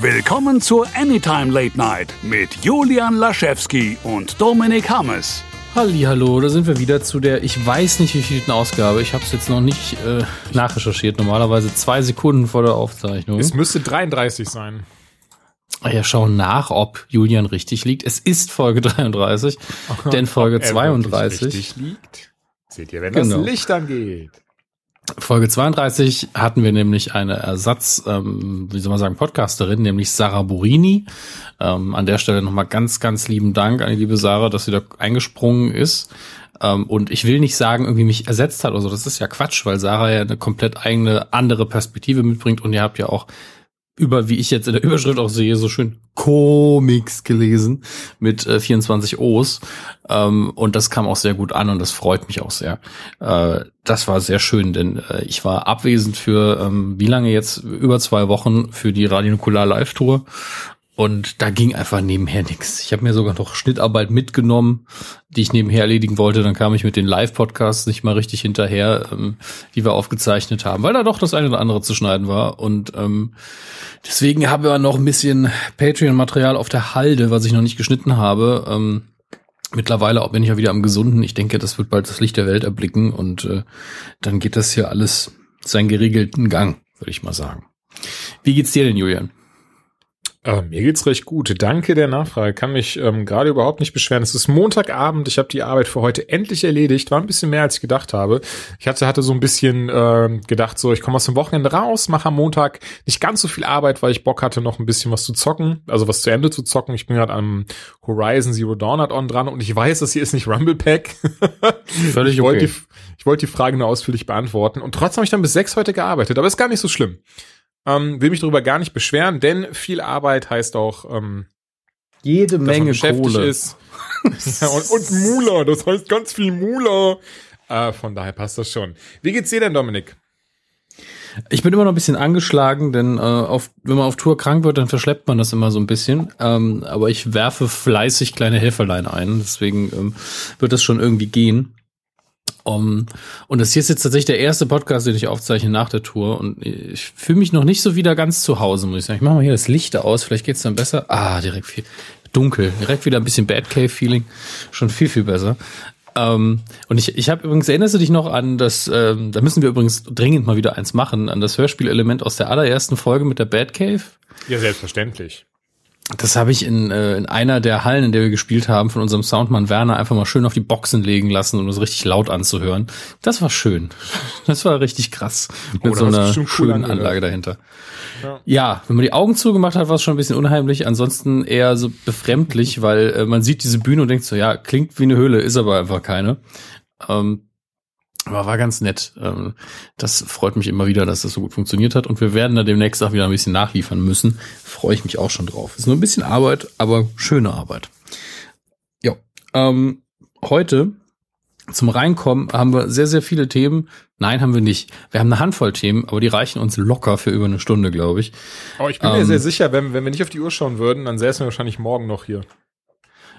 Willkommen zur Anytime Late Night mit Julian Laschewski und Dominik Hammes. Hallo, da sind wir wieder zu der, ich weiß nicht wie vielten Ausgabe. Ich habe es jetzt noch nicht äh, nachrecherchiert. Normalerweise zwei Sekunden vor der Aufzeichnung. Es müsste 33 sein. Ja, schauen nach, ob Julian richtig liegt. Es ist Folge 33, denn Folge Ob er 32. wirklich Richtig liegt. Seht ihr, wenn Genau. das Licht angeht. Folge 32 hatten wir nämlich eine Ersatz, ähm, wie soll man sagen, Podcasterin, nämlich Sarah Burini. Ähm, an der Stelle nochmal ganz, ganz lieben Dank an die liebe Sarah, dass sie da eingesprungen ist. Ähm, und ich will nicht sagen, irgendwie mich ersetzt hat oder so. Das ist ja Quatsch, weil Sarah ja eine komplett eigene, andere Perspektive mitbringt. Und ihr habt ja auch über, wie ich jetzt in der Überschrift auch sehe, so schön Comics gelesen mit äh, 24 O's. Ähm, und das kam auch sehr gut an und das freut mich auch sehr. Äh, das war sehr schön, denn äh, ich war abwesend für ähm, wie lange jetzt? Über zwei Wochen für die Radio Nukular Live Tour. Und da ging einfach nebenher nichts. Ich habe mir sogar noch Schnittarbeit mitgenommen, die ich nebenher erledigen wollte. Dann kam ich mit den Live-Podcasts nicht mal richtig hinterher, ähm, die wir aufgezeichnet haben, weil da doch das eine oder andere zu schneiden war. Und ähm, deswegen haben wir noch ein bisschen Patreon-Material auf der Halde, was ich noch nicht geschnitten habe. Ähm, mittlerweile bin ich ja wieder am Gesunden. Ich denke, das wird bald das Licht der Welt erblicken und äh, dann geht das hier alles seinen geregelten Gang, würde ich mal sagen. Wie geht's dir denn, Julian? Äh, mir geht's recht gut. Danke der Nachfrage. Kann mich ähm, gerade überhaupt nicht beschweren. Es ist Montagabend. Ich habe die Arbeit für heute endlich erledigt. War ein bisschen mehr, als ich gedacht habe. Ich hatte, hatte so ein bisschen äh, gedacht, so ich komme aus dem Wochenende raus, mache am Montag nicht ganz so viel Arbeit, weil ich Bock hatte, noch ein bisschen was zu zocken, also was zu Ende zu zocken. Ich bin gerade am Horizon Zero Dawn Add-on dran und ich weiß, das hier ist nicht Rumble Pack. Völlig ich wollte okay. die, ich wollte die Frage nur ausführlich beantworten. Und trotzdem habe ich dann bis sechs heute gearbeitet, aber ist gar nicht so schlimm. Ähm, will mich darüber gar nicht beschweren, denn viel Arbeit heißt auch, ähm, Jede man beschäftigt ist. ja, und, und Mula, das heißt ganz viel Mula. Äh, von daher passt das schon. Wie geht's dir denn, Dominik? Ich bin immer noch ein bisschen angeschlagen, denn äh, auf, wenn man auf Tour krank wird, dann verschleppt man das immer so ein bisschen. Ähm, aber ich werfe fleißig kleine Helferlein ein, deswegen ähm, wird das schon irgendwie gehen. Um, und das hier ist jetzt tatsächlich der erste Podcast, den ich aufzeichne nach der Tour. Und ich fühle mich noch nicht so wieder ganz zu Hause, muss ich sagen. Ich mache mal hier das Licht aus, vielleicht geht's dann besser. Ah, direkt viel dunkel, direkt wieder ein bisschen Batcave-Feeling. Schon viel, viel besser. Ähm, und ich, ich habe übrigens, erinnerst du dich noch an das, ähm, da müssen wir übrigens dringend mal wieder eins machen, an das Hörspielelement aus der allerersten Folge mit der Batcave. Ja, selbstverständlich. Das habe ich in, äh, in einer der Hallen, in der wir gespielt haben, von unserem Soundmann Werner einfach mal schön auf die Boxen legen lassen, um das richtig laut anzuhören. Das war schön. Das war richtig krass. Mit da so einer cool schönen. Anlage dahinter. Ja. Ja, wenn man die Augen zugemacht hat, war es schon ein bisschen unheimlich. Ansonsten eher so befremdlich, weil äh, man sieht diese Bühne und denkt so, ja, klingt wie eine Höhle, ist aber einfach keine. Ähm, aber war ganz nett. Ähm, das freut mich immer wieder, dass das so gut funktioniert hat. Und wir werden da demnächst auch wieder ein bisschen nachliefern müssen. Freue ich mich auch schon drauf. Ist nur ein bisschen Arbeit, aber schöne Arbeit. Ja. Ähm, heute zum Reinkommen haben wir sehr, sehr viele Themen. Nein, haben wir nicht. Wir haben eine Handvoll Themen, aber die reichen uns locker für über eine Stunde, glaube ich. Aber ich bin mir Ähm, sehr sicher, wenn, wenn wir nicht auf die Uhr schauen würden, dann säßen wir wahrscheinlich morgen noch hier.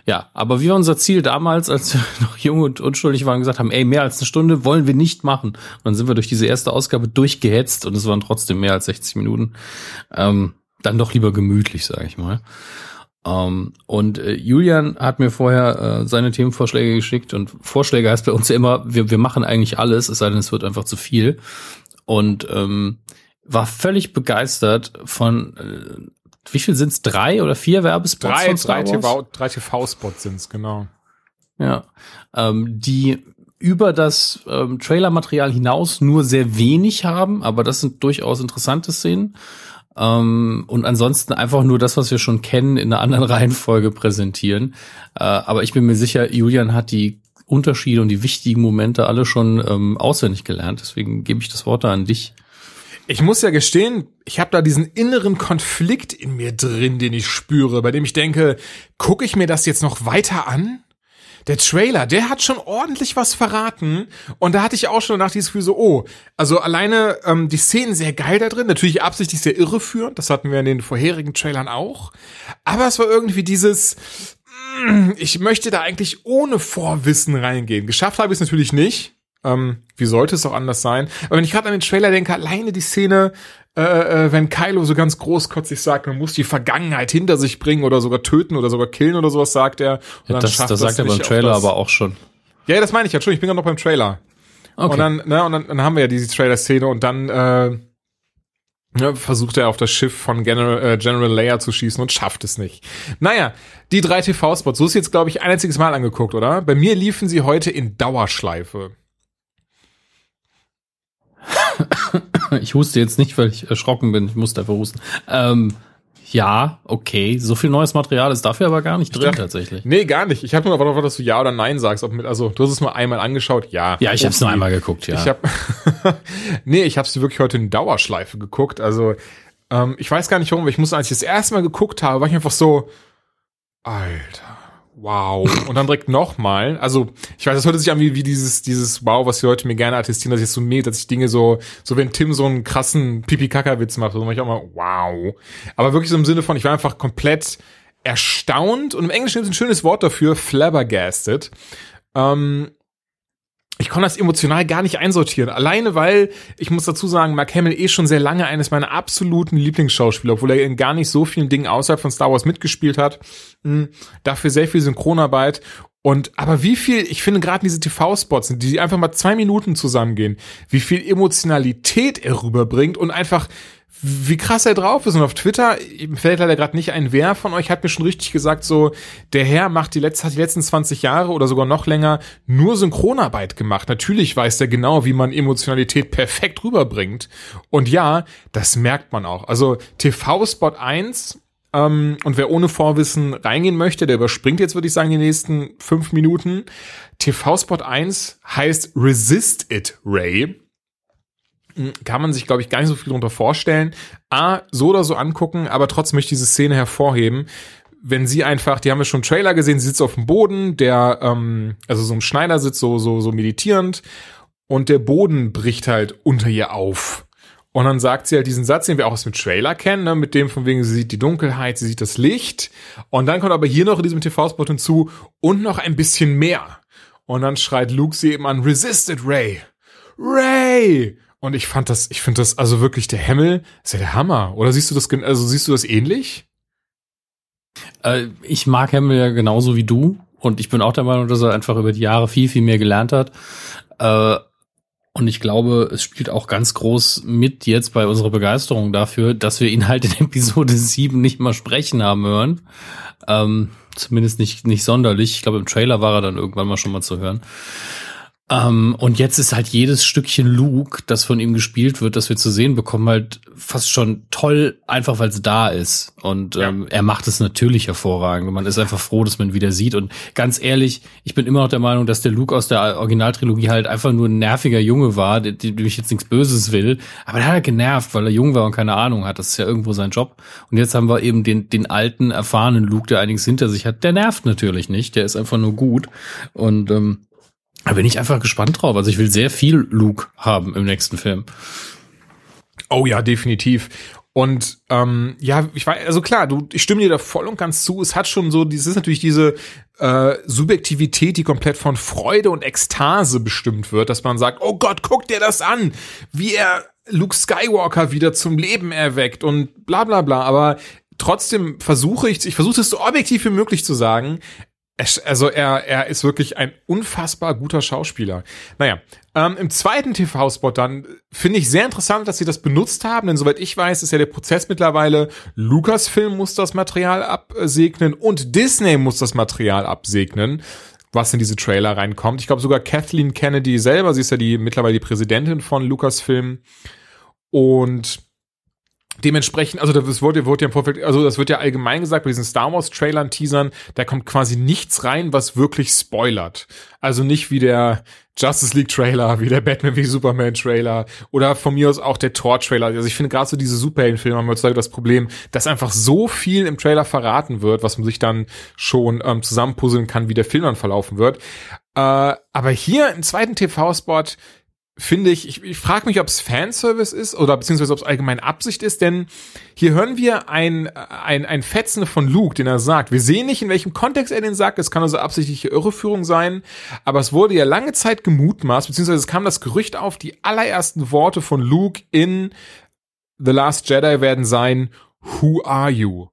Ja, aber wie war unser Ziel damals, als wir noch jung und unschuldig waren, gesagt haben, ey, mehr als eine Stunde wollen wir nicht machen. Und dann sind wir durch diese erste Ausgabe durchgehetzt und es waren trotzdem mehr als 60 Minuten. Ähm, dann doch lieber gemütlich, sage ich mal. Ähm, und äh, Julian hat mir vorher äh, seine Themenvorschläge geschickt und Vorschläge heißt bei uns ja immer, wir, wir machen eigentlich alles, es sei denn, es wird einfach zu viel. Und ähm, war völlig begeistert von, äh, wie viel sind's? Drei oder vier Werbespots Drei, von Star drei? TV, drei TV-Spots sind's genau. Ja, ähm, die über das ähm, Trailermaterial hinaus nur sehr wenig haben, aber das sind durchaus interessante Szenen. Ähm, und ansonsten einfach nur das, was wir schon kennen, in einer anderen Reihenfolge präsentieren. Äh, aber ich bin mir sicher, Julian hat die Unterschiede und die wichtigen Momente alle schon ähm, auswendig gelernt. Deswegen gebe ich das Wort da an dich. Ich muss ja gestehen, ich habe da diesen inneren Konflikt in mir drin, den ich spüre, bei dem ich denke, gucke ich mir das jetzt noch weiter an? Der Trailer, der hat schon ordentlich was verraten. Und da hatte ich auch schon nach dieses Gefühl so, oh, also alleine ähm, die Szenen sehr geil da drin, natürlich absichtlich sehr irreführend, das hatten wir in den vorherigen Trailern auch. Aber es war irgendwie dieses, mm, ich möchte da eigentlich ohne Vorwissen reingehen. Geschafft habe ich es natürlich nicht. Ähm, wie sollte es auch anders sein? Aber wenn ich gerade an den Trailer denke, alleine die Szene, äh, äh, wenn Kylo so ganz großkotzig sagt, man muss die Vergangenheit hinter sich bringen oder sogar töten oder sogar killen oder sowas, sagt er. Ja, das, das sagt er beim Trailer aber auch schon. Ja, das meine ich ja schon. Ich bin ja noch beim Trailer. Okay. Und dann, ne, und dann, dann haben wir ja diese Trailer-Szene und dann äh, ne, versucht er auf das Schiff von General, äh, General Leia zu schießen und schafft es nicht. Naja, die drei TV-Spots, so ist jetzt, glaube ich, ein einziges Mal angeguckt, oder? Bei mir liefen sie heute in Dauerschleife. ich huste jetzt nicht, weil ich erschrocken bin. Ich musste einfach husten. Ähm, ja, okay. So viel neues Material ist dafür aber gar nicht drin dachte, tatsächlich. Nee, gar nicht. Ich habe nur erwartet, dass du Ja oder Nein sagst. Ob mit, also, du hast es nur einmal angeschaut. Ja. Ja, ich okay. habe es nur einmal geguckt, ja. Ich hab, nee, ich habe es wirklich heute in Dauerschleife geguckt. Also, ähm, ich weiß gar nicht warum, ich muss, als ich das erste Mal geguckt habe, war ich einfach so, Alter wow. Und dann direkt nochmal. Also, ich weiß, das hört sich an wie, wie dieses, dieses Wow, was die Leute mir gerne attestieren, dass ich so mehr, dass ich Dinge so, so wenn Tim so einen krassen Pipi-Kaka-Witz macht, so mache ich auch mal wow. Aber wirklich so im Sinne von, ich war einfach komplett erstaunt und im Englischen ist ein schönes Wort dafür, flabbergasted. Ähm, ich konnte das emotional gar nicht einsortieren. Alleine, weil, ich muss dazu sagen, Mark Hamill eh schon sehr lange eines meiner absoluten Lieblingsschauspieler, obwohl er in gar nicht so vielen Dingen außerhalb von Star Wars mitgespielt hat. Hm, dafür sehr viel Synchronarbeit. Und, aber wie viel, ich finde gerade diese TV-Spots, die einfach mal zwei Minuten zusammengehen, wie viel Emotionalität er rüberbringt und einfach, wie krass er drauf ist. Und auf Twitter, fällt leider gerade nicht ein, wer von euch hat mir schon richtig gesagt, so, der Herr macht die letzte, hat die letzten 20 Jahre oder sogar noch länger nur Synchronarbeit gemacht. Natürlich weiß er genau, wie man Emotionalität perfekt rüberbringt. Und ja, das merkt man auch. Also TV-Spot 1, ähm, und wer ohne Vorwissen reingehen möchte, der überspringt jetzt, würde ich sagen, die nächsten fünf Minuten. TV-Spot 1 heißt Resist It, Ray kann man sich, glaube ich, gar nicht so viel darunter vorstellen. A, so oder so angucken, aber trotzdem möchte ich diese Szene hervorheben. Wenn sie einfach, die haben wir schon Trailer gesehen, sie sitzt auf dem Boden, der, ähm, also so ein Schneider sitzt so, so, so meditierend und der Boden bricht halt unter ihr auf. Und dann sagt sie halt diesen Satz, den wir auch aus dem Trailer kennen, ne, mit dem von wegen, sie sieht die Dunkelheit, sie sieht das Licht. Und dann kommt aber hier noch in diesem TV-Spot hinzu und noch ein bisschen mehr. Und dann schreit Luke sie eben an, Resisted Ray. Ray! Und ich fand das, ich finde das also wirklich der Himmel, ist ja der Hammer. Oder siehst du das, also siehst du das ähnlich? Äh, ich mag Hemmel ja genauso wie du. Und ich bin auch der Meinung, dass er einfach über die Jahre viel, viel mehr gelernt hat. Äh, und ich glaube, es spielt auch ganz groß mit jetzt bei unserer Begeisterung dafür, dass wir ihn halt in Episode 7 nicht mal sprechen haben hören. Ähm, zumindest nicht, nicht sonderlich. Ich glaube, im Trailer war er dann irgendwann mal schon mal zu hören. Ähm, und jetzt ist halt jedes Stückchen Luke, das von ihm gespielt wird, das wir zu sehen bekommen, halt fast schon toll, einfach weil es da ist. Und ja. ähm, er macht es natürlich hervorragend. Man ist einfach froh, dass man ihn wieder sieht. Und ganz ehrlich, ich bin immer noch der Meinung, dass der Luke aus der Originaltrilogie halt einfach nur ein nerviger Junge war, dem ich jetzt nichts Böses will. Aber der hat halt genervt, weil er jung war und keine Ahnung hat. Das ist ja irgendwo sein Job. Und jetzt haben wir eben den, den alten, erfahrenen Luke, der einiges hinter sich hat. Der nervt natürlich nicht. Der ist einfach nur gut. Und ähm, da bin ich einfach gespannt drauf. Also ich will sehr viel Luke haben im nächsten Film. Oh ja, definitiv. Und ähm, ja, ich weiß, also klar, du, ich stimme dir da voll und ganz zu. Es hat schon so, dieses ist natürlich diese äh, Subjektivität, die komplett von Freude und Ekstase bestimmt wird, dass man sagt, oh Gott, guck dir das an, wie er Luke Skywalker wieder zum Leben erweckt und bla bla bla. Aber trotzdem versuche ich, ich versuche es so objektiv wie möglich zu sagen also er, er ist wirklich ein unfassbar guter Schauspieler. Naja, ähm, im zweiten TV-Spot dann finde ich sehr interessant, dass sie das benutzt haben, denn soweit ich weiß, ist ja der Prozess mittlerweile, Lucasfilm muss das Material absegnen und Disney muss das Material absegnen, was in diese Trailer reinkommt. Ich glaube sogar Kathleen Kennedy selber, sie ist ja die mittlerweile die Präsidentin von Lucasfilm und dementsprechend, also das wurde, wurde ja im Vorfeld, also das wird ja allgemein gesagt bei diesen Star Wars Trailern, Teasern, da kommt quasi nichts rein, was wirklich spoilert. Also nicht wie der Justice League Trailer, wie der Batman wie Superman Trailer oder von mir aus auch der Thor Trailer. Also ich finde gerade so diese Superheldenfilme haben heutzutage das Problem, dass einfach so viel im Trailer verraten wird, was man sich dann schon ähm, zusammenpuzzeln kann, wie der Film dann verlaufen wird. Äh, aber hier im zweiten TV-Spot finde ich, ich, ich frage mich, ob es Fanservice ist oder beziehungsweise ob es allgemein Absicht ist, denn hier hören wir ein, ein, ein Fetzen von Luke, den er sagt. Wir sehen nicht, in welchem Kontext er den sagt, es kann also absichtliche Irreführung sein, aber es wurde ja lange Zeit gemutmaßt, beziehungsweise es kam das Gerücht auf, die allerersten Worte von Luke in The Last Jedi werden sein, Who are you?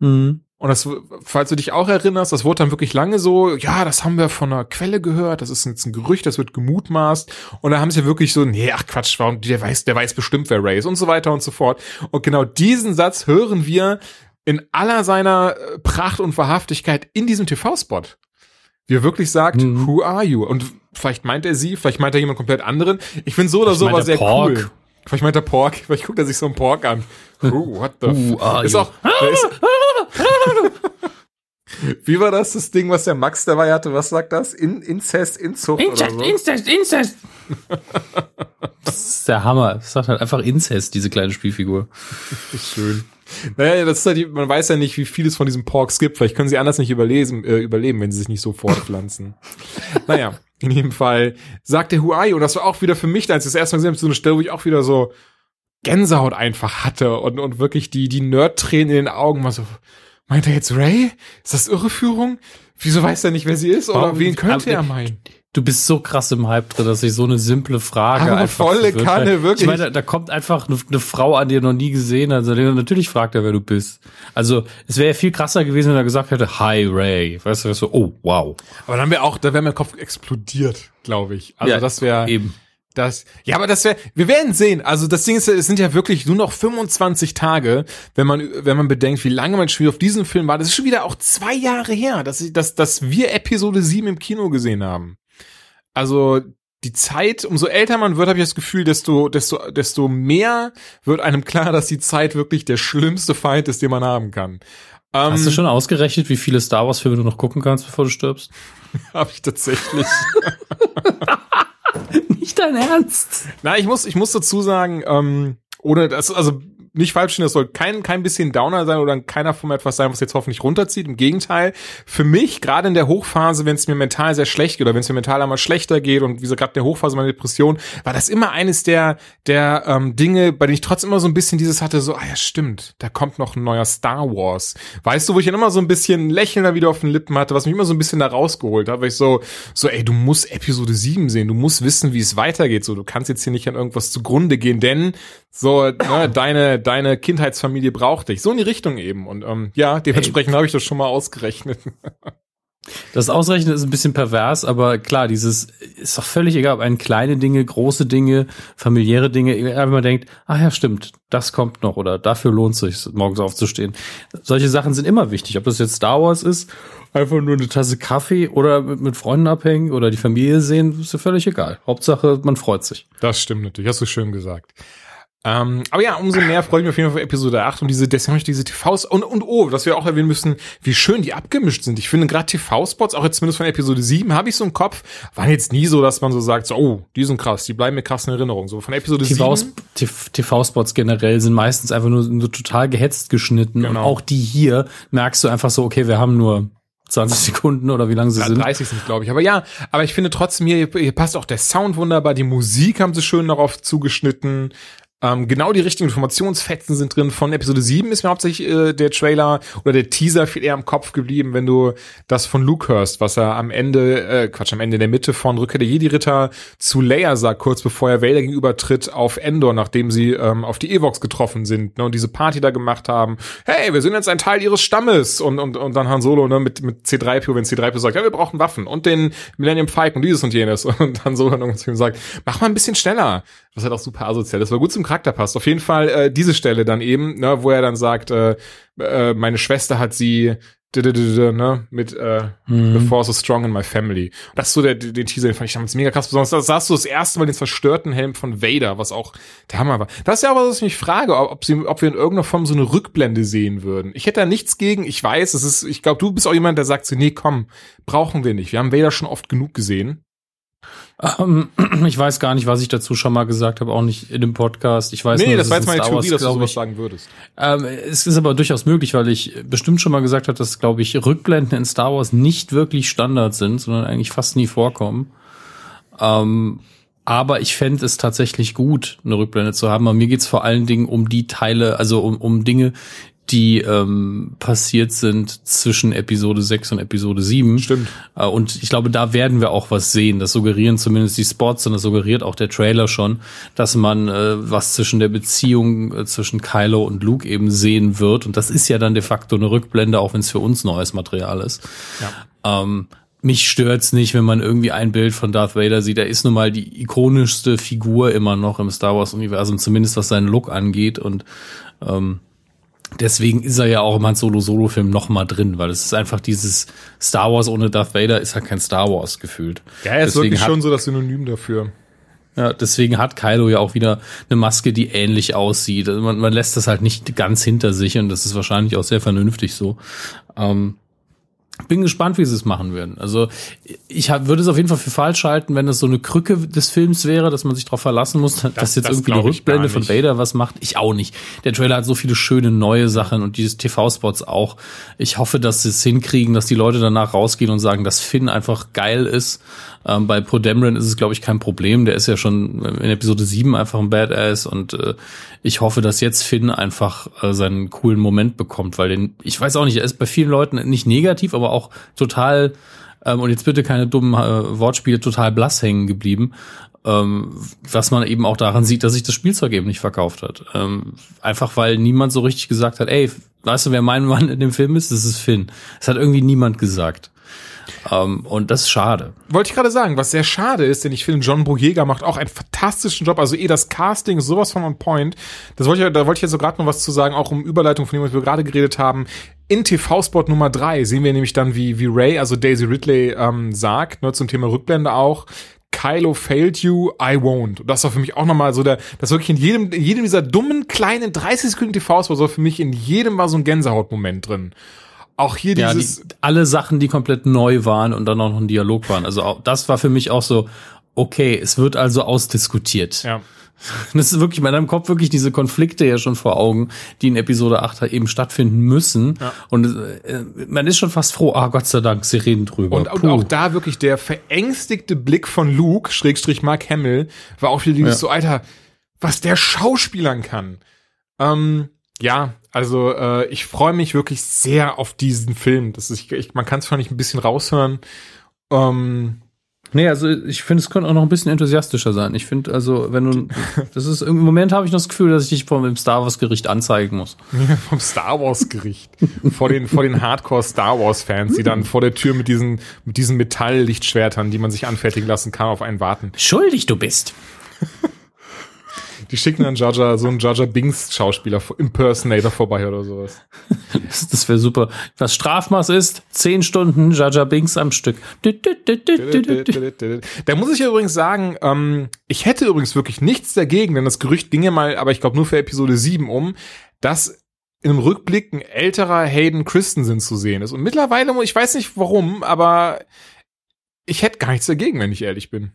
Mhm. Und das, falls du dich auch erinnerst, das wurde dann wirklich lange so, ja, das haben wir von einer Quelle gehört, das ist jetzt ein Gerücht, das wird gemutmaßt. Und da haben sie wirklich so, nee, ach Quatsch, warum, der weiß, der weiß bestimmt, wer Ray ist und so weiter und so fort. Und genau diesen Satz hören wir in aller seiner äh, Pracht und Wahrhaftigkeit in diesem TV-Spot. Wie er wirklich sagt, Mhm. who are you? Und vielleicht meint er sie, vielleicht meint er jemand komplett anderen. Ich finde so oder so war sehr Pork. cool. Vielleicht meint er Pork, vielleicht guckt er sich so einen Pork an. Who, what the Who f are ist you? auch, Wie war das, das Ding, was der Max dabei hatte? Was sagt das? In, Inzest, Inzucht oder so? Inzest, Inzest. das ist der Hammer. Das sagt halt einfach Inzest, diese kleine Spielfigur. Schön. Naja, das ist halt, die- man weiß ja nicht, wie viel es von diesem Porks gibt. Vielleicht können sie anders nicht überlesen, äh, überleben, wenn sie sich nicht so fortpflanzen. naja, in jedem Fall sagt der Huai, und das war auch wieder für mich, als ich das erste Mal gesehen habe, so eine Stelle, wo ich auch wieder so Gänsehaut einfach hatte und, und wirklich die, die Nerd-Tränen in den Augen war so, meint er jetzt Ray? Ist das Irreführung? Wieso weiß er nicht, wer sie ist? Oder Warum- wen könnte aber- er meinen? Du bist so krass im Hype drin, dass ich so eine simple Frage Aber einfach volle verwirrt Kanne, wirklich. Ich meine, da, da kommt einfach eine, eine Frau an, die er noch nie gesehen hat. Also natürlich fragt er, wer du bist. Also es wäre ja viel krasser gewesen, wenn er gesagt hätte, Hi Ray. Weißt du, so, oh wow. Aber dann wäre auch, da wäre mein Kopf explodiert, glaube ich. Also Ja, das wäre Eben. Das. Ja, aber das wäre. Wir werden sehen. Also das Ding ist, es sind ja wirklich nur noch 25 Tage, wenn man wenn man bedenkt, wie lange man schon wieder auf diesen Film war. Das ist schon wieder auch zwei Jahre her, dass ich, dass dass wir Episode 7 im Kino gesehen haben. Also die Zeit, umso älter man wird, habe ich das Gefühl, desto, desto, desto mehr wird einem klar, dass die Zeit wirklich der schlimmste Feind ist, den man haben kann. Ähm, Hast du schon ausgerechnet, wie viele Star Wars Filme du noch gucken kannst, bevor du stirbst? Habe ich tatsächlich. Nicht dein Ernst. Na, ich muss, ich muss dazu sagen, ähm, ohne das, also nicht falsch stehen, das soll kein, kein bisschen Downer sein oder keiner von mir etwas sein, was jetzt hoffentlich runterzieht. Im Gegenteil, für mich, gerade in der Hochphase, wenn es mir mental sehr schlecht geht oder wenn es mir mental einmal schlechter geht und wie gesagt, gerade in der Hochphase meiner Depression, war das immer eines der, der ähm, Dinge, bei denen ich trotzdem immer so ein bisschen dieses hatte, so, ah ja, stimmt, da kommt noch ein neuer Star Wars. Weißt du, wo ich dann immer so ein bisschen Lächeln da wieder auf den Lippen hatte, was mich immer so ein bisschen da rausgeholt hat, weil ich so, so, ey, du musst Episode 7 sehen, du musst wissen, wie es weitergeht, so, du kannst jetzt hier nicht an irgendwas zugrunde gehen, denn so, ne, deine, deine Kindheitsfamilie braucht dich. So in die Richtung eben. Und ähm, ja, dementsprechend habe ich das schon mal ausgerechnet. Das Ausrechnen ist ein bisschen pervers, aber klar, dieses ist doch völlig egal, ob ein kleine Dinge, große Dinge, familiäre Dinge, wenn man denkt, ah ja, stimmt, das kommt noch oder dafür lohnt es sich, morgens aufzustehen. Solche Sachen sind immer wichtig, ob das jetzt Star Wars ist, einfach nur eine Tasse Kaffee oder mit, mit Freunden abhängen oder die Familie sehen, ist ja völlig egal. Hauptsache, man freut sich. Das stimmt natürlich, hast du schön gesagt. Ähm, aber ja, umso mehr freue ich mich auf jeden Fall auf Episode 8 und diese, deswegen habe ich diese TVs und, und oh, was wir auch erwähnen müssen, wie schön die abgemischt sind. Ich finde gerade TV-Spots, auch jetzt zumindest von Episode 7, habe ich so im Kopf, waren jetzt nie so, dass man so sagt, so, oh, die sind krass, die bleiben mir krass in Erinnerung. So von Episode 7. TV-Spots generell sind meistens einfach nur, nur total gehetzt geschnitten und Genau. auch die hier merkst du einfach so, okay, wir haben nur 20 Sekunden oder wie lange sie Ja, sind. 30 sind, glaube ich. Aber ja, aber ich finde trotzdem hier, hier passt auch der Sound wunderbar, die Musik haben sie schön darauf zugeschnitten. Ähm, genau die richtigen Informationsfetzen sind drin. Von Episode 7 ist mir hauptsächlich äh, der Trailer oder der Teaser viel eher im Kopf geblieben, wenn du das von Luke hörst, was er am Ende, äh, Quatsch, am Ende in der Mitte von Rückkehr der Jedi-Ritter zu Leia sagt, kurz bevor er Vader gegenübertritt auf Endor, nachdem sie ähm, auf die Evox getroffen sind ne, und diese Party da gemacht haben. Hey, wir sind jetzt ein Teil ihres Stammes. Und, und, und dann Han Solo ne, mit, mit C3PO, wenn C3PO sagt, ja, wir brauchen Waffen und den Millennium Falcon, dieses und jenes. Und Han Solo dann ihm sagt, mach mal ein bisschen schneller. Was halt auch super asozial ist, aber gut zum Charakter passt. Auf jeden Fall äh, diese Stelle dann eben, ne, wo er dann sagt, äh, äh, meine Schwester hat sie ne, mit äh, The Force is strong in my family. Das ist so der, den Teaser, den fand ich damals mega krass. Besonders da sahst du das erste Mal den zerstörten Helm von Vader, was auch der Hammer war. Das ist ja aber, was ich mich frage, ob, sie, ob wir in irgendeiner Form so eine Rückblende sehen würden. Ich hätte da nichts gegen. Ich weiß, es ist, ich glaube, du bist auch jemand, der sagt so, nee, komm, brauchen wir nicht. Wir haben Vader schon oft genug gesehen. Ähm, ich weiß gar nicht, was ich dazu schon mal gesagt habe, auch nicht in dem Podcast. Ich weiß nee, nur, das war es jetzt in meine Theorie, dass du sowas ich, sagen würdest. Ähm, es ist aber durchaus möglich, weil ich bestimmt schon mal gesagt habe, dass, glaube ich, Rückblenden in Star Wars nicht wirklich Standard sind, sondern eigentlich fast nie vorkommen. Ähm, aber ich fände es tatsächlich gut, eine Rückblende zu haben. Aber mir geht's vor allen Dingen um die Teile, also um, um Dinge, die ähm, passiert sind zwischen Episode 6 und Episode 7. Stimmt. Äh, und ich glaube, da werden wir auch was sehen. Das suggerieren zumindest die Spots und das suggeriert auch der Trailer schon, dass man äh, was zwischen der Beziehung äh, zwischen Kylo und Luke eben sehen wird. Und das ist ja dann de facto eine Rückblende, auch wenn es für uns neues Material ist. Ja. Ähm, mich stört's nicht, wenn man irgendwie ein Bild von Darth Vader sieht. Er ist nun mal die ikonischste Figur immer noch im Star Wars Universum, zumindest was seinen Look angeht und ähm, Deswegen ist er ja auch im Han Solo Solo Film noch mal drin, weil es ist einfach dieses Star Wars ohne Darth Vader ist ja kein Star Wars gefühlt. Ja, er ist deswegen wirklich hat, schon so das Synonym dafür. Ja, deswegen hat Kylo ja auch wieder eine Maske, die ähnlich aussieht. Also man, man lässt das halt nicht ganz hinter sich und das ist wahrscheinlich auch sehr vernünftig so. Ähm, bin gespannt, wie sie es machen werden. Also ich hab, würde es auf jeden Fall für falsch halten, wenn das so eine Krücke des Films wäre, dass man sich darauf verlassen muss, das, dass jetzt das irgendwie eine Rückblende von Vader was macht. Ich auch nicht. Der Trailer hat so viele schöne neue Sachen und diese TV-Spots auch. Ich hoffe, dass sie es hinkriegen, dass die Leute danach rausgehen und sagen, dass Finn einfach geil ist ähm, bei Poe Dameron ist es, glaube ich, kein Problem. Der ist ja schon in Episode 7 einfach ein Badass und äh, ich hoffe, dass jetzt Finn einfach äh, seinen coolen Moment bekommt, weil den, ich weiß auch nicht, er ist bei vielen Leuten nicht negativ, aber auch total, ähm, und jetzt bitte keine dummen äh, Wortspiele, total blass hängen geblieben. Ähm, was man eben auch daran sieht, dass sich das Spielzeug eben nicht verkauft hat. Ähm, einfach weil niemand so richtig gesagt hat, ey, weißt du, wer mein Mann in dem Film ist? Das ist Finn. Das hat irgendwie niemand gesagt. Ähm, und das ist schade. Wollte ich gerade sagen, was sehr schade ist, denn ich finde, John Boyega macht auch einen fantastischen Job. Also eh das Casting ist sowas von on point. Das wollte ich, da wollte ich jetzt so gerade noch was zu sagen, auch um Überleitung von dem, was wir gerade geredet haben. In TV-Spot Nummer drei sehen wir nämlich dann, wie, wie Ray, also Daisy Ridley, ähm, sagt, ne, zum Thema Rückblende auch, Kylo failed you, I won't. Das war für mich auch nochmal so der, das wirklich in jedem, in jedem dieser dummen, kleinen 30 Sekunden TV-Spot war für mich in jedem war so ein Gänsehautmoment drin auch hier dieses. Ja, die, alle Sachen, die komplett neu waren und dann auch noch ein Dialog waren. Also auch, das war für mich auch so, okay, es wird also ausdiskutiert. Ja. Das ist wirklich in meinem Kopf wirklich diese Konflikte ja schon vor Augen, die in Episode 8 eben stattfinden müssen. Ja. Und äh, man ist schon fast froh, ah Gott sei Dank, sie reden drüber. Und, und auch da wirklich der verängstigte Blick von Luke, Schrägstrich Mark Hamill, war auch wieder dieses ja. so, Alter, was der Schauspielern kann. Ähm, ja, also äh, ich freue mich wirklich sehr auf diesen Film. Das ist, ich, man kann es zwar nicht ein bisschen raushören. Ähm, Nee, also ich finde, es könnte auch noch ein bisschen enthusiastischer sein. Ich finde, also, wenn du. Das ist im Moment habe ich noch das Gefühl, dass ich dich vom Star Wars-Gericht anzeigen muss. Ja, vom Star Wars-Gericht. vor den, vor den Hardcore-Star Wars-Fans, die dann vor der Tür mit diesen, mit diesen Metalllichtschwertern, die man sich anfertigen lassen kann, auf einen warten. Schuldig du bist. Die schicken dann Jaja, so einen Jaja Bings Schauspieler, Impersonator vorbei oder sowas. Das, das wäre super. Was Strafmaß ist, zehn Stunden Jaja Bings am Stück. Da muss ich ja übrigens sagen, ähm, ich hätte übrigens wirklich nichts dagegen, denn das Gerücht ging ja mal, aber ich glaube nur für Episode 7 um, dass in einem Rückblick ein älterer Hayden Christensen zu sehen ist. Und mittlerweile, ich weiß nicht warum, aber ich hätte gar nichts dagegen, wenn ich ehrlich bin.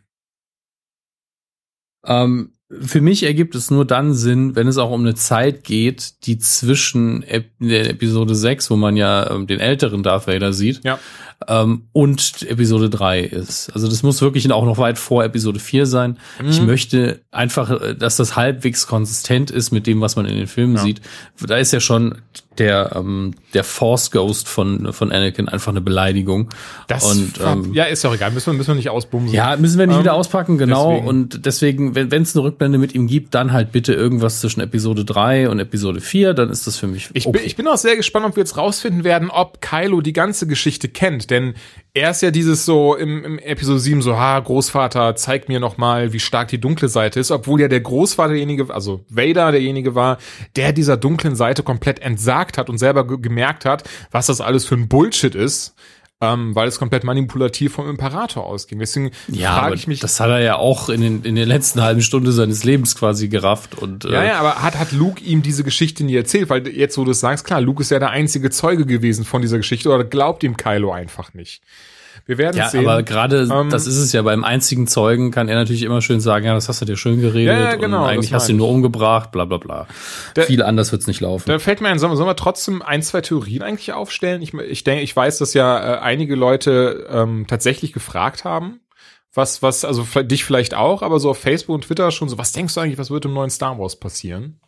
Ähm, für mich ergibt es nur dann Sinn, wenn es auch um eine Zeit geht, die zwischen Ep der Episode 6, wo man ja ähm, den älteren Darth Vader sieht, ja. ähm, und Episode 3 ist. Also das muss wirklich auch noch weit vor Episode 4 sein. Mhm. Ich möchte einfach, äh, dass das halbwegs konsistent ist mit dem, was man in den Filmen ja. sieht. Da ist ja schon der ähm, der Force Ghost von von Anakin einfach eine Beleidigung. Das und ähm, ja ist ja auch egal, müssen wir müssen wir nicht ausbumsen. Ja, müssen wir nicht ähm, wieder auspacken, genau. Deswegen. Und deswegen, wenn es eine Rückblende mit ihm gibt, dann halt bitte irgendwas zwischen Episode 3 und Episode 4, dann ist das für mich. Okay. Ich, bin, ich bin auch sehr gespannt, ob wir jetzt rausfinden werden, ob Kylo die ganze Geschichte kennt, denn er ist ja dieses so im, im Episode 7 so, ha, Großvater, zeig mir noch mal, wie stark die dunkle Seite ist, obwohl ja der Großvater derjenige, also Vader derjenige war, der dieser dunklen Seite komplett entsagt hat und selber gemerkt hat, was das alles für ein Bullshit ist ähm, weil es komplett manipulativ vom Imperator ausging. Deswegen ja, frage ich mich. Das hat er ja auch in, den, in der letzten halben Stunde seines Lebens quasi gerafft. Und, äh, ja, ja, aber hat, hat Luke ihm diese Geschichte nie erzählt? Weil jetzt, wo du es sagst, klar, Luke ist ja der einzige Zeuge gewesen von dieser Geschichte oder glaubt ihm Kylo einfach nicht. Wir werden ja, sehen. aber gerade ähm, das ist es ja beim einzigen Zeugen kann er natürlich immer schön sagen, ja, das hast du dir schön geredet ja, ja, genau, und eigentlich hast du ihn nur umgebracht, bla bla bla. Der, Viel anders wird's nicht laufen. Da fällt mir ein, sollen wir, sollen wir trotzdem ein, zwei Theorien eigentlich aufstellen? Ich, ich denke, ich weiß, dass ja äh, einige Leute ähm, tatsächlich gefragt haben, Was, was, also dich vielleicht auch, aber so auf Facebook und Twitter schon so, was denkst du eigentlich, was wird im neuen Star Wars passieren?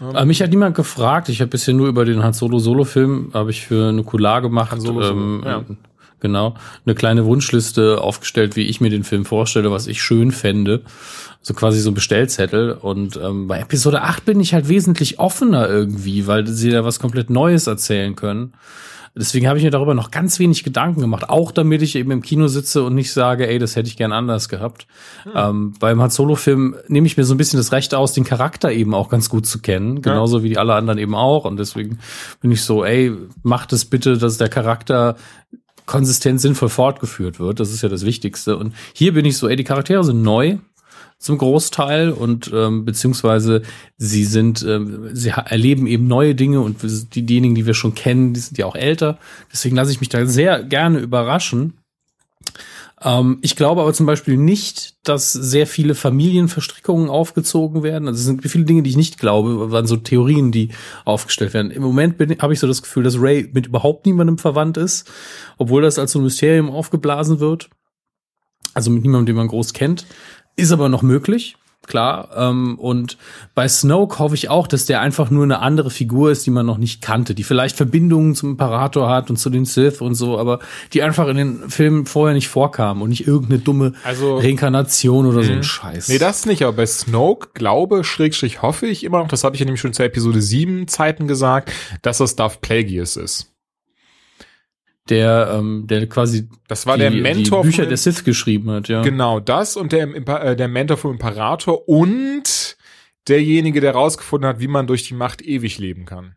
Ähm, mich hat niemand gefragt. Ich habe bisher nur über den Han Solo Solo-Film habe ich für eine Kular gemacht. Han Solo, ähm, ja. Genau, eine kleine Wunschliste aufgestellt, wie ich mir den Film vorstelle, was ich schön fände. So quasi so ein Bestellzettel. Und ähm, bei Episode 8 bin ich halt wesentlich offener irgendwie, weil sie da was komplett Neues erzählen können. Deswegen habe ich mir darüber noch ganz wenig Gedanken gemacht, auch damit ich eben im Kino sitze und nicht sage, ey, das hätte ich gern anders gehabt. Hm. Ähm, beim Han Solo-Film nehme ich mir so ein bisschen das Recht aus, den Charakter eben auch ganz gut zu kennen, genauso ja. wie die alle anderen eben auch. Und deswegen bin ich so, ey, macht es bitte, dass der Charakter konsistent sinnvoll fortgeführt wird. Das ist ja das Wichtigste. Und hier bin ich so, ey, die Charaktere sind neu zum Großteil und ähm, beziehungsweise sie sind, ähm, sie erleben eben neue Dinge und die, diejenigen, die wir schon kennen, die sind ja auch älter. Deswegen lasse ich mich da sehr gerne überraschen. Ähm, ich glaube aber zum Beispiel nicht, dass sehr viele Familienverstrickungen aufgezogen werden. Also es sind viele Dinge, die ich nicht glaube, waren so Theorien, die aufgestellt werden. Im Moment habe ich so das Gefühl, dass Ray mit überhaupt niemandem verwandt ist, obwohl das als so ein Mysterium aufgeblasen wird. Also mit niemandem, den man groß kennt. Ist aber noch möglich, klar. Ähm, und bei Snoke hoffe ich auch, dass der einfach nur eine andere Figur ist, die man noch nicht kannte, die vielleicht Verbindungen zum Imperator hat und zu den Sith und so, aber die einfach in den Filmen vorher nicht vorkam und nicht irgendeine dumme also, Reinkarnation oder so ein mhm. Scheiß. Nee, das nicht, aber bei Snoke glaube, schrägstrich hoffe ich immer noch, das habe ich ja nämlich schon zur Episode 7 Zeiten gesagt, dass das Darth Plagueis ist der, ähm, der quasi das war die, der Mentor die Bücher der Sith geschrieben hat, ja. Genau, das und der, äh, der Mentor vom Imperator und derjenige, der rausgefunden hat, wie man durch die Macht ewig leben kann.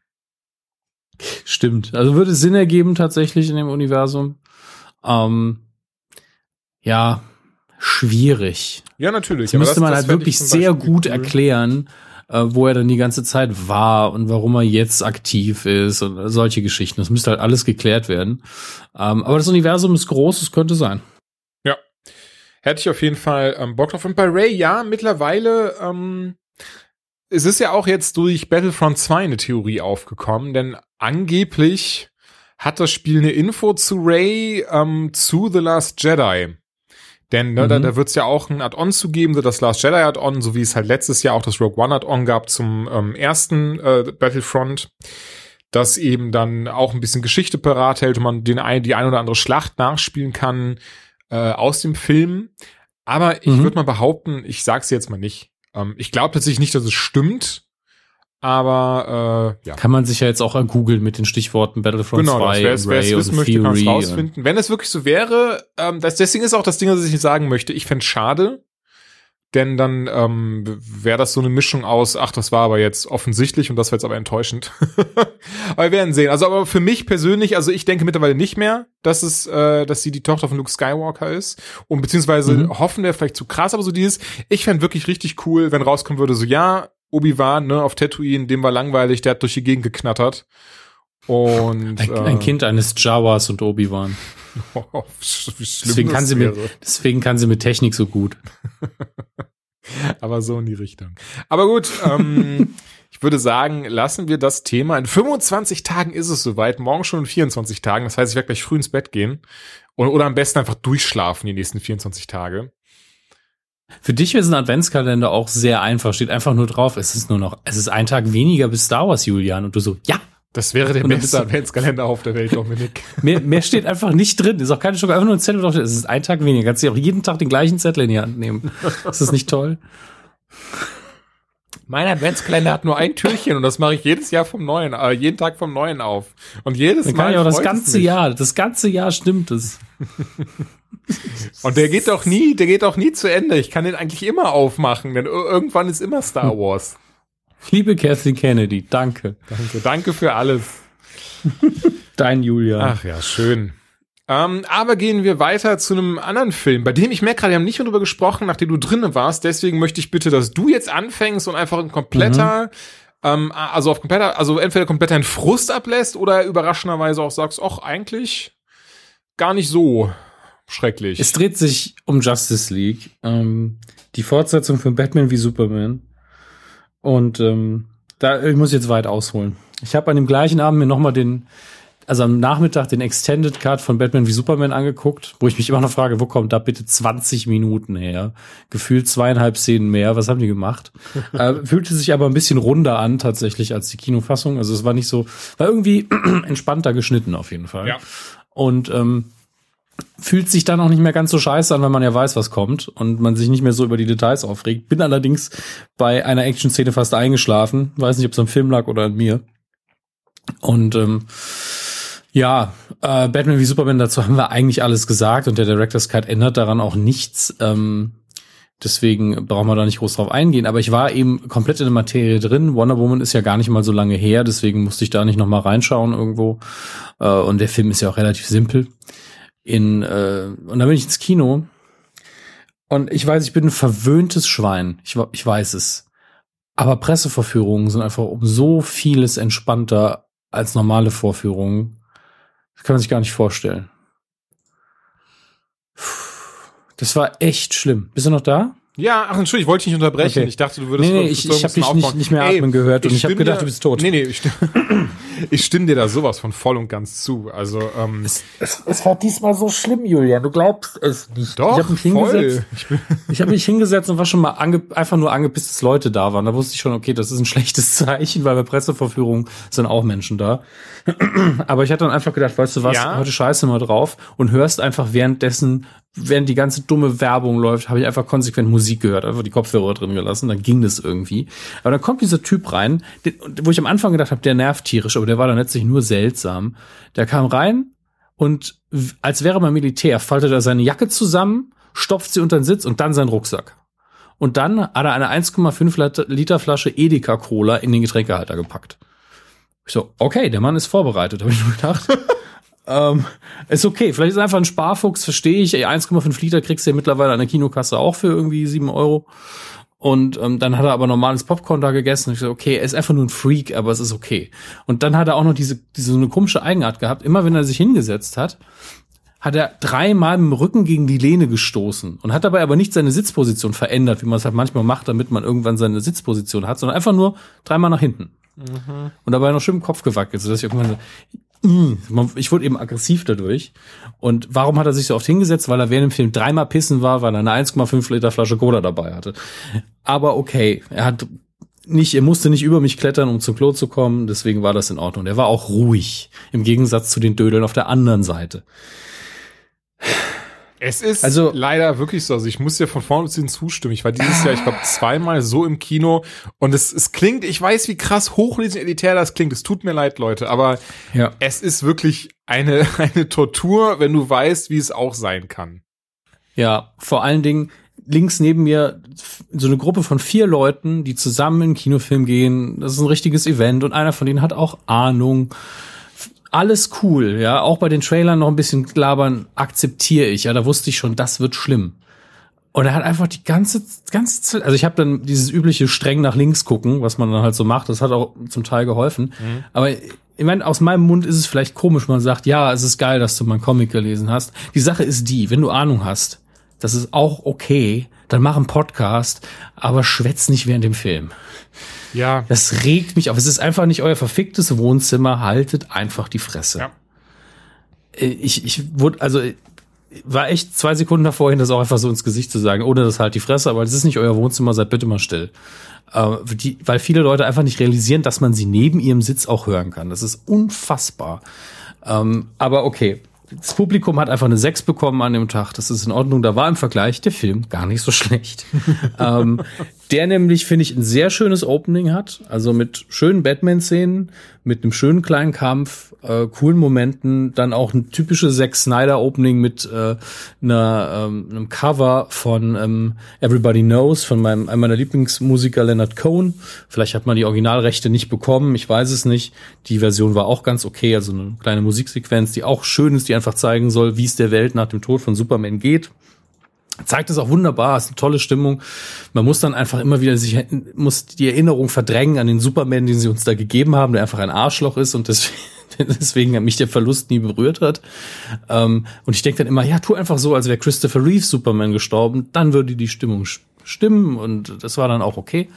Stimmt. Also würde es Sinn ergeben tatsächlich in dem Universum. Ähm, ja, schwierig. Ja, natürlich. Das müsste das, man das halt wirklich sehr gut cool. erklären äh, wo er dann die ganze Zeit war und warum er jetzt aktiv ist und solche Geschichten. Das müsste halt alles geklärt werden. Ähm, aber das Universum ist groß, es könnte sein. Ja. Hätte ich auf jeden Fall ähm, Bock drauf. Und bei Ray, ja, mittlerweile, ähm, es ist ja auch jetzt durch Battlefront 2 eine Theorie aufgekommen, denn angeblich hat das Spiel eine Info zu Ray ähm, zu The Last Jedi. Denn ne, mhm. da, da wird es ja auch ein Add-on zu geben, so das Last Jedi Add-on, so wie es halt letztes Jahr auch das Rogue One Add-on gab zum ähm, ersten äh, Battlefront, das eben dann auch ein bisschen Geschichte parat hält und man den ein, die ein oder andere Schlacht nachspielen kann äh, aus dem Film. Aber ich mhm. würde mal behaupten, ich sag's jetzt mal nicht. Ähm, ich glaube tatsächlich nicht, dass es stimmt. Aber äh, ja. Kann man sich ja jetzt auch an Google mit den Stichworten Battlefront genau, 2, das wer es wissen möchte, kann es rausfinden. Wenn es wirklich so wäre, ähm, das, deswegen ist auch das Ding, was ich nicht sagen möchte. Ich fände schade, denn dann ähm, wäre das so eine Mischung aus, ach, das war aber jetzt offensichtlich und das war jetzt aber enttäuschend. aber wir werden sehen. Also aber für mich persönlich, also ich denke mittlerweile nicht mehr, dass es, äh, dass sie die Tochter von Luke Skywalker ist. Und beziehungsweise mhm. hoffen wir vielleicht zu krass, aber so dieses, ich fände wirklich richtig cool, wenn rauskommen würde, so ja, Obi-Wan, ne, auf Tatooine, dem war langweilig, der hat durch die Gegend geknattert. Und ein, äh, ein Kind eines Jawas und Obi-Wan. Oh, deswegen kann sie mit, deswegen kann sie mit Technik so gut. Aber so in die Richtung. Aber gut, ähm, ich würde sagen, lassen wir das Thema. In 25 Tagen ist es soweit, morgen schon in 24 Tagen. Das heißt, ich werde gleich früh ins Bett gehen. Oder, oder am besten einfach durchschlafen die nächsten 24 Tage. Für dich ist ein Adventskalender auch sehr einfach. Steht einfach nur drauf, es ist nur noch, es ist ein Tag weniger bis Star Wars, Julian. Und du so, ja. Das wäre der beste Adventskalender auf der Welt, Dominik. mehr, mehr steht einfach nicht drin. Ist auch keine Schokolade, einfach nur ein Zettel drauf. Es ist ein Tag weniger. Kannst du auch jeden Tag den gleichen Zettel in die Hand nehmen. Ist das nicht toll? Mein Adventskalender hat nur ein Türchen und das mache ich jedes Jahr vom Neuen, äh, jeden Tag vom Neuen auf. Und jedes Dann Mal. Kann ich auch das ganze Jahr, das ganze Jahr stimmt es. Und der geht doch nie, der geht doch nie zu Ende. Ich kann den eigentlich immer aufmachen, denn irgendwann ist immer Star Wars. Liebe Kathleen Kennedy, danke. Danke, danke für alles. Dein Julia. Ach ja, schön. Ähm, aber gehen wir weiter zu einem anderen Film, bei dem ich merke gerade, wir haben nicht drüber gesprochen, nachdem du drinnen warst. Deswegen möchte ich bitte, dass du jetzt anfängst und einfach ein kompletter, mhm. ähm, also auf kompletter, also entweder komplett einen Frust ablässt oder überraschenderweise auch sagst, ach, eigentlich gar nicht so schrecklich. Es dreht sich um Justice League, ähm, die Fortsetzung von Batman wie Superman. Und ähm, da ich muss jetzt weit ausholen. Ich habe an dem gleichen Abend mir nochmal den also am Nachmittag den Extended Cut von Batman wie Superman angeguckt, wo ich mich immer noch frage, wo kommt da bitte 20 Minuten her? Gefühlt zweieinhalb Szenen mehr. Was haben die gemacht? äh, fühlte sich aber ein bisschen runder an tatsächlich als die Kinofassung. Also es war nicht so, war irgendwie entspannter geschnitten auf jeden Fall. Ja. Und ähm, fühlt sich dann auch nicht mehr ganz so scheiße an, wenn man ja weiß, was kommt und man sich nicht mehr so über die Details aufregt. Bin allerdings bei einer Action-Szene fast eingeschlafen. Weiß nicht, ob es am Film lag oder an mir. Und ähm, ja, äh, Batman wie Superman, dazu haben wir eigentlich alles gesagt und der Director's Cut ändert daran auch nichts. Ähm, deswegen brauchen wir da nicht groß drauf eingehen. Aber ich war eben komplett in der Materie drin. Wonder Woman ist ja gar nicht mal so lange her, deswegen musste ich da nicht noch mal reinschauen irgendwo. Äh, und der Film ist ja auch relativ simpel in äh, und dann bin ich ins Kino und ich weiß, ich bin ein verwöhntes Schwein. Ich, ich weiß es. Aber Pressevorführungen sind einfach um so vieles entspannter als normale Vorführungen. Das kann man sich gar nicht vorstellen. Das war echt schlimm. Bist du noch da? Ja, ach, Entschuldigung, ich wollte dich nicht unterbrechen. Okay. Ich dachte, du würdest Nee, nee, ich, ich habe dich nicht, nicht mehr atmen Ey, gehört und ich, habe stimme gedacht, dir- du bist tot. Nee, nee, ich, stimme- ich stimme dir da sowas von voll und ganz zu. Also, ähm, Es, es war diesmal so schlimm, Julian. Du glaubst es nicht. doch, ich habe mich voll. hingesetzt. Ich Ich habe mich hingesetzt und war schon mal ange einfach nur angepisst, dass Leute da waren. Da wusste ich schon, okay, das ist ein schlechtes Zeichen, weil bei Pressevorführungen sind auch Menschen da. Aber ich hatte dann einfach gedacht, weißt du was, Ja. heute scheiße mal drauf und hörst einfach währenddessen, während die ganze dumme Werbung läuft, habe ich einfach konsequent Musik gehört, einfach die Kopfhörer drin gelassen, dann ging das irgendwie. Aber dann kommt dieser Typ rein, den, wo ich am Anfang gedacht habe, der nervt tierisch, aber der war dann letztlich nur seltsam. Der kam rein und als wäre man Militär, faltet er seine Jacke zusammen, stopft sie unter den Sitz und dann seinen Rucksack. Und dann hat er eine 1,5 Lat- Liter Flasche Edeka Cola in den Getränkehalter gepackt. Ich so, okay, der Mann ist vorbereitet, habe ich nur gedacht. ähm, ist okay, vielleicht ist er einfach ein Sparfuchs, verstehe ich. Ey, 1,5 Liter kriegst du ja mittlerweile an der Kinokasse auch für irgendwie 7 Euro. Und ähm, dann hat er aber normales Popcorn da gegessen. Und ich so, okay, er ist einfach nur ein Freak, aber es ist okay. Und dann hat er auch noch diese, diese so eine komische Eigenart gehabt. Immer wenn er sich hingesetzt hat, hat er dreimal mit dem Rücken gegen die Lehne gestoßen und hat dabei aber nicht seine Sitzposition verändert, wie man es halt manchmal macht, damit man irgendwann seine Sitzposition hat, sondern einfach nur dreimal nach hinten. Und dabei noch schön im Kopf gewackelt, sodass ich irgendwann so, ich wurde eben aggressiv dadurch. Und warum hat er sich so oft hingesetzt? Weil er während dem Film dreimal pissen war, weil er eine 1,5 Liter Flasche Cola dabei hatte. Aber okay, er hat nicht, er musste nicht über mich klettern, um zum Klo zu kommen, deswegen war das in Ordnung. Der war auch ruhig, im Gegensatz zu den Dödeln auf der anderen Seite. Es ist Also- leider wirklich so. Also, ich muss dir von vorne bis hinten zustimmen. Ich war dieses Jahr, ich glaube, zweimal so im Kino und es, es klingt, ich weiß, wie krass hochlesend elitär das klingt. Es tut mir leid, Leute, aber Ja. es ist wirklich eine, eine Tortur, wenn du weißt, wie es auch sein kann. Ja, vor allen Dingen links neben mir so eine Gruppe von vier Leuten, die zusammen in den Kinofilm gehen. Das ist ein richtiges Event und einer von denen hat auch Ahnung. Alles cool, ja. Auch bei den Trailern noch ein bisschen labern, akzeptiere ich. Ja, da wusste ich schon, das wird schlimm. Und er hat einfach die ganze, ganze Zeit, also ich habe dann dieses übliche streng nach links gucken, was man dann halt so macht, das hat auch zum Teil geholfen. Aber ich meine, aus meinem Mund ist es vielleicht komisch, man sagt, ja, es ist geil, dass du meinen Comic gelesen hast. Die Sache ist die, wenn du Ahnung hast, das ist auch okay, dann mach einen Podcast, aber schwätz nicht während dem Film. Ja. Das regt mich auf. Es ist einfach nicht euer verficktes Wohnzimmer, haltet einfach die Fresse. Ja. Äh, Ich, ich wurde, also äh, war echt zwei Sekunden davor hin, das auch einfach so ins Gesicht zu sagen, ohne das halt die Fresse, aber das ist nicht euer Wohnzimmer, seid bitte mal still. Äh, die, weil viele Leute einfach nicht realisieren, dass man sie neben ihrem Sitz auch hören kann. Das ist unfassbar. Ähm, aber okay. Das Publikum hat einfach eine 6 bekommen an dem Tag. Das ist in Ordnung. Da war im Vergleich der Film gar nicht so schlecht. ähm, der nämlich, finde ich, ein sehr schönes Opening hat. Also mit schönen Batman-Szenen, mit einem schönen kleinen Kampf, äh, coolen Momenten. Dann auch ein typisches Zack Snyder-Opening mit äh, einer, ähm, einem Cover von ähm, Everybody Knows, von meinem, einem meiner Lieblingsmusiker Leonard Cohen. Vielleicht hat man die Originalrechte nicht bekommen, ich weiß es nicht. Die Version war auch ganz okay, also eine kleine Musiksequenz, die auch schön ist, die einfach zeigen soll, wie es der Welt nach dem Tod von Superman geht zeigt es auch wunderbar, ist eine tolle Stimmung. Man muss dann einfach immer wieder sich, muss die Erinnerung verdrängen an den Superman, den sie uns da gegeben haben, der einfach ein Arschloch ist und deswegen, deswegen mich der Verlust nie berührt hat. Ähm, und ich denke dann immer, ja, tu einfach so, als wäre Christopher Reeve Superman gestorben, dann würde die Stimmung stimmen und das war dann auch okay.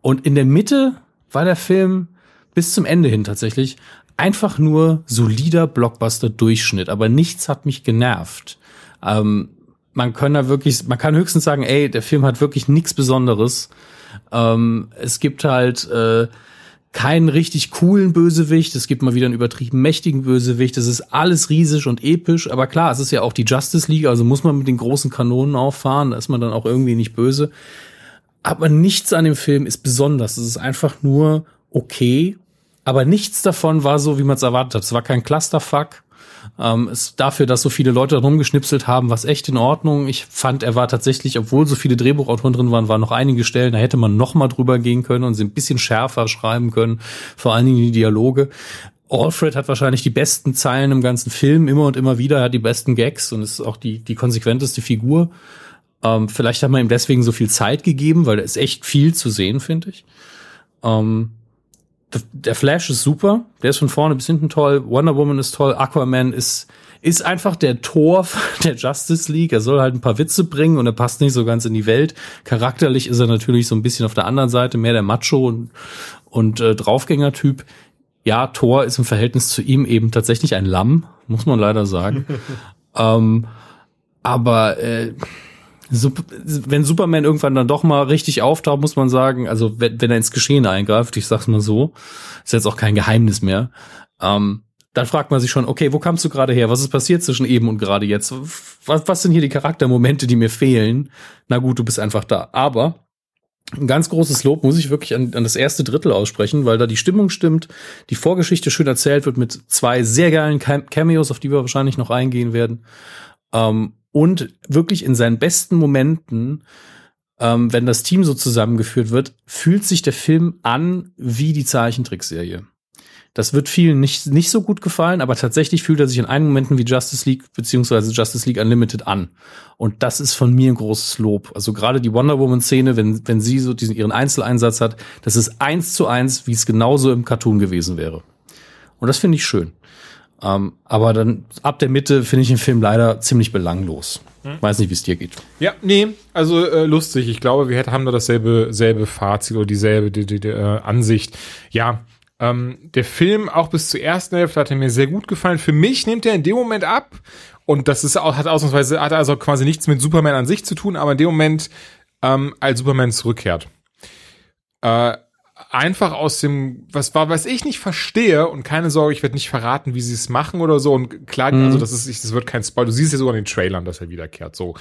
Und in der Mitte war der Film bis zum Ende hin tatsächlich einfach nur solider Blockbuster-Durchschnitt, aber nichts hat mich genervt. Ähm, man kann da wirklich, man kann höchstens sagen, ey, der Film hat wirklich nichts Besonderes. Ähm, es gibt halt äh, keinen richtig coolen Bösewicht, es gibt mal wieder einen übertrieben mächtigen Bösewicht, es ist alles riesig und episch, aber klar, es ist ja auch die Justice League, also muss man mit den großen Kanonen auffahren, da ist man dann auch irgendwie nicht böse. Aber nichts an dem Film ist besonders, es ist einfach nur okay, aber nichts davon war so, wie man es erwartet hat. Es war kein Clusterfuck, ähm, ist dafür, dass so viele Leute rumgeschnipselt haben, was echt in Ordnung. Ich fand, er war tatsächlich, obwohl so viele Drehbuchautoren drin waren, waren noch einige Stellen, da hätte man noch mal drüber gehen können und sie ein bisschen schärfer schreiben können. Vor allen Dingen die Dialoge. Alfred hat wahrscheinlich die besten Zeilen im ganzen Film, immer und immer wieder, er hat die besten Gags und ist auch die, die konsequenteste Figur. Ähm, vielleicht hat man ihm deswegen so viel Zeit gegeben, weil da ist echt viel zu sehen, finde ich. Ähm, der Flash ist super, der ist von vorne bis hinten toll, Wonder Woman ist toll, Aquaman ist ist einfach der Tor der Justice League. Er soll halt ein paar Witze bringen und er passt nicht so ganz in die Welt. Charakterlich ist er natürlich so ein bisschen auf der anderen Seite mehr der Macho und, und äh, Draufgänger-Typ. Ja, Thor ist im Verhältnis zu ihm eben tatsächlich ein Lamm, muss man leider sagen. ähm, aber äh, wenn Superman irgendwann dann doch mal richtig auftaucht, muss man sagen, also wenn, wenn er ins Geschehen eingreift, ich sag's mal so, ist jetzt auch kein Geheimnis mehr, ähm, dann fragt man sich schon, okay, wo kamst du gerade her? Was ist passiert zwischen eben und gerade jetzt? Was, was sind hier die Charaktermomente, die mir fehlen? Na gut, du bist einfach da. Aber ein ganz großes Lob muss ich wirklich an, an das erste Drittel aussprechen, weil da die Stimmung stimmt, die Vorgeschichte schön erzählt wird mit zwei sehr geilen Cameos, auf die wir wahrscheinlich noch eingehen werden. Ähm, und wirklich in seinen besten Momenten, ähm, wenn das Team so zusammengeführt wird, fühlt sich der Film an wie die Zeichentrickserie. Das wird vielen nicht, nicht so gut gefallen, aber tatsächlich fühlt er sich in einigen Momenten wie Justice League beziehungsweise Justice League Unlimited an. Und das ist von mir ein großes Lob. Also gerade die Wonder Woman Szene, wenn, wenn sie so diesen, ihren Einzeleinsatz hat, das ist eins zu eins, wie es genauso im Cartoon gewesen wäre. Und das finde ich schön. Ähm, aber dann ab der Mitte finde ich den Film leider ziemlich belanglos. Hm. Weiß nicht, wie es dir geht. Ja, nee, also äh, lustig. Ich glaube, wir haben da dasselbe selbe Fazit oder dieselbe die, die, die, äh, Ansicht. Ja, ähm, der Film auch bis zur ersten Hälfte hat er mir sehr gut gefallen. Für mich nimmt er in dem Moment ab und das ist auch hat ausnahmsweise hat also quasi nichts mit Superman an sich zu tun, aber in dem Moment ähm, als Superman zurückkehrt. Äh, einfach aus dem, was war, was ich nicht verstehe und keine Sorge, ich werde nicht verraten, wie sie es machen oder so und klar, mhm. also das ist, das wird kein Spoil, du siehst ja sogar in den Trailern, dass er wiederkehrt, so.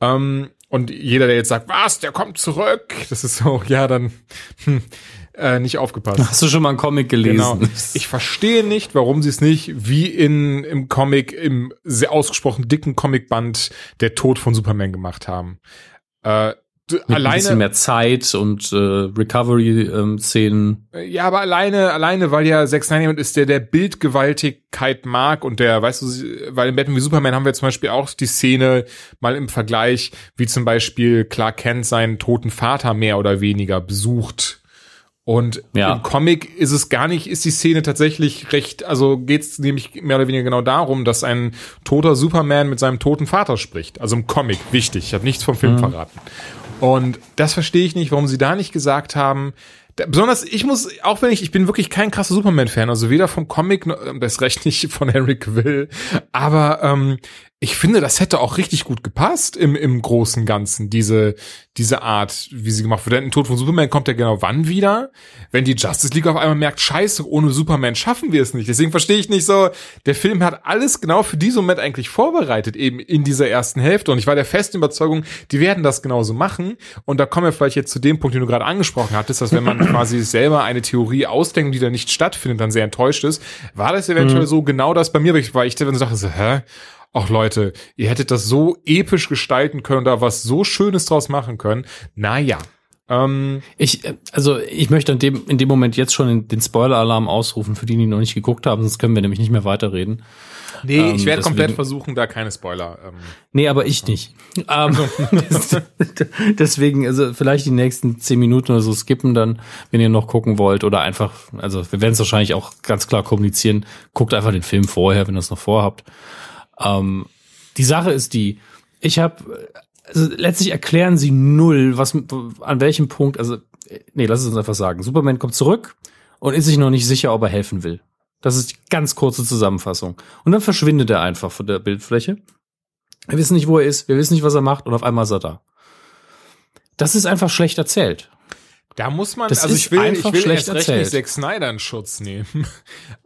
Ähm, und jeder, der jetzt sagt, was, der kommt zurück, das ist so, ja, dann, hm, äh, nicht aufgepasst. Hast du schon mal einen Comic gelesen? Genau. Ich verstehe nicht, warum sie es nicht wie in im Comic, im sehr ausgesprochen dicken Comicband Der Tod von Superman gemacht haben. Äh, mit alleine, ein bisschen mehr Zeit und äh, Recovery-Szenen. Ähm, ja, aber alleine, alleine, weil ja Zack Snyder ist, der der Bildgewaltigkeit mag und der, weißt du, weil in Batman wie Superman haben wir zum Beispiel auch die Szene mal im Vergleich, wie zum Beispiel Clark Kent seinen toten Vater mehr oder weniger besucht. Und ja. im Comic ist es gar nicht, ist die Szene tatsächlich recht, also geht es nämlich mehr oder weniger genau darum, dass ein toter Superman mit seinem toten Vater spricht. Also im Comic, wichtig. Ich habe nichts vom Film mhm. verraten. Und das verstehe ich nicht, warum sie da nicht gesagt haben, da, besonders, ich muss, auch wenn ich, ich bin wirklich kein krasser Superman-Fan, also weder vom Comic, das recht nicht von Henry Cavill, aber ähm, ich finde, das hätte auch richtig gut gepasst im, im großen Ganzen, diese, diese Art, wie sie gemacht wird. Denn ein Tod von Superman kommt ja genau wann wieder? Wenn die Justice League auf einmal merkt, scheiße, ohne Superman schaffen wir es nicht. Deswegen verstehe ich nicht so, der Film hat alles genau für diesen Moment eigentlich vorbereitet, eben in dieser ersten Hälfte. Und ich war der festen Überzeugung, die werden das genauso machen. Und da kommen wir vielleicht jetzt zu dem Punkt, den du gerade angesprochen hattest, dass wenn man quasi selber eine Theorie ausdenkt, die da nicht stattfindet, dann sehr enttäuscht ist. War das eventuell mhm. so genau das bei mir, weil ich dann dachte, so, hä? Ach Leute, ihr hättet das so episch gestalten können, da was so Schönes draus machen können. Naja. Ähm, ich, äh, also ich möchte in dem, in dem Moment jetzt schon den Spoiler-Alarm ausrufen, für die, die noch nicht geguckt haben, sonst können wir nämlich nicht mehr weiterreden. Nee, ähm, ich werde komplett versuchen, da keine Spoiler. Ähm, nee, aber ich nicht. ähm, deswegen, also vielleicht die nächsten zehn Minuten oder so skippen dann, wenn ihr noch gucken wollt. Oder einfach, also wir werden es wahrscheinlich auch ganz klar kommunizieren. Guckt einfach den Film vorher, wenn ihr es noch vorhabt. Ähm, die Sache ist die, ich habe, also letztlich erklären sie null, was, an welchem Punkt, also, nee, lass es uns einfach sagen. Superman kommt zurück und ist sich noch nicht sicher, ob er helfen will. Das ist die ganz kurze Zusammenfassung. Und dann verschwindet er einfach von der Bildfläche. Wir wissen nicht, wo er ist, wir wissen nicht, was er macht und auf einmal ist er da. Das ist einfach schlecht erzählt. Da muss man, Das also ich will, einfach ich will schlecht erst recht erzählt. nicht Zack Snyder in Schutz nehmen.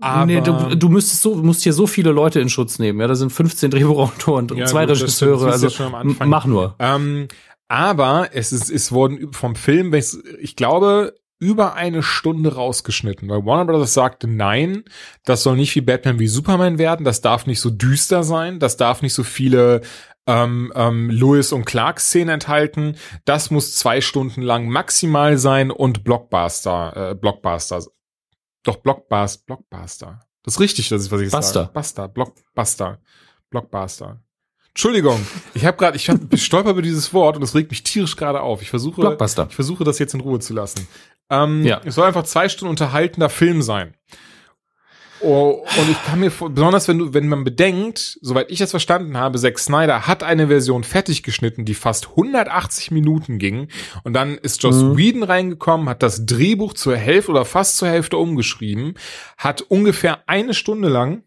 Aber nee, du, du müsstest so, musst hier so viele Leute in Schutz nehmen. Ja, da sind 15 Drehbuchautoren und Ja, zwei gut, Regisseure. Also ist ja schon am Anfang. mach nur. Ähm, aber es ist, es wurden vom Film, ich glaube, über eine Stunde rausgeschnitten, weil Warner Brothers sagte, nein, das soll nicht wie Batman wie Superman werden, das darf nicht so düster sein, das darf nicht so viele ähm, ähm, Lewis und Clark Szenen enthalten, das muss zwei Stunden lang maximal sein und Blockbuster, äh, Blockbuster, doch Blockbuster, Blockbuster. Das ist richtig, das ist was ich Buster. sage. Buster, Blockbuster, Blockbuster. Entschuldigung, ich habe gerade, ich hab, stolper über dieses Wort und es regt mich tierisch gerade auf. Ich versuche, Blockbuster. ich versuche das jetzt in Ruhe zu lassen. Ähm, Ja. Es soll einfach zwei Stunden unterhaltender Film sein. Oh, und ich kann mir vor, besonders wenn du, wenn man bedenkt, soweit ich das verstanden habe, Zack Snyder hat eine Version fertig geschnitten, die fast 180 Minuten ging. Und dann ist Joss Mhm. Whedon reingekommen, hat das Drehbuch zur Hälfte oder fast zur Hälfte umgeschrieben, hat ungefähr eine Stunde lang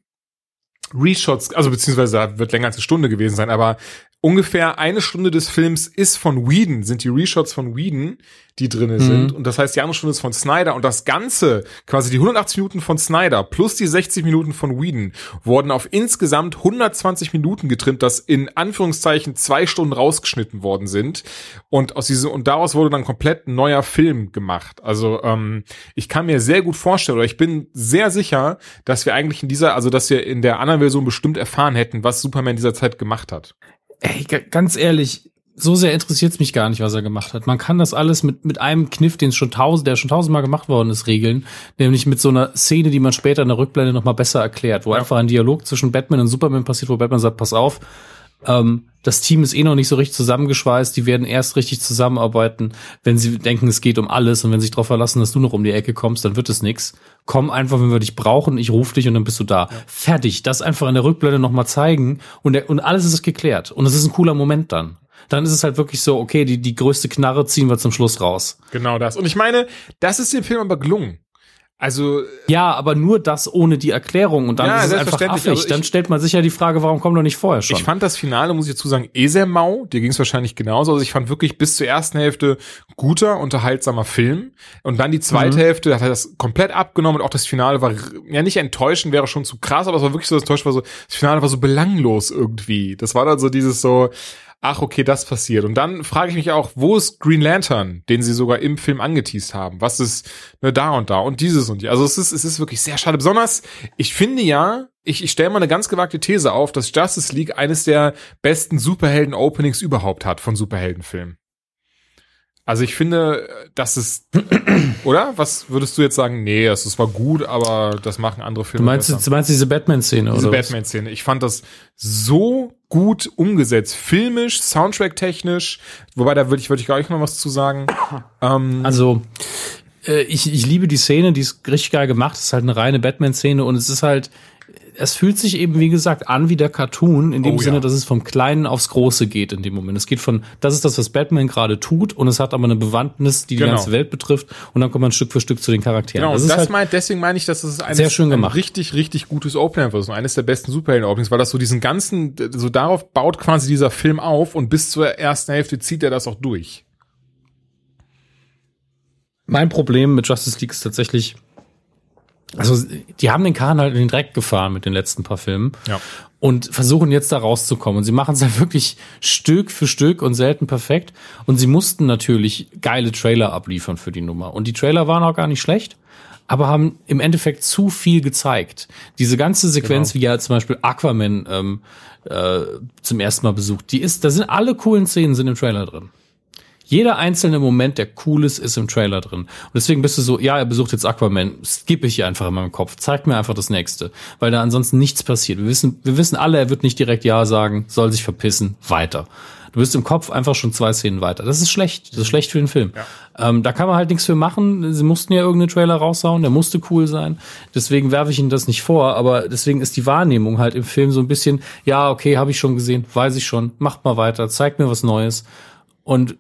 Reshots, also beziehungsweise wird länger als eine Stunde gewesen sein, aber ungefähr eine Stunde des Films ist von Whedon, sind die Reshots von Whedon, die drinne sind. Und das heißt, die andere Stunde ist von Snyder. Und das Ganze, quasi die 180 Minuten von Snyder plus die 60 Minuten von Whedon, wurden auf insgesamt 120 Minuten getrimmt, das in Anführungszeichen zwei Stunden rausgeschnitten worden sind. Und aus diesem, und daraus wurde dann komplett ein neuer Film gemacht. Also ähm, ich kann mir sehr gut vorstellen, oder ich bin sehr sicher, dass wir eigentlich in dieser, also dass wir in der anderen Version bestimmt erfahren hätten, was Superman in dieser Zeit gemacht hat. Ey, ga- ganz ehrlich, so sehr interessiert es mich gar nicht, was er gemacht hat. Man kann das alles mit, mit einem Kniff, den schon tausend, der schon tausendmal gemacht worden ist, regeln. Nämlich mit so einer Szene, die man später in der Rückblende nochmal besser erklärt, wo einfach ein Dialog zwischen Batman und Superman passiert, wo Batman sagt, pass auf, ähm, das Team ist eh noch nicht so richtig zusammengeschweißt, die werden erst richtig zusammenarbeiten, wenn sie denken, es geht um alles und wenn sie sich darauf verlassen, dass du noch um die Ecke kommst, dann wird es nix. Komm einfach, wenn wir dich brauchen, ich rufe dich und dann bist du da. Fertig. Das einfach in der Rückblende nochmal zeigen und, der, und alles ist geklärt. Und das ist ein cooler Moment dann. Dann ist es halt wirklich so, okay, die, die größte Knarre ziehen wir zum Schluss raus. Genau das. Und ich meine, das ist dem Film aber gelungen. Also, Ja, aber nur das ohne die Erklärung und dann Ja, ist es einfach affig. Also dann ich- stellt man sich ja die Frage, warum kommt doch nicht vorher schon? ich fand das Finale, muss ich dazu sagen, eh sehr mau. Dir ging es wahrscheinlich genauso. Also ich fand wirklich bis zur ersten Hälfte guter, unterhaltsamer Film. Und dann die zweite Hälfte hat er das komplett abgenommen und auch das Finale war, ja nicht enttäuschend, wäre schon zu krass, aber es war wirklich so, das Enttäuschend war so, das Finale war so belanglos irgendwie. Das war dann so dieses so, ach okay, das passiert. Und dann frage ich mich auch, wo ist Green Lantern, den sie sogar im Film angeteased haben? Was ist ne, da und da und dieses und die? Also es ist, es ist wirklich sehr schade. Besonders, ich finde ja, ich, ich stelle mal eine ganz gewagte These auf, dass Justice League eines der besten Superhelden-Openings überhaupt hat von Superheldenfilmen. Also ich finde, das ist, oder? Was würdest du jetzt sagen? Nee, es war gut, aber das machen andere Filme du meinst, besser. du meinst diese Batman-Szene, Diese oder? was? Batman-Szene. Ich fand das so gut umgesetzt. Filmisch, Soundtrack-technisch. Wobei, da würde ich, würde ich gar nicht noch was zu sagen. Ähm, Also, äh, ich, ich liebe die Szene, die ist richtig geil gemacht. Es ist halt eine reine Batman-Szene und es ist halt, es fühlt sich eben, wie gesagt, an wie der Cartoon, in dem Oh, Sinne, ja. dass es vom Kleinen aufs Große geht in dem Moment. Es geht von, das ist das, was Batman gerade tut und es hat aber eine Bewandtnis, die die Genau. ganze Welt betrifft und dann kommt man Stück für Stück zu den Charakteren. Genau, das das halt, meint, deswegen meine ich, dass es eines, Sehr schön ein gemacht. richtig, richtig gutes Opener ist und eines der besten Superhelden-Openings, weil das so diesen ganzen, so darauf baut quasi dieser Film auf und bis zur ersten Hälfte zieht er das auch durch. mein Problem mit Justice League ist tatsächlich, also die haben den Kahn halt in den Dreck gefahren mit den letzten paar Filmen. Ja. und versuchen jetzt da rauszukommen. Und sie machen es halt wirklich Stück für Stück und selten perfekt. Und sie mussten natürlich geile Trailer abliefern für die Nummer. Und die Trailer waren auch gar nicht schlecht, aber haben im Endeffekt zu viel gezeigt. Diese ganze Sequenz, wie ja zum Beispiel Aquaman ähm, äh, zum ersten Mal besucht, die ist, da sind alle coolen Szenen sind im Trailer drin. Jeder einzelne Moment, der cool ist, ist im Trailer drin. Und deswegen bist du so, ja, er besucht jetzt Aquaman, skippe ich hier einfach in meinem Kopf, zeig mir einfach das nächste, weil da ansonsten nichts passiert. Wir wissen, wir wissen alle, er wird nicht direkt Ja sagen, soll sich verpissen, weiter. Du bist im Kopf einfach schon zwei Szenen weiter. Das ist schlecht. Das ist schlecht für den Film. Ähm, da kann man halt nichts für machen. Sie mussten ja irgendeinen Trailer raushauen, der musste cool sein. Deswegen werfe ich Ihnen das nicht vor, aber deswegen ist die Wahrnehmung halt im Film so ein bisschen, ja, okay, habe ich schon gesehen, weiß ich schon, macht mal weiter, zeigt mir was Neues. Und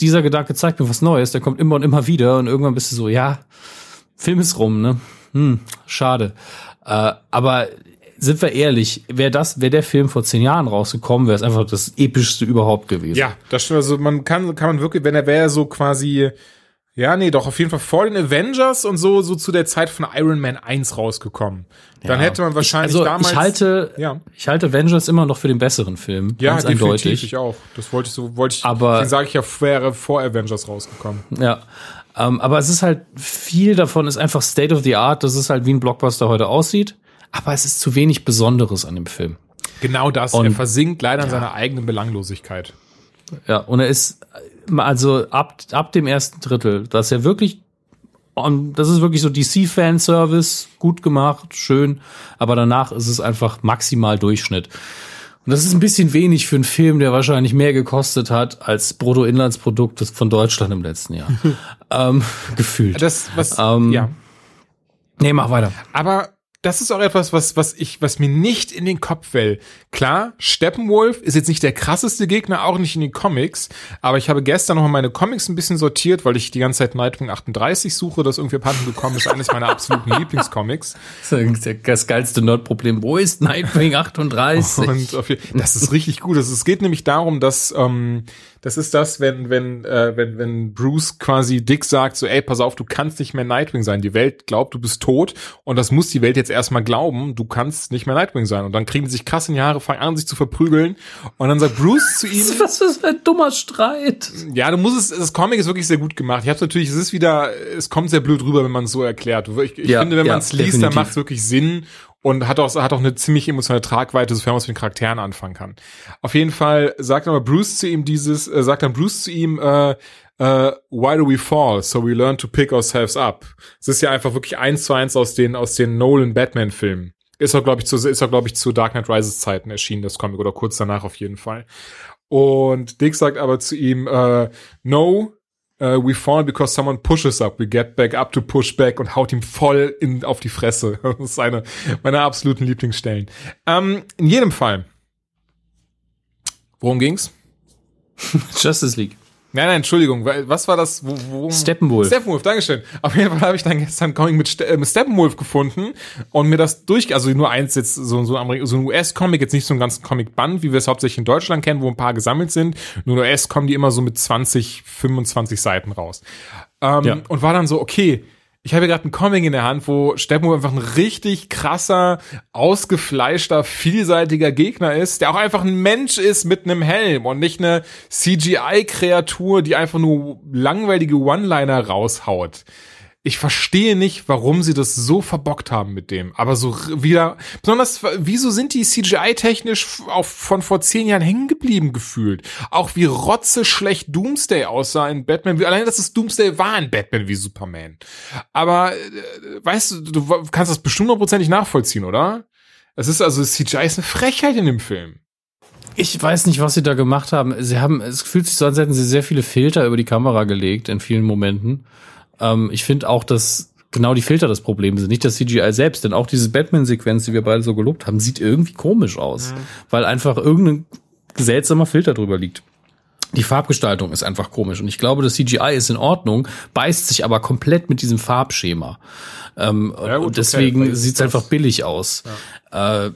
dieser Gedanke zeigt mir was Neues, der kommt immer und immer wieder und irgendwann bist du so, ja, Film ist rum, ne? Hm, schade. Äh, aber sind wir ehrlich, wäre das, wäre der Film vor zehn Jahren rausgekommen, wäre es einfach das epischste überhaupt gewesen. Ja, das stimmt. Also man kann, kann man wirklich, wenn er wäre so quasi, ja, nee, doch auf jeden Fall vor den Avengers und so, so zu der Zeit von Iron Man 1 rausgekommen. Dann Ja. hätte man wahrscheinlich ich, also damals. ich halte, Ja. ich halte Avengers immer noch für den besseren Film. ja, ganz definitiv, eindeutig. ich auch. Das wollte ich so, wollte ich, Aber- deswegen sage ich ja, wäre vor Avengers rausgekommen. Ja. Ähm, aber es ist halt, viel davon ist einfach State of the Art. Das ist halt wie ein Blockbuster heute aussieht. Aber es ist zu wenig Besonderes an dem Film. Genau das. Und- er versinkt leider in seiner eigenen Belanglosigkeit. Ja, und er ist, also ab, ab dem ersten Drittel, das ist ja wirklich, und das ist wirklich so DC-Fanservice, gut gemacht, schön, aber danach ist es einfach maximal Durchschnitt. Und das ist ein bisschen wenig für einen Film, der wahrscheinlich mehr gekostet hat als Bruttoinlandsprodukt von Deutschland im letzten Jahr. ähm, gefühlt. Das, was, Ähm, ja. nee, mach weiter. Aber das ist auch etwas, was, was ich, was mir nicht in den Kopf will. Klar, Steppenwolf ist jetzt nicht der krasseste Gegner, auch nicht in den Comics, aber ich habe gestern noch mal meine Comics ein bisschen sortiert, weil ich die ganze Zeit Nightwing 38 suche, das irgendwie abhanden gekommen ist, eines meiner absoluten Lieblingscomics. Das geilste Nerd-Problem. Wo ist Nightwing 38? Und das ist richtig gut. Es es geht nämlich darum, dass ähm, das ist das, wenn wenn äh, wenn wenn Bruce quasi Dick sagt, so ey, pass auf, du kannst nicht mehr Nightwing sein. Die Welt glaubt, du bist tot und das muss die Welt jetzt erstmal glauben, du kannst nicht mehr Nightwing sein. Und dann kriegen die sich krass in die Haare, fangen an, sich zu verprügeln. Und dann sagt Bruce zu ihm, Was ist ein dummer Streit? ja, du musst es, das Comic ist wirklich sehr gut gemacht. Ich habe natürlich, es ist wieder, es kommt sehr blöd rüber, wenn man es so erklärt. Ich, ich Ja, finde, wenn ja, man es liest, dann definitiv. macht es wirklich Sinn und hat auch, hat auch eine ziemlich emotionale Tragweite, sofern man es mit den Charakteren anfangen kann. Auf jeden Fall sagt aber Bruce zu ihm dieses, äh, sagt dann Bruce zu ihm, äh, äh, why do we fall? So we learn to pick ourselves up. Es ist ja einfach wirklich eins zu eins aus den, aus den Nolan Batman-Filmen. Ist auch, glaube ich, zu, ist auch, glaube ich, zu Dark Knight Rises Zeiten erschienen, das Comic, oder kurz danach auf jeden Fall. Und Dick sagt aber zu ihm, äh, no, uh, we fall because someone pushes up. We get back up to push back und haut ihm voll in, auf die Fresse. Das ist eine meiner absoluten Lieblingsstellen. Ähm, in jedem Fall. Worum ging's? Justice League. Nein, nein, Entschuldigung. Was war das? Wo, wo, Steppenwolf. Steppenwolf, Dankeschön. Auf jeden Fall habe ich dann gestern Comic mit, Ste äh, mit Steppenwolf gefunden und mir das durch, also nur eins jetzt, so, so, Amerik so ein US-Comic, jetzt nicht so ein ganzen Comic-Band, wie wir es hauptsächlich in Deutschland kennen, wo ein paar gesammelt sind. Nur in US kommen die immer so mit 20, 25 Seiten raus. Ähm, Ja. Und war dann so, okay, ich habe hier gerade einen Comic in der Hand, wo Steppenwolf einfach ein richtig krasser, ausgefleischter, vielseitiger Gegner ist, der auch einfach ein Mensch ist mit einem Helm und nicht eine CGI-Kreatur, die einfach nur langweilige One-Liner raushaut. Ich verstehe nicht, warum sie das so verbockt haben mit dem. Aber so wieder, besonders, wieso sind die CGI-technisch auf, von vor zehn Jahren hängen geblieben gefühlt? Auch wie rotze schlecht Doomsday aussah in Batman, wie, allein, dass es Doomsday war in Batman wie Superman. Aber, äh, weißt du, du kannst das bestimmt hundertprozentig nachvollziehen, oder? Es ist also, CGI ist eine Frechheit in dem Film. Ich weiß nicht, was sie da gemacht haben. Sie haben, es fühlt sich so an, als hätten sie sehr viele Filter über die Kamera gelegt in vielen Momenten. Ähm, ich finde auch, dass genau die Filter das Problem sind, nicht das CGI selbst, denn auch diese Batman-Sequenz, die wir beide so gelobt haben, sieht irgendwie komisch aus, weil einfach irgendein seltsamer Filter drüber liegt. Die Farbgestaltung ist einfach komisch und ich glaube, das CGI ist in Ordnung, beißt sich aber komplett mit diesem Farbschema. Ähm, Ja, gut, und deswegen okay, sieht's einfach billig aus. Äh,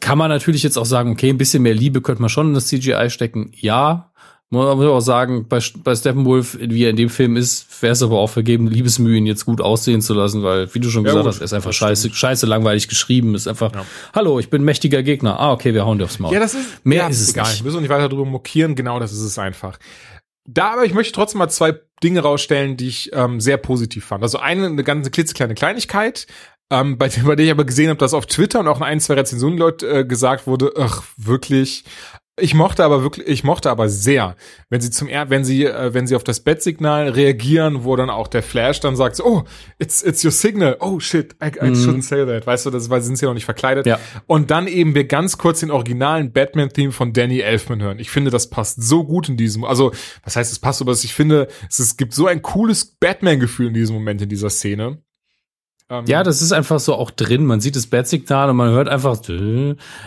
kann man natürlich jetzt auch sagen, okay, ein bisschen mehr Liebe könnte man schon in das CGI stecken. Ja, man muss auch sagen, bei, bei Steppenwolf, wie er in dem Film ist, wäre es aber auch vergeben, Liebesmühe, ihn jetzt gut aussehen zu lassen, weil, wie du schon Ja, gesagt gut, hast, er ist einfach scheiße, scheiße langweilig geschrieben, ist einfach, hallo, ich bin mächtiger Gegner. Ah, okay, wir hauen dir aufs Maul. Ja, das ist Mehr ja, ist es egal. nicht. Wir müssen auch nicht weiter drüber mokieren. Genau, das ist es einfach. Da aber ich möchte trotzdem mal zwei Dinge rausstellen, die ich ähm, sehr positiv fand. Also eine, eine ganz klitzekleine Kleinigkeit, ähm, bei, der, bei der ich aber gesehen habe, dass auf Twitter und auch in ein, zwei Rezensionen Leute äh, gesagt wurde, ach, wirklich. Ich mochte aber wirklich, ich mochte aber sehr, wenn sie zum er wenn sie äh, wenn sie auf das Bettsignal reagieren, wo dann auch der Flash dann sagt, so, oh, it's it's your signal. Oh shit, I, I shouldn't say that. Weißt du, das weil sie sind ja noch nicht verkleidet. Ja. Und dann eben wir ganz kurz den originalen Batman-Theme von Danny Elfman hören. Ich finde, das passt so gut in diesem, also, was heißt, es passt, aber ich finde, es, es gibt so ein cooles Batman-Gefühl in diesem Moment, in dieser Szene. Ähm, ja, das ist einfach so auch drin. Man sieht das Bat-Signal und man hört einfach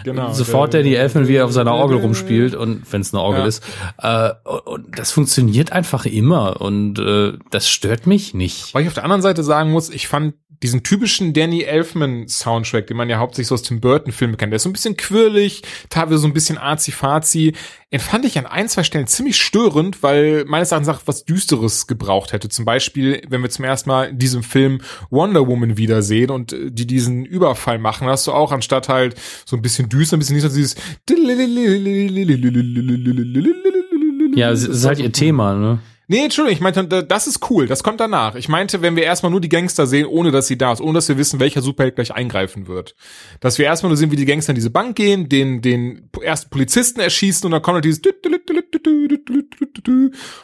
genau, sofort Danny Elfman, wie er auf seiner Orgel rumspielt und wenn es eine Orgel ja. ist. Äh, und das funktioniert einfach immer und äh, das stört mich nicht. Weil ich auf der anderen Seite sagen muss, ich fand diesen typischen Danny Elfman Soundtrack, den man ja hauptsächlich so aus Tim Burton Filmen kennt, der ist so ein bisschen quirlig, teilweise so ein bisschen arzi-fazi. Den fand ich an ein, zwei Stellen ziemlich störend, weil meines Erachtens auch was Düsteres gebraucht hätte. Zum Beispiel, wenn wir zum ersten Mal in diesem Film Wonder Woman wiedersehen und äh, die diesen Überfall machen, hast du auch anstatt halt so ein bisschen düster, ein bisschen nicht so dieses ja, es ist halt ihr Thema, ne? Nee, Entschuldigung, ich meinte, das ist cool, das kommt danach. Ich meinte, wenn wir erstmal nur die Gangster sehen, ohne dass sie da ist, ohne dass wir wissen, welcher Superheld gleich eingreifen wird. Dass wir erstmal nur sehen, wie die Gangster in diese Bank gehen, den, den ersten Polizisten erschießen und dann kommt halt dieses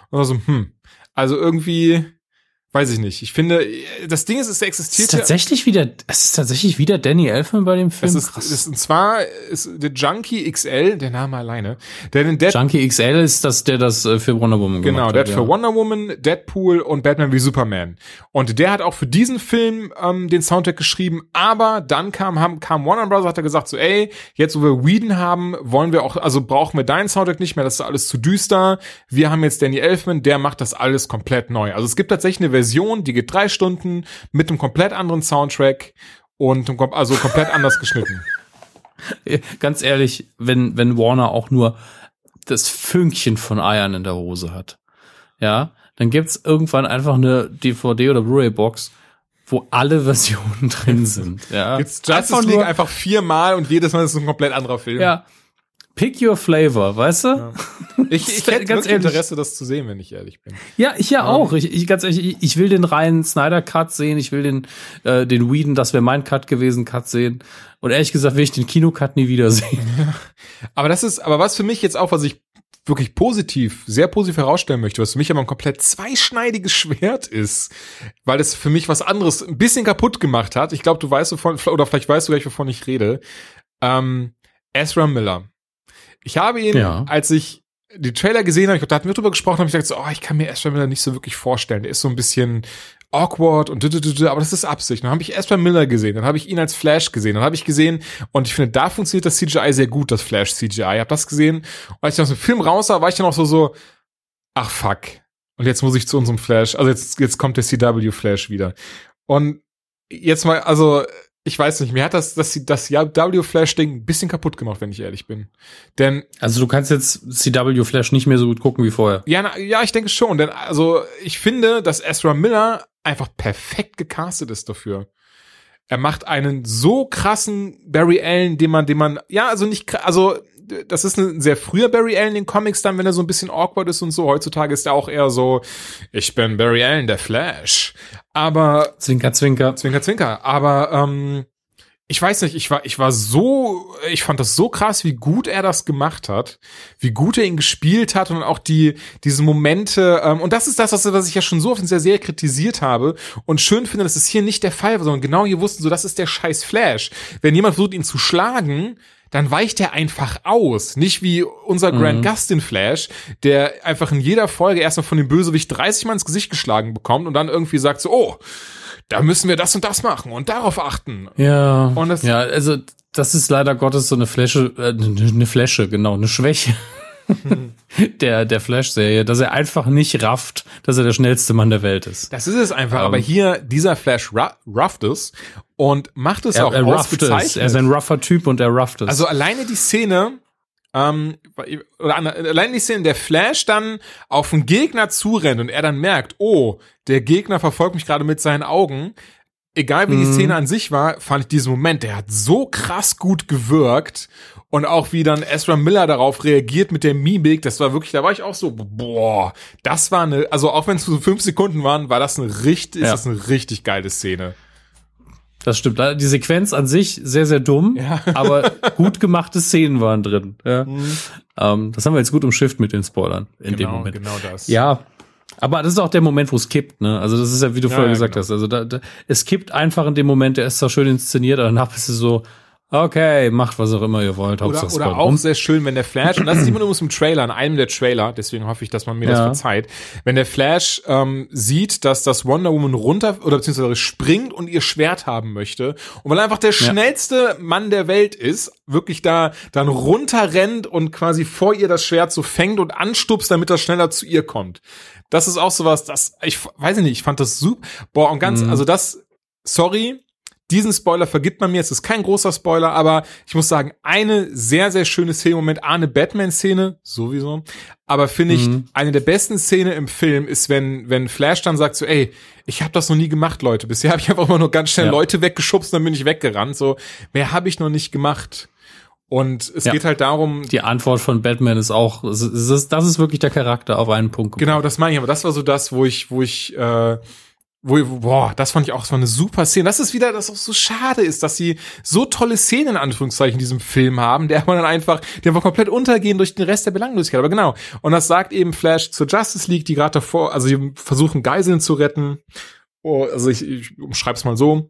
also, hm. Also irgendwie, Weiß ich nicht. Ich finde, das Ding ist, es existiert. Es ist tatsächlich wieder, es ist tatsächlich wieder Danny Elfman bei dem Film. Es ist, Krass. ist, und zwar ist der Junkie XL, der Name alleine. Der, der Junkie XL ist das, der das äh, für Wonder Woman genau, gemacht hat. Genau, der hat ja. für Wonder Woman, Deadpool und Batman wie Superman. Und der hat auch für diesen Film ähm, den Soundtrack geschrieben. Aber dann kam, haben, kam Warner Bros. hat er gesagt so, ey, jetzt wo wir Whedon haben, wollen wir auch, also brauchen wir deinen Soundtrack nicht mehr. Das ist alles zu düster. Wir haben jetzt Danny Elfman, der macht das alles komplett neu. Also es gibt tatsächlich eine Version, die geht drei Stunden mit einem komplett anderen Soundtrack und also komplett anders geschnitten. Ganz ehrlich, wenn, wenn Warner auch nur das Fünkchen von Eiern in der Hose hat, ja, dann gibt's irgendwann einfach eine DVD oder Blu-ray-Box, wo alle Versionen drin sind. Ja. Jetzt Justice League einfach viermal und jedes Mal ist es ein komplett anderer Film. Ja, Pick your flavor, weißt du? Ja. Ich, ich hätte ganz ehrlich, Interesse, das zu sehen, wenn ich ehrlich bin. Ja, ich ja, ja. auch. Ich, ich ganz ehrlich, ich, ich will den reinen Snyder Cut sehen. Ich will den äh, den Whedon, das wäre mein Cut gewesen, Cut sehen. Und ehrlich gesagt will ich den Kino-Cut nie wiedersehen. Ja. Aber das ist, aber was für mich jetzt auch, was ich wirklich positiv, sehr positiv herausstellen möchte, was für mich aber ein komplett zweischneidiges Schwert ist, weil es für mich was anderes ein bisschen kaputt gemacht hat. Ich glaube, du weißt wovon, oder vielleicht weißt du gleich, wovon ich rede. Ähm, Ezra Miller ich habe ihn, ja. als ich die Trailer gesehen habe, ich glaube, da hatten wir drüber gesprochen, habe ich gesagt, so, oh, ich kann mir Ezra Miller nicht so wirklich vorstellen. Der ist so ein bisschen awkward und aber das ist Absicht. Dann habe ich Ezra Miller gesehen, dann habe ich ihn als Flash gesehen, dann habe ich gesehen und ich finde, da funktioniert das CGI sehr gut, das Flash CGI. Ich habe das gesehen und als ich aus dem Film raus war, war ich dann auch so so, ach fuck. Und jetzt muss ich zu unserem Flash, also jetzt jetzt kommt der CW Flash wieder. Und jetzt mal, also ich weiß nicht, mir hat das, das, das CW-Flash-Ding ein bisschen kaputt gemacht, wenn ich ehrlich bin. Denn. Also du kannst jetzt CW-Flash nicht mehr so gut gucken wie vorher. Ja, na, ja, ich denke schon. Denn also ich finde, dass Ezra Miller einfach perfekt gecastet ist dafür. Er macht einen so krassen Barry Allen, den man, den man, ja, also nicht, also das ist ein sehr früher Barry Allen in den Comics dann, wenn er so ein bisschen awkward ist und so. Heutzutage ist er auch eher so, ich bin Barry Allen, der Flash. Aber Zwinker, Zwinker. Zwinker, Zwinker. Aber ähm, ich weiß nicht, ich war, ich war so, ich fand das so krass, wie gut er das gemacht hat, wie gut er ihn gespielt hat und auch die, diese Momente, ähm, und das ist das, was, was ich ja schon so oft in der Serie kritisiert habe und schön finde, dass es hier nicht der Fall war, sondern genau hier wussten, so, das ist der scheiß Flash. Wenn jemand versucht, ihn zu schlagen, dann weicht er einfach aus. Nicht wie unser Grand mhm. Gustin Flash, der einfach in jeder Folge erstmal von dem Bösewicht 30 Mal ins Gesicht geschlagen bekommt und dann irgendwie sagt so, oh, da müssen wir das und das machen und darauf achten. Ja. Ja, also das ist leider Gottes so eine Fläche, äh, eine Fläche, genau, eine Schwäche. der, der Flash-Serie, dass er einfach nicht rafft, dass er der schnellste Mann der Welt ist. Das ist es einfach. Um, aber ähm. hier, dieser Flash rafft es und macht es er, auch er ausgezeichnet. Er ist ein rougher Typ und er rafft es. Also alleine die Szene, ähm, oder allein die Szene, der Flash dann auf einen Gegner zurennt und er dann merkt, oh, der Gegner verfolgt mich gerade mit seinen Augen. Egal wie mhm. die Szene an sich war, fand ich diesen Moment, der hat so krass gut gewirkt und auch wie dann Ezra Miller darauf reagiert mit der Mimik, das war wirklich, da war ich auch so, boah, das war eine, also auch wenn es so fünf Sekunden waren, war das eine richtig, ja. ist das eine richtig geile Szene. Das stimmt. Die Sequenz an sich sehr, sehr dumm, ja. aber gut gemachte Szenen waren drin. Ja. Mhm. Ähm, das haben wir jetzt gut umschifft mit den Spoilern in genau, dem Moment. Genau das. Ja, aber das ist auch der Moment, wo es kippt, ne? Also das ist ja, wie du ja, vorher gesagt genau. hast. Also da, da, es kippt einfach in dem Moment, der ist zwar schön inszeniert, aber danach ist es so, Okay, macht was auch immer ihr wollt. Oder, Hauptsache oder kommt auch rum. sehr schön, wenn der Flash, und das sieht man übrigens im Trailer, in einem der Trailer, deswegen hoffe ich, dass man mir das Ja. verzeiht, wenn der Flash ähm, sieht, dass das Wonder Woman runter oder beziehungsweise springt und ihr Schwert haben möchte und weil er einfach der schnellste Mann der Welt ist, wirklich da dann runterrennt und quasi vor ihr das Schwert so fängt und anstupst, damit er schneller zu ihr kommt. Das ist auch sowas, das, ich weiß nicht, ich fand das super. Boah, und ganz, also das, sorry, diesen Spoiler vergibt man mir, es ist kein großer Spoiler, aber ich muss sagen, eine sehr, sehr schöne Szene im Moment, A, eine Batman-Szene, sowieso, aber finde ich, eine der besten Szene im Film ist, wenn, wenn Flash dann sagt so, ey, ich habe das noch nie gemacht, Leute, bisher habe ich einfach immer nur ganz schnell Ja. Leute weggeschubst, dann bin ich weggerannt, so, mehr habe ich noch nicht gemacht. Und es Ja. geht halt darum, Die Antwort von Batman ist auch, es ist, das ist wirklich der Charakter auf einen Punkt. Genau, das meine ich, aber das war so das, wo ich, wo ich, äh, wo, boah, das fand ich auch, war eine super Szene. Das ist wieder, das auch so schade ist, dass sie so tolle Szenen in Anführungszeichen in diesem Film haben, der aber dann einfach, die einfach komplett untergehen durch den Rest der Belanglosigkeit. Aber genau. Und das sagt eben Flash zur Justice League, die gerade davor, also sie versuchen Geiseln zu retten. Oh, also ich, ich umschreib's mal so.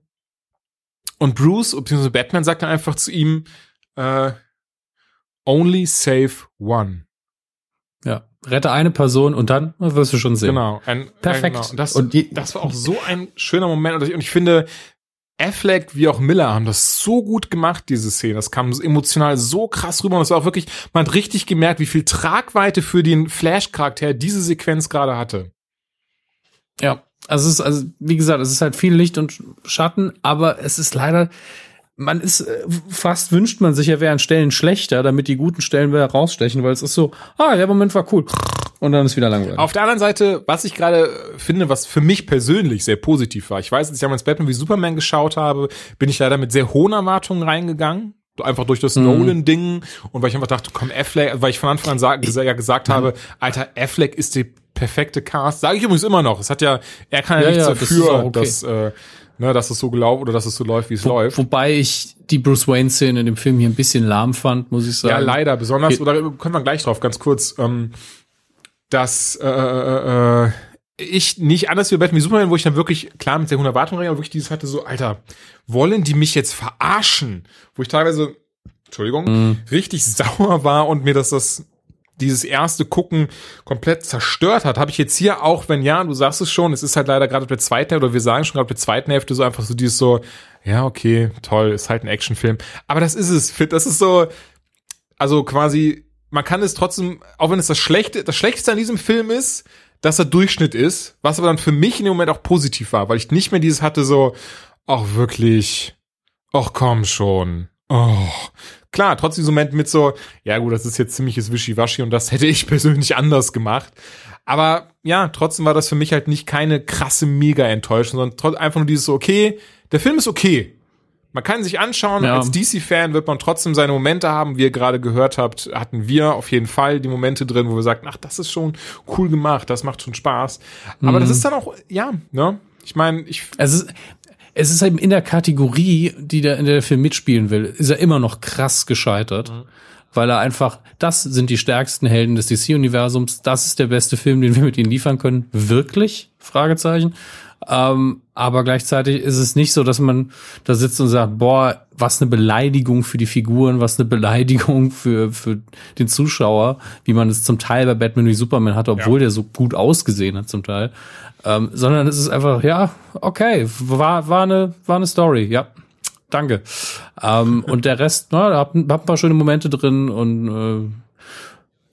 Und Bruce, beziehungsweise Batman sagt dann einfach zu ihm, äh, only save one. Ja. Rette eine Person und dann wirst du schon sehen. Genau. Ein, Perfekt. Ein, genau. Und das, Und die- das war auch so ein schöner Moment. Und ich, und ich finde, Affleck wie auch Miller haben das so gut gemacht, diese Szene. Das kam so emotional so krass rüber. Und es war auch wirklich, man hat richtig gemerkt, wie viel Tragweite für den Flash-Charakter diese Sequenz gerade hatte. Ja, also es ist, also wie gesagt, es ist halt viel Licht und Schatten, aber es ist leider, man ist, äh, fast wünscht man sich, er wäre an Stellen schlechter, damit die guten Stellen wieder rausstechen, weil es ist so, ah, der Moment war cool. Und dann ist wieder langweilig. Auf der anderen Seite, was ich gerade finde, was für mich persönlich sehr positiv war, ich weiß, als ich damals Batman wie Superman geschaut habe, bin ich leider mit sehr hohen Erwartungen reingegangen. Einfach durch das Nolan-Ding und weil ich einfach dachte, komm, Affleck, weil ich von Anfang an sag, ja gesagt habe, Alter, Affleck ist die perfekte Cast. Sage ich übrigens immer noch. Es hat ja, er kann ja, Ja, nichts ja, das dafür, auch okay. dass, äh, ne, dass es so gelaufen oder dass es so läuft, wie es läuft. Wobei ich die Bruce Wayne-Szene in dem Film hier ein bisschen lahm fand, muss ich sagen. Ja, leider, besonders, Ge- oder können wir gleich drauf, ganz kurz, ähm, dass äh, äh, äh, ich nicht anders wie Batman wie Superman, wo ich dann wirklich, klar, mit sehr hohen Erwartungen rein, aber wirklich dieses hatte so, Alter, wollen die mich jetzt verarschen? Wo ich teilweise, Entschuldigung, richtig sauer war und mir das, das dieses erste Gucken komplett zerstört hat, habe ich jetzt hier auch, wenn ja, du sagst es schon, es ist halt leider gerade bei der zweiten oder wir sagen schon gerade bei der zweiten Hälfte so einfach so dieses so, ja, okay, toll, ist halt ein Actionfilm. Aber das ist es, das ist so, also quasi, man kann es trotzdem, auch wenn es das Schlechte, das Schlechteste an diesem Film ist, dass er Durchschnitt ist, was aber dann für mich in dem Moment auch positiv war, weil ich nicht mehr dieses hatte so, ach wirklich, ach komm schon, oh. Klar, trotzdem so Moment mit so, ja gut, das ist jetzt ziemliches Wischiwaschi und das hätte ich persönlich anders gemacht. Aber ja, trotzdem war das für mich halt nicht keine krasse Mega-Enttäuschung, sondern trotzdem einfach nur dieses so, okay, der Film ist okay. Man kann sich anschauen, Ja. als DC-Fan wird man trotzdem seine Momente haben, wie ihr gerade gehört habt, hatten wir auf jeden Fall die Momente drin, wo wir sagten, ach, das ist schon cool gemacht, das macht schon Spaß. Aber Mhm. das ist dann auch, ja, ne? Ich meine, ich, Es ist, es ist eben in der Kategorie, die der, in der der Film mitspielen will, ist er immer noch krass gescheitert. Weil er einfach, das sind die stärksten Helden des DC-Universums, das ist der beste Film, den wir mit ihnen liefern können. Wirklich? Fragezeichen. Ähm, aber gleichzeitig ist es nicht so, dass man da sitzt und sagt, boah, was eine Beleidigung für die Figuren, was eine Beleidigung für, für den Zuschauer, wie man es zum Teil bei Batman wie Superman hatte, obwohl der so gut ausgesehen hat zum Teil. Ähm, sondern es ist einfach, ja, okay, war, war, eine, war eine Story, ja. Danke. Ähm, und der Rest, na, da hab, hab ein paar schöne Momente drin und äh,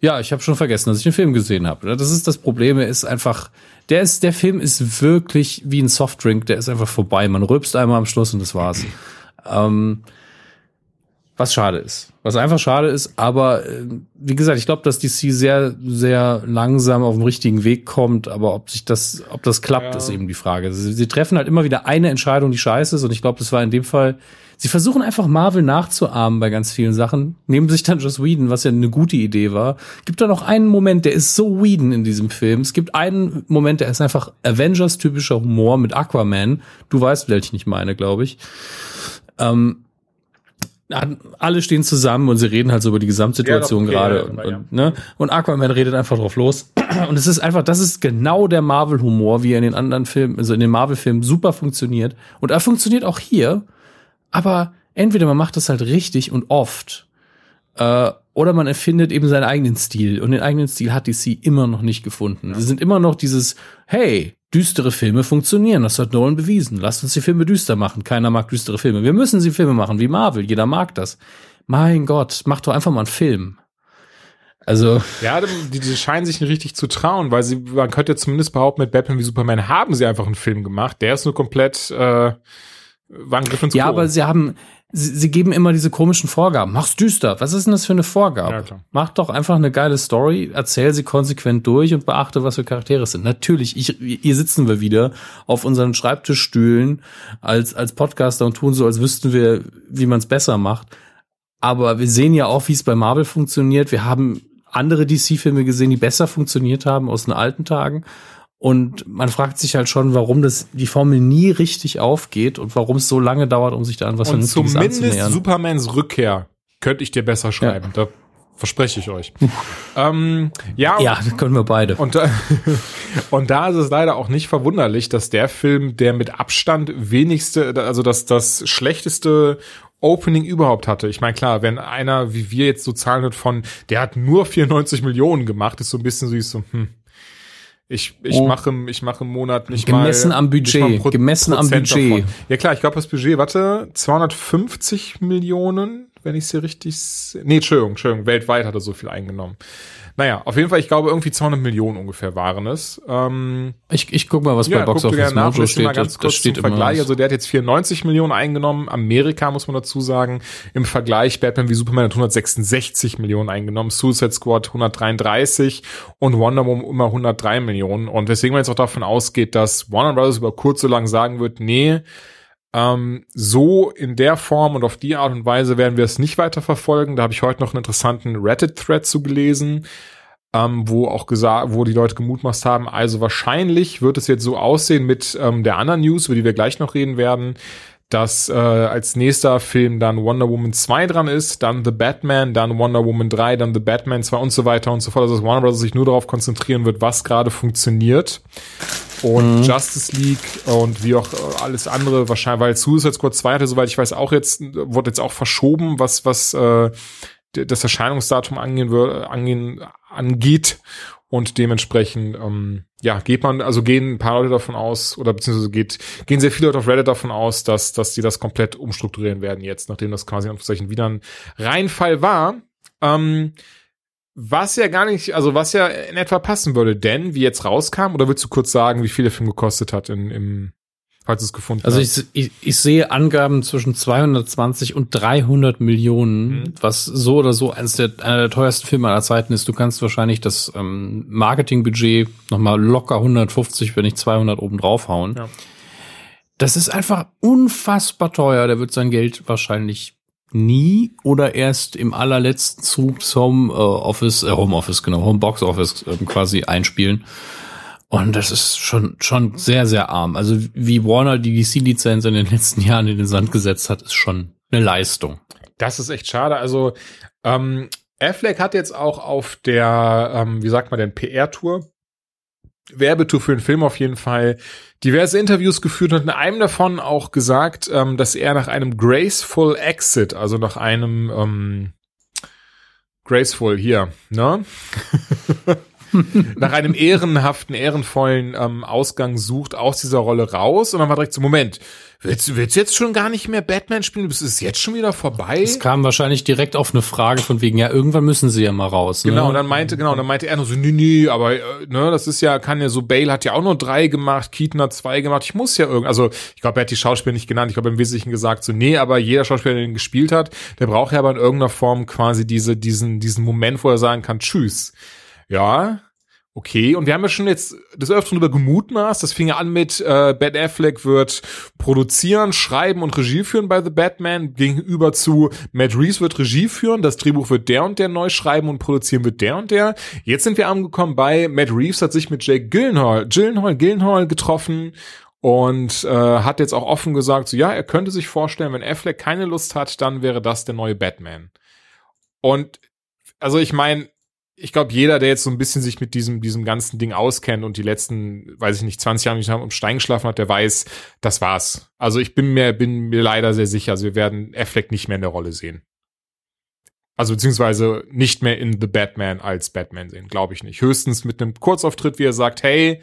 ja, ich habe schon vergessen, dass ich den Film gesehen habe. Das ist das Problem, er ist einfach, der ist, der Film ist wirklich wie ein Softdrink, der ist einfach vorbei. Man rülpst einmal am Schluss und das war's. Ähm, was schade ist. Was einfach schade ist, aber äh, wie gesagt, ich glaube, dass DC sehr, sehr langsam auf den richtigen Weg kommt, aber ob sich das, ob das klappt, Ja. ist eben die Frage. Sie, sie treffen halt immer wieder eine Entscheidung, die scheiße ist, und ich glaube, das war in dem Fall, sie versuchen einfach Marvel nachzuahmen bei ganz vielen Sachen, nehmen sich dann Joss Whedon, was ja eine gute Idee war. Gibt da noch einen Moment, der ist so Whedon in diesem Film. Es gibt einen Moment, der ist einfach Avengers-typischer Humor mit Aquaman. Du weißt, welchen ich meine, glaube ich. Ähm, alle stehen zusammen und sie reden halt so über die Gesamtsituation Ja, doch, okay, gerade ja, und, ja, ja. und, ne? und Aquaman redet einfach drauf los und es ist einfach das ist genau der Marvel Humor wie er in den anderen Filmen also in den Marvel Filmen super funktioniert und er funktioniert auch hier aber entweder man macht das halt richtig und oft, äh, oder man erfindet eben seinen eigenen Stil. Und den eigenen Stil hat DC immer noch nicht gefunden. Sie sind immer noch dieses, hey, düstere Filme funktionieren. Das hat Nolan bewiesen. Lasst uns die Filme düster machen. Keiner mag düstere Filme. Wir müssen sie Filme machen wie Marvel. Jeder mag das. Mein Gott, mach doch einfach mal einen Film. Also. Ja, die, die scheinen sich nicht richtig zu trauen, weil sie, man könnte ja zumindest behaupten, mit Batman wie Superman haben sie einfach einen Film gemacht. Der ist nur komplett, äh, war ein Griff ins Ja, aber sie haben, sie, sie geben immer diese komischen Vorgaben. Mach's düster. Was ist denn das für eine Vorgabe? Ja. Mach doch einfach eine geile Story, erzähl sie konsequent durch und beachte, was für Charaktere es sind. Natürlich, ich, hier sitzen wir wieder auf unseren Schreibtischstühlen als, als Podcaster und tun so, als wüssten wir, wie man es besser macht. Aber wir sehen ja auch, wie es bei Marvel funktioniert. Wir haben andere DC-Filme gesehen, die besser funktioniert haben aus den alten Tagen. Und man fragt sich halt schon, warum das die Formel nie richtig aufgeht und warum es so lange dauert, um sich da an was und Vernünftiges zumindest Supermans Rückkehr könnte ich dir besser schreiben. Ja. Da verspreche ich euch. ähm, ja, ja, können wir beide. Und da, und da ist es leider auch nicht verwunderlich, dass der Film, der mit Abstand wenigste, also das, das schlechteste Opening überhaupt hatte. Ich meine, klar, wenn einer wie wir jetzt so zahlen wird von, der hat nur 94 Millionen gemacht, ist so ein bisschen ich so, hm, ich, ich oh. mache ich mache im Monat nicht gemessen mal am Budget Pro gemessen am Budget davon. ja klar ich glaube das Budget warte 250 Millionen wenn ich sie richtig nee Entschuldigung Entschuldigung weltweit hat er so viel eingenommen naja, auf jeden Fall, ich glaube, irgendwie 200 Millionen ungefähr waren es. Ähm, ich, ich guck mal, was ja, bei Box Office Mojo nach, steht. Mal ganz kurz das steht zum Vergleich. Also der hat jetzt 94 Millionen eingenommen. Amerika, muss man dazu sagen. Im Vergleich, Batman wie Superman hat 166 Millionen eingenommen. Suicide Squad 133 und Wonder Woman immer 103 Millionen. Und weswegen man jetzt auch davon ausgeht, dass Warner Bros. über kurz so lang sagen wird, nee, ähm, so in der Form und auf die Art und Weise werden wir es nicht weiter verfolgen. Da habe ich heute noch einen interessanten Reddit-Thread zu gelesen, ähm, wo auch gesagt, wo die Leute gemutmaßt haben, also wahrscheinlich wird es jetzt so aussehen mit ähm, der anderen News, über die wir gleich noch reden werden, dass äh, als nächster Film dann Wonder Woman 2 dran ist, dann The Batman, dann Wonder Woman 3, dann The Batman 2 und so weiter und so fort. Also dass Warner Bros. sich nur darauf konzentrieren wird, was gerade funktioniert. Und mhm. Justice League und wie auch alles andere, wahrscheinlich, weil Suicide Squad 2 hatte, soweit ich weiß, auch jetzt, wurde jetzt auch verschoben, was, was äh, das Erscheinungsdatum angehen, angehen, angeht. Und dementsprechend, ähm, ja, geht man, also gehen ein paar Leute davon aus, oder beziehungsweise geht, gehen sehr viele Leute auf Reddit davon aus, dass, dass die das komplett umstrukturieren werden jetzt, nachdem das quasi in Anführungszeichen wieder ein Reinfall war. Ähm, was ja gar nicht, also was ja in etwa passen würde, denn wie jetzt rauskam, oder willst du kurz sagen, wie viel der Film gekostet hat in, im falls es gefunden Also ich, ich, ich sehe Angaben zwischen 220 und 300 Millionen, mhm. was so oder so eines der, einer der teuersten Filme aller Zeiten ist. Du kannst wahrscheinlich das ähm, Marketingbudget nochmal locker 150, wenn nicht 200 oben draufhauen. Ja. Das ist einfach unfassbar teuer. Der wird sein Geld wahrscheinlich nie oder erst im allerletzten Zug des Home äh, Office, äh, Home Office, genau, Home Box Office äh, quasi einspielen. Und das ist schon, schon sehr, sehr arm. Also wie Warner die DC-Lizenz in den letzten Jahren in den Sand gesetzt hat, ist schon eine Leistung. Das ist echt schade. Also ähm, Affleck hat jetzt auch auf der, ähm, wie sagt man denn, PR-Tour, Werbetour für den Film auf jeden Fall diverse Interviews geführt und in einem davon auch gesagt, ähm, dass er nach einem graceful Exit, also nach einem ähm, graceful hier, ne? nach einem ehrenhaften, ehrenvollen ähm, Ausgang sucht aus dieser Rolle raus und dann war direkt so, Moment, willst, willst du jetzt schon gar nicht mehr Batman spielen? Ist es jetzt schon wieder vorbei? Es kam wahrscheinlich direkt auf eine Frage von wegen, ja, irgendwann müssen sie ja mal raus. Ne? Genau, und dann meinte, genau, und dann meinte er nur so, nee, nee, aber, äh, ne, das ist ja, kann ja so, Bale hat ja auch nur drei gemacht, Keaton hat zwei gemacht, ich muss ja irgendwie, also, ich glaube, er hat die Schauspieler nicht genannt, ich glaube, im Wesentlichen gesagt so, nee, aber jeder Schauspieler, der den gespielt hat, der braucht ja aber in irgendeiner Form quasi diese, diesen, diesen Moment, wo er sagen kann, tschüss. Ja, Okay, und wir haben ja schon jetzt das Öfteren über gemutmaßt. Das fing ja an mit äh, Ben Affleck wird produzieren, schreiben und Regie führen bei The Batman. Gegenüber zu Matt Reeves wird Regie führen, das Drehbuch wird der und der neu schreiben und produzieren wird der und der. Jetzt sind wir angekommen bei Matt Reeves hat sich mit Jake Gyllenhaal, Gyllenhaal, Gyllenhaal getroffen und äh, hat jetzt auch offen gesagt, so ja, er könnte sich vorstellen, wenn Affleck keine Lust hat, dann wäre das der neue Batman. Und also ich meine, ich glaube, jeder, der jetzt so ein bisschen sich mit diesem, diesem ganzen Ding auskennt und die letzten, weiß ich nicht, 20 Jahre nicht um Stein geschlafen hat, der weiß, das war's. Also ich bin mir, bin mir leider sehr sicher, also wir werden Affleck nicht mehr in der Rolle sehen. Also beziehungsweise nicht mehr in The Batman als Batman sehen, glaube ich nicht. Höchstens mit einem Kurzauftritt, wie er sagt, hey,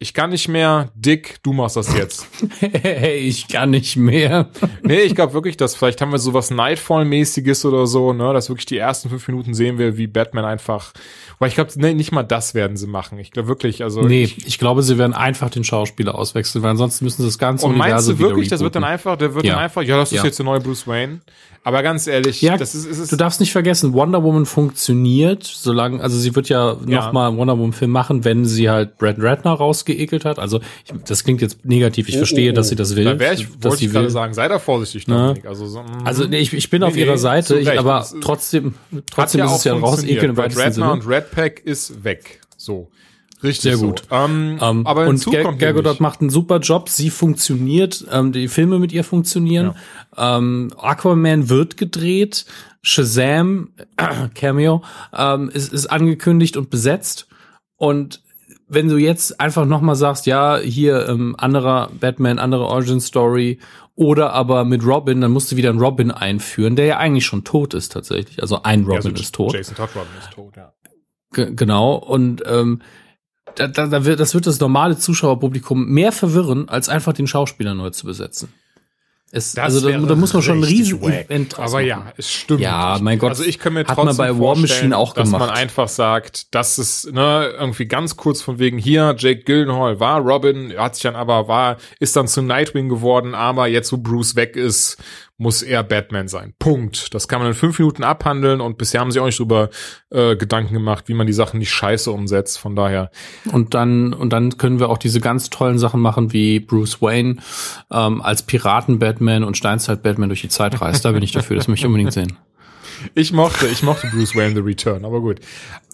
ich kann nicht mehr, Dick, du machst das jetzt. hey, ich kann nicht mehr. nee, ich glaube wirklich, dass vielleicht haben wir sowas Nightfall-mäßiges oder so, ne, dass wirklich die ersten fünf Minuten sehen wir, wie Batman einfach, weil ich glaube, nee, nicht mal das werden sie machen. Ich glaube wirklich, also. Nee, ich, ich, glaube, sie werden einfach den Schauspieler auswechseln, weil ansonsten müssen sie das ganze Und meinst du wirklich, das wird dann einfach, der wird ja. dann einfach, ja, das ist ja. jetzt der neue Bruce Wayne. Aber ganz ehrlich, ja, das ist, ist, ist du darfst nicht vergessen, Wonder Woman funktioniert, solange, also sie wird ja, ja. noch mal einen Wonder Woman Film machen, wenn sie halt Brad Ratner rausgeekelt hat. Also ich, das klingt jetzt negativ. Ich oh, verstehe, oh, dass sie das will. Da wäre ich, wollte ich gerade sagen, sei da vorsichtig, Dominik. Also, so, mm, also nee, ich, ich bin nee, auf ihrer Seite, ich, aber trotzdem, trotzdem ist es ja rausekeln. Brad Ratner und Red Pack ist weg. So. Richtig Sehr gut. So. Ähm, um, ähm, aber und Gal, Gal Gadot macht einen super Job. Sie funktioniert. Ähm, die Filme mit ihr funktionieren. Ja. Ähm, Aquaman wird gedreht. Shazam äh, Cameo ähm, ist, ist angekündigt und besetzt. Und wenn du jetzt einfach noch mal sagst, ja, hier ähm, anderer Batman, andere Origin Story oder aber mit Robin, dann musst du wieder einen Robin einführen, der ja eigentlich schon tot ist tatsächlich. Also ein Robin ja, also ist tot. Jason Todd Robin ist tot, ja. G genau und ähm, da, da, da wird, das wird das normale Zuschauerpublikum mehr verwirren, als einfach den Schauspieler neu zu besetzen. Es, also da, da, muss man schon ein riesen Event Aber ja, es stimmt. Ja, mein Gott. Also ich kann mir trotzdem hat man bei War Machine auch dass gemacht. man einfach sagt, dass es ne, irgendwie ganz kurz von wegen hier Jake Gyllenhaal war Robin, hat sich dann aber war ist dann zu Nightwing geworden, aber jetzt wo Bruce weg ist, muss er Batman sein. Punkt. Das kann man in fünf Minuten abhandeln und bisher haben sie auch nicht drüber äh, Gedanken gemacht, wie man die Sachen nicht scheiße umsetzt. Von daher. Und dann und dann können wir auch diese ganz tollen Sachen machen wie Bruce Wayne ähm, als Piraten-Batman und Steinzeit-Batman durch die Zeit reist. Da bin ich dafür. Das möchte ich unbedingt sehen. Ich mochte, ich mochte Bruce Wayne The Return, aber gut.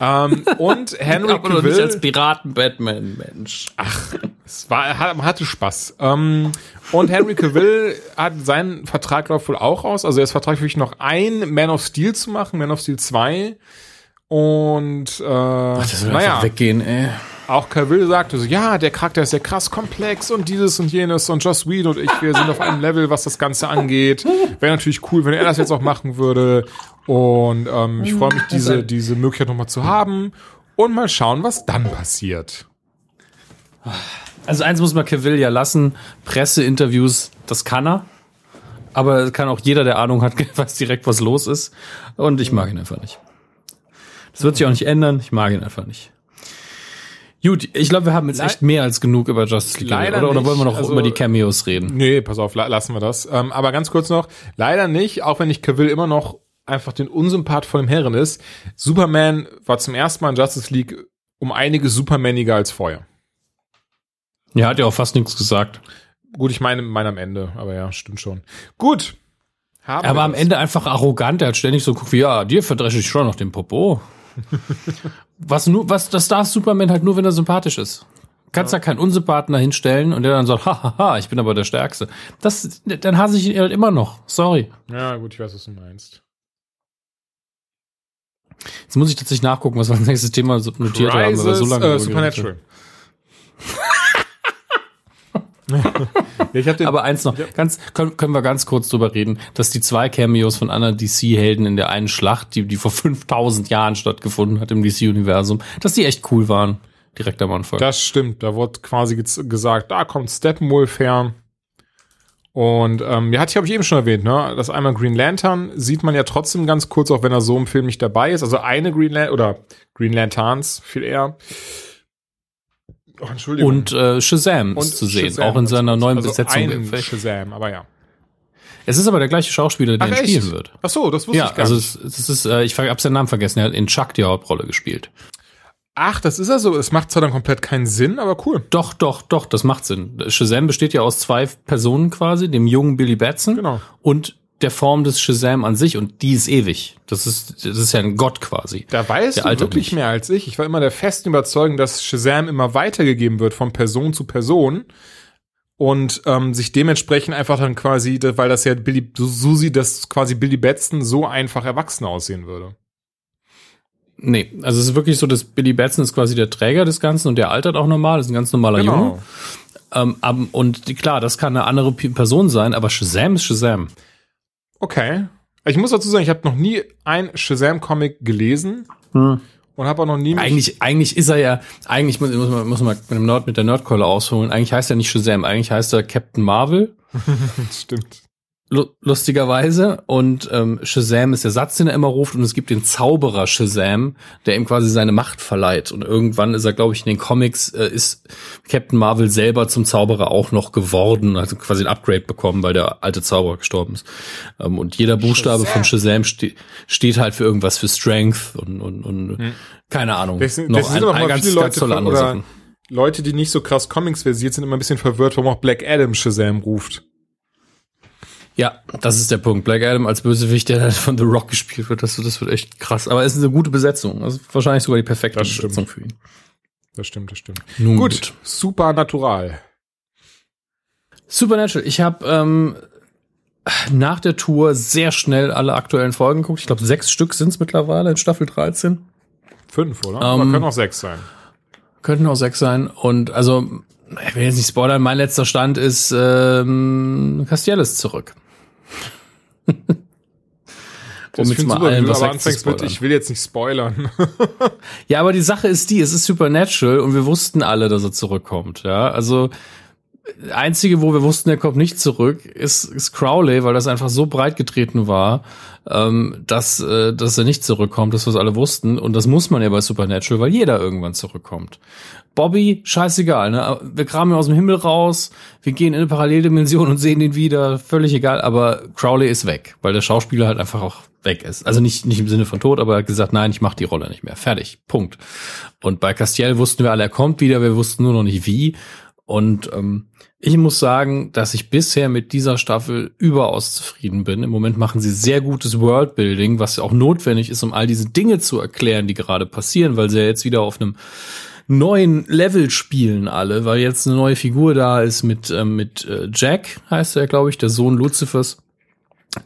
Ähm, und Henry aber Cavill nicht als Piraten Batman, Mensch. Ach, es war hatte Spaß. Ähm, und Henry Cavill hat seinen Vertrag läuft wohl auch aus. Also er ist vertraglich noch ein Man of Steel zu machen, Man of Steel 2. Und äh, Ach, das soll naja, weggehen, ey. Auch Cavill sagte so, ja, der Charakter ist ja krass komplex und dieses und jenes und Joss Whedon und ich, wir sind auf einem Level, was das Ganze angeht. Wäre natürlich cool, wenn er das jetzt auch machen würde. Und ähm, ich freue mich, diese, diese Möglichkeit nochmal zu haben und mal schauen, was dann passiert. Also eins muss man Cavill ja lassen, Presseinterviews, das kann er. Aber kann auch jeder, der Ahnung hat, weiß direkt, was los ist. Und ich mag ihn einfach nicht. Das wird sich auch nicht ändern. Ich mag ihn einfach nicht. Gut, ich glaube, wir haben jetzt echt mehr als genug über Justice League leider oder? Oder wollen wir noch also, über die Cameos reden? Nee, pass auf, lassen wir das. Ähm, aber ganz kurz noch, leider nicht, auch wenn ich Cavill immer noch einfach den Unsympath von dem Herren ist. Superman war zum ersten Mal in Justice League um einige supermaniger als vorher. Ja, hat ja auch fast nichts gesagt. Gut, ich meine, meine am Ende, aber ja, stimmt schon. Gut. Haben er war am Ende einfach arrogant, er hat ständig so geguckt, wie, ja, dir verdresche ich schon noch den Popo. was nur, was, das darf Superman halt nur, wenn er sympathisch ist. Kannst ja. da keinen Unsympathen hinstellen und der dann sagt, hahaha, ich bin aber der Stärkste. Das, dann hasse ich ihn halt immer noch. Sorry. Ja, gut, ich weiß, was du meinst. Jetzt muss ich tatsächlich nachgucken, was wir als nächstes Thema notiert Crisis, haben, aber so lange. Äh, Supernatural. Ich hab den, Aber eins noch, ganz, können, können wir ganz kurz drüber reden, dass die zwei Cameos von anderen DC-Helden in der einen Schlacht, die, die vor 5000 Jahren stattgefunden hat im DC-Universum, dass die echt cool waren. Direkt am Anfang. Das stimmt. Da wurde quasi gesagt, da kommt Steppenwolf her. Und ähm, ja, hatte ich, habe ich eben schon erwähnt, ne? Das einmal Green Lantern sieht man ja trotzdem ganz kurz, auch wenn er so im Film nicht dabei ist. Also eine Green Lantern oder Green Lanterns viel eher. Oh, Entschuldigung. Und äh, Shazam und ist zu sehen, Shazam auch in seiner neuen also Besetzung. Ein Shazam, aber ja. Es ist aber der gleiche Schauspieler, der Ach, ihn spielen wird. Ach so, das wusste ja, ich gar also nicht. Also es, es ist, äh, ich habe seinen Namen vergessen. Er hat in Chuck die Hauptrolle gespielt. Ach, das ist also, es macht zwar dann komplett keinen Sinn, aber cool. Doch, doch, doch, das macht Sinn. Shazam besteht ja aus zwei Personen quasi, dem jungen Billy Batson genau. und der Form des Shazam an sich und die ist ewig. Das ist, das ist ja ein Gott quasi. Da weißt du wirklich nicht. mehr als ich. Ich war immer der festen Überzeugung, dass Shazam immer weitergegeben wird von Person zu Person und ähm, sich dementsprechend einfach dann quasi, weil das ja Billy, sieht, dass quasi Billy Batson so einfach erwachsen aussehen würde. Nee, also es ist wirklich so, dass Billy Batson ist quasi der Träger des Ganzen und der altert auch normal, ist ein ganz normaler Genau. Junge. Ähm, und klar, das kann eine andere Person sein, aber Shazam ist Shazam. Okay. Ich muss dazu sagen, ich habe noch nie ein Shazam-Comic gelesen und habe auch noch nie. Eigentlich, eigentlich ist er ja, eigentlich muss, muss man, muss man mit dem Nerd, mit der Nerdkeule ausholen. Eigentlich heißt er nicht Shazam, eigentlich heißt er Captain Marvel. Stimmt. Lu- lustigerweise. Und ähm, Shazam ist der Satz, den er immer ruft. Und es gibt den Zauberer Shazam, der ihm quasi seine Macht verleiht. Und irgendwann ist er, glaube ich, in den Comics, äh, ist Captain Marvel selber zum Zauberer auch noch geworden, also quasi ein Upgrade bekommen, weil der alte Zauberer gestorben ist. Ähm, und jeder Buchstabe von Shazam ste steht halt für irgendwas für Strength und, und, und keine Ahnung. Deswegen, noch deswegen sind auch mal ganz, viele ganz Leute tolle andere Sachen. Leute, die nicht so krass Comics versiert sind, immer ein bisschen verwirrt, warum auch Black Adam Shazam ruft. Ja, das ist der Punkt. Black Adam als Bösewicht, der dann von The Rock gespielt wird, das, das wird echt krass. Aber es ist eine gute Besetzung. Also wahrscheinlich sogar die perfekte Das stimmt. Besetzung für ihn. Das stimmt, das stimmt. Nun Gut, supernatural. Supernatural. Ich habe ähm, nach der Tour sehr schnell alle aktuellen Folgen geguckt. Ich glaube, sechs Stück sind es mittlerweile in Staffel 13. Fünf, oder? Aber Ähm, können auch sechs sein. Könnten auch sechs sein. Und also, ich will jetzt nicht spoilern, mein letzter Stand ist ähm, Castiel ist zurück. Das um ich jetzt mal super, allen was anfängst mit, ich will jetzt nicht spoilern. Ja, aber die Sache ist die, es ist Supernatural und wir wussten alle, dass er zurückkommt. Ja, also einzige, wo wir wussten, er kommt nicht zurück, ist, ist Crowley, weil das einfach so breit getreten war, ähm, dass, äh, dass er nicht zurückkommt, dass wir es alle wussten. Und das muss man ja bei Supernatural, weil jeder irgendwann zurückkommt. Bobby, scheißegal, ne? Wir kramen aus dem Himmel raus, wir gehen in eine Paralleldimension und sehen ihn wieder, völlig egal, aber Crowley ist weg, weil der Schauspieler halt einfach auch weg ist. Also nicht, nicht im Sinne von Tod, aber er hat gesagt, nein, ich mach die Rolle nicht mehr. Fertig. Punkt. Und bei Castiel wussten wir alle, er kommt wieder, wir wussten nur noch nicht wie. Und ähm, ich muss sagen, dass ich bisher mit dieser Staffel überaus zufrieden bin. Im Moment machen sie sehr gutes Worldbuilding, was auch notwendig ist, um all diese Dinge zu erklären, die gerade passieren, weil sie ja jetzt wieder auf einem neuen Level spielen alle, weil jetzt eine neue Figur da ist mit ähm, mit äh, Jack heißt er, glaube ich, der Sohn Luzifers.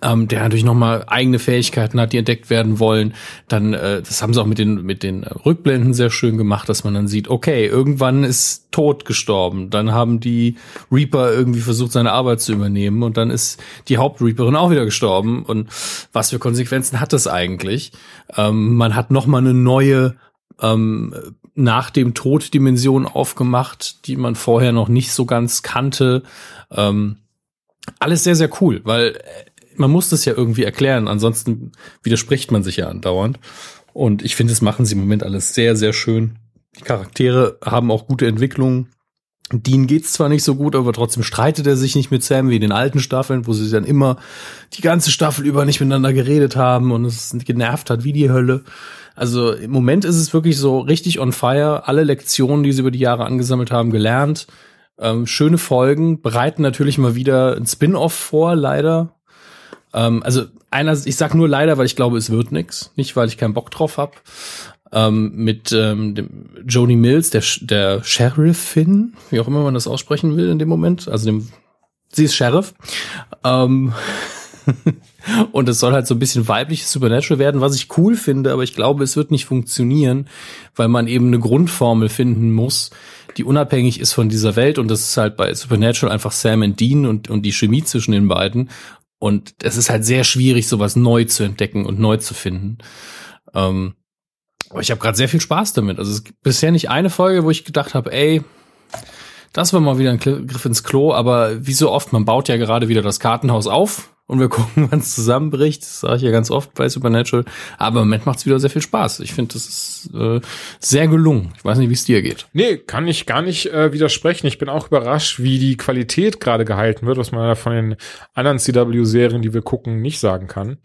Ähm, der natürlich nochmal eigene Fähigkeiten hat, die entdeckt werden wollen. Dann, äh, das haben sie auch mit den, mit den Rückblenden sehr schön gemacht, dass man dann sieht, okay, irgendwann ist Tod gestorben. Dann haben die Reaper irgendwie versucht, seine Arbeit zu übernehmen und dann ist die Hauptreaperin auch wieder gestorben. Und was für Konsequenzen hat das eigentlich? Ähm, man hat nochmal eine neue ähm, nach dem Tod Dimension aufgemacht, die man vorher noch nicht so ganz kannte. Ähm, alles sehr, sehr cool, weil äh, man muss das ja irgendwie erklären, ansonsten widerspricht man sich ja andauernd. Und ich finde, das machen sie im Moment alles sehr, sehr schön. Die Charaktere haben auch gute Entwicklungen. Dean geht's zwar nicht so gut, aber trotzdem streitet er sich nicht mit Sam wie in den alten Staffeln, wo sie dann immer die ganze Staffel über nicht miteinander geredet haben und es genervt hat wie die Hölle. Also im Moment ist es wirklich so richtig on fire. Alle Lektionen, die sie über die Jahre angesammelt haben, gelernt. Ähm, schöne Folgen, bereiten natürlich mal wieder ein Spin-off vor, leider. Ähm, also einer, ich sag nur leider, weil ich glaube, es wird nix, nicht weil ich keinen Bock drauf hab. Ähm, mit ähm, dem Joni Mills, der, der Sheriffin, wie auch immer man das aussprechen will in dem Moment. Also dem, sie ist Sheriff. Ähm, und es soll halt so ein bisschen weibliches Supernatural werden, was ich cool finde, aber ich glaube, es wird nicht funktionieren, weil man eben eine Grundformel finden muss, die unabhängig ist von dieser Welt. Und das ist halt bei Supernatural einfach Sam und Dean und, und die Chemie zwischen den beiden. Und es ist halt sehr schwierig, sowas neu zu entdecken und neu zu finden. Ähm, aber ich habe gerade sehr viel Spaß damit. Also es gibt bisher nicht eine Folge, wo ich gedacht habe, ey, das war mal wieder ein Griff ins Klo, aber wie so oft, man baut ja gerade wieder das Kartenhaus auf und wir gucken, wann es zusammenbricht. Das sage ich ja ganz oft bei Supernatural. Aber im Moment macht es wieder sehr viel Spaß. Ich finde, das ist äh, sehr gelungen. Ich weiß nicht, wie es dir geht. Nee, kann ich gar nicht äh, widersprechen. Ich bin auch überrascht, wie die Qualität gerade gehalten wird, was man ja von den anderen CW-Serien, die wir gucken, nicht sagen kann.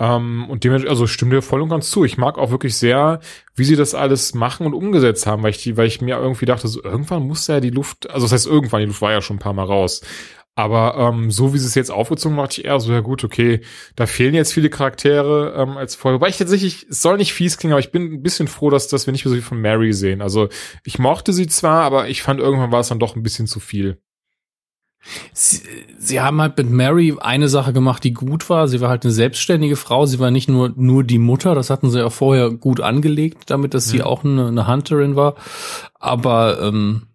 Ähm, und dem, also stimmt dir voll und ganz zu. Ich mag auch wirklich sehr, wie sie das alles machen und umgesetzt haben, weil ich die, weil ich mir irgendwie dachte, so irgendwann muss ja die Luft, also das heißt irgendwann, die Luft war ja schon ein paar Mal raus. Aber ähm, so wie sie es jetzt aufgezogen dachte ich eher so, ja gut, okay, da fehlen jetzt viele Charaktere ähm, als Folge. Weil ich tatsächlich, es soll nicht fies klingen, aber ich bin ein bisschen froh, dass, dass wir nicht mehr so viel von Mary sehen. Also ich mochte sie zwar, aber ich fand irgendwann war es dann doch ein bisschen zu viel. Sie, sie haben halt mit Mary eine Sache gemacht, die gut war. Sie war halt eine selbstständige Frau. Sie war nicht nur, nur die Mutter. Das hatten sie ja vorher gut angelegt, damit, dass sie auch eine, eine Hunterin war. Aber ähm,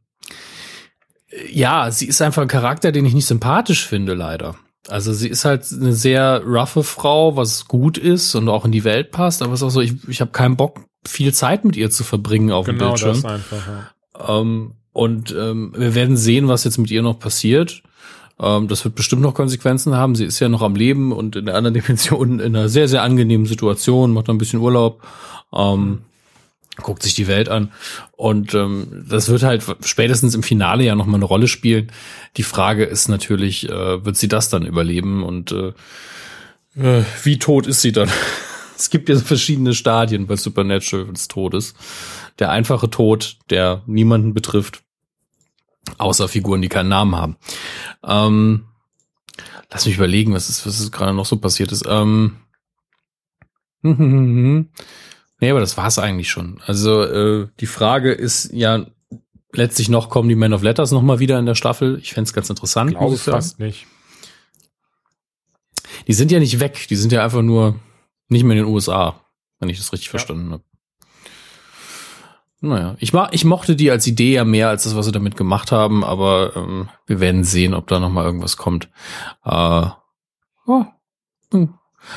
ja, sie ist einfach ein Charakter, den ich nicht sympathisch finde, leider. Also sie ist halt eine sehr roughe Frau, was gut ist und auch in die Welt passt, aber es ist auch so, ich, ich habe keinen Bock, viel Zeit mit ihr zu verbringen auf genau dem Bildschirm. Das einfach, ja. ähm, und ähm, wir werden sehen, was jetzt mit ihr noch passiert. Ähm, das wird bestimmt noch Konsequenzen haben. Sie ist ja noch am Leben und in der anderen Dimension in einer sehr, sehr angenehmen Situation, macht noch ein bisschen Urlaub. Ähm, guckt sich die Welt an. Und ähm, das wird halt spätestens im Finale ja nochmal eine Rolle spielen. Die Frage ist natürlich, äh, wird sie das dann überleben und äh, äh, wie tot ist sie dann? es gibt ja verschiedene Stadien bei Supernatural des Todes. Der einfache Tod, der niemanden betrifft, außer Figuren, die keinen Namen haben. Ähm, lass mich überlegen, was ist, was ist gerade noch so passiert ist. Ähm, Nee, aber das war's eigentlich schon. Also äh, die Frage ist ja letztlich noch, kommen die Men of Letters noch mal wieder in der Staffel? Ich fände ganz interessant. Ich glaube fast nicht. Die sind ja nicht weg, die sind ja einfach nur nicht mehr in den USA, wenn ich das richtig ja. verstanden habe. Naja, ich, ma ich mochte die als Idee ja mehr als das, was sie damit gemacht haben, aber ähm, wir werden sehen, ob da noch mal irgendwas kommt. Äh, oh, hm.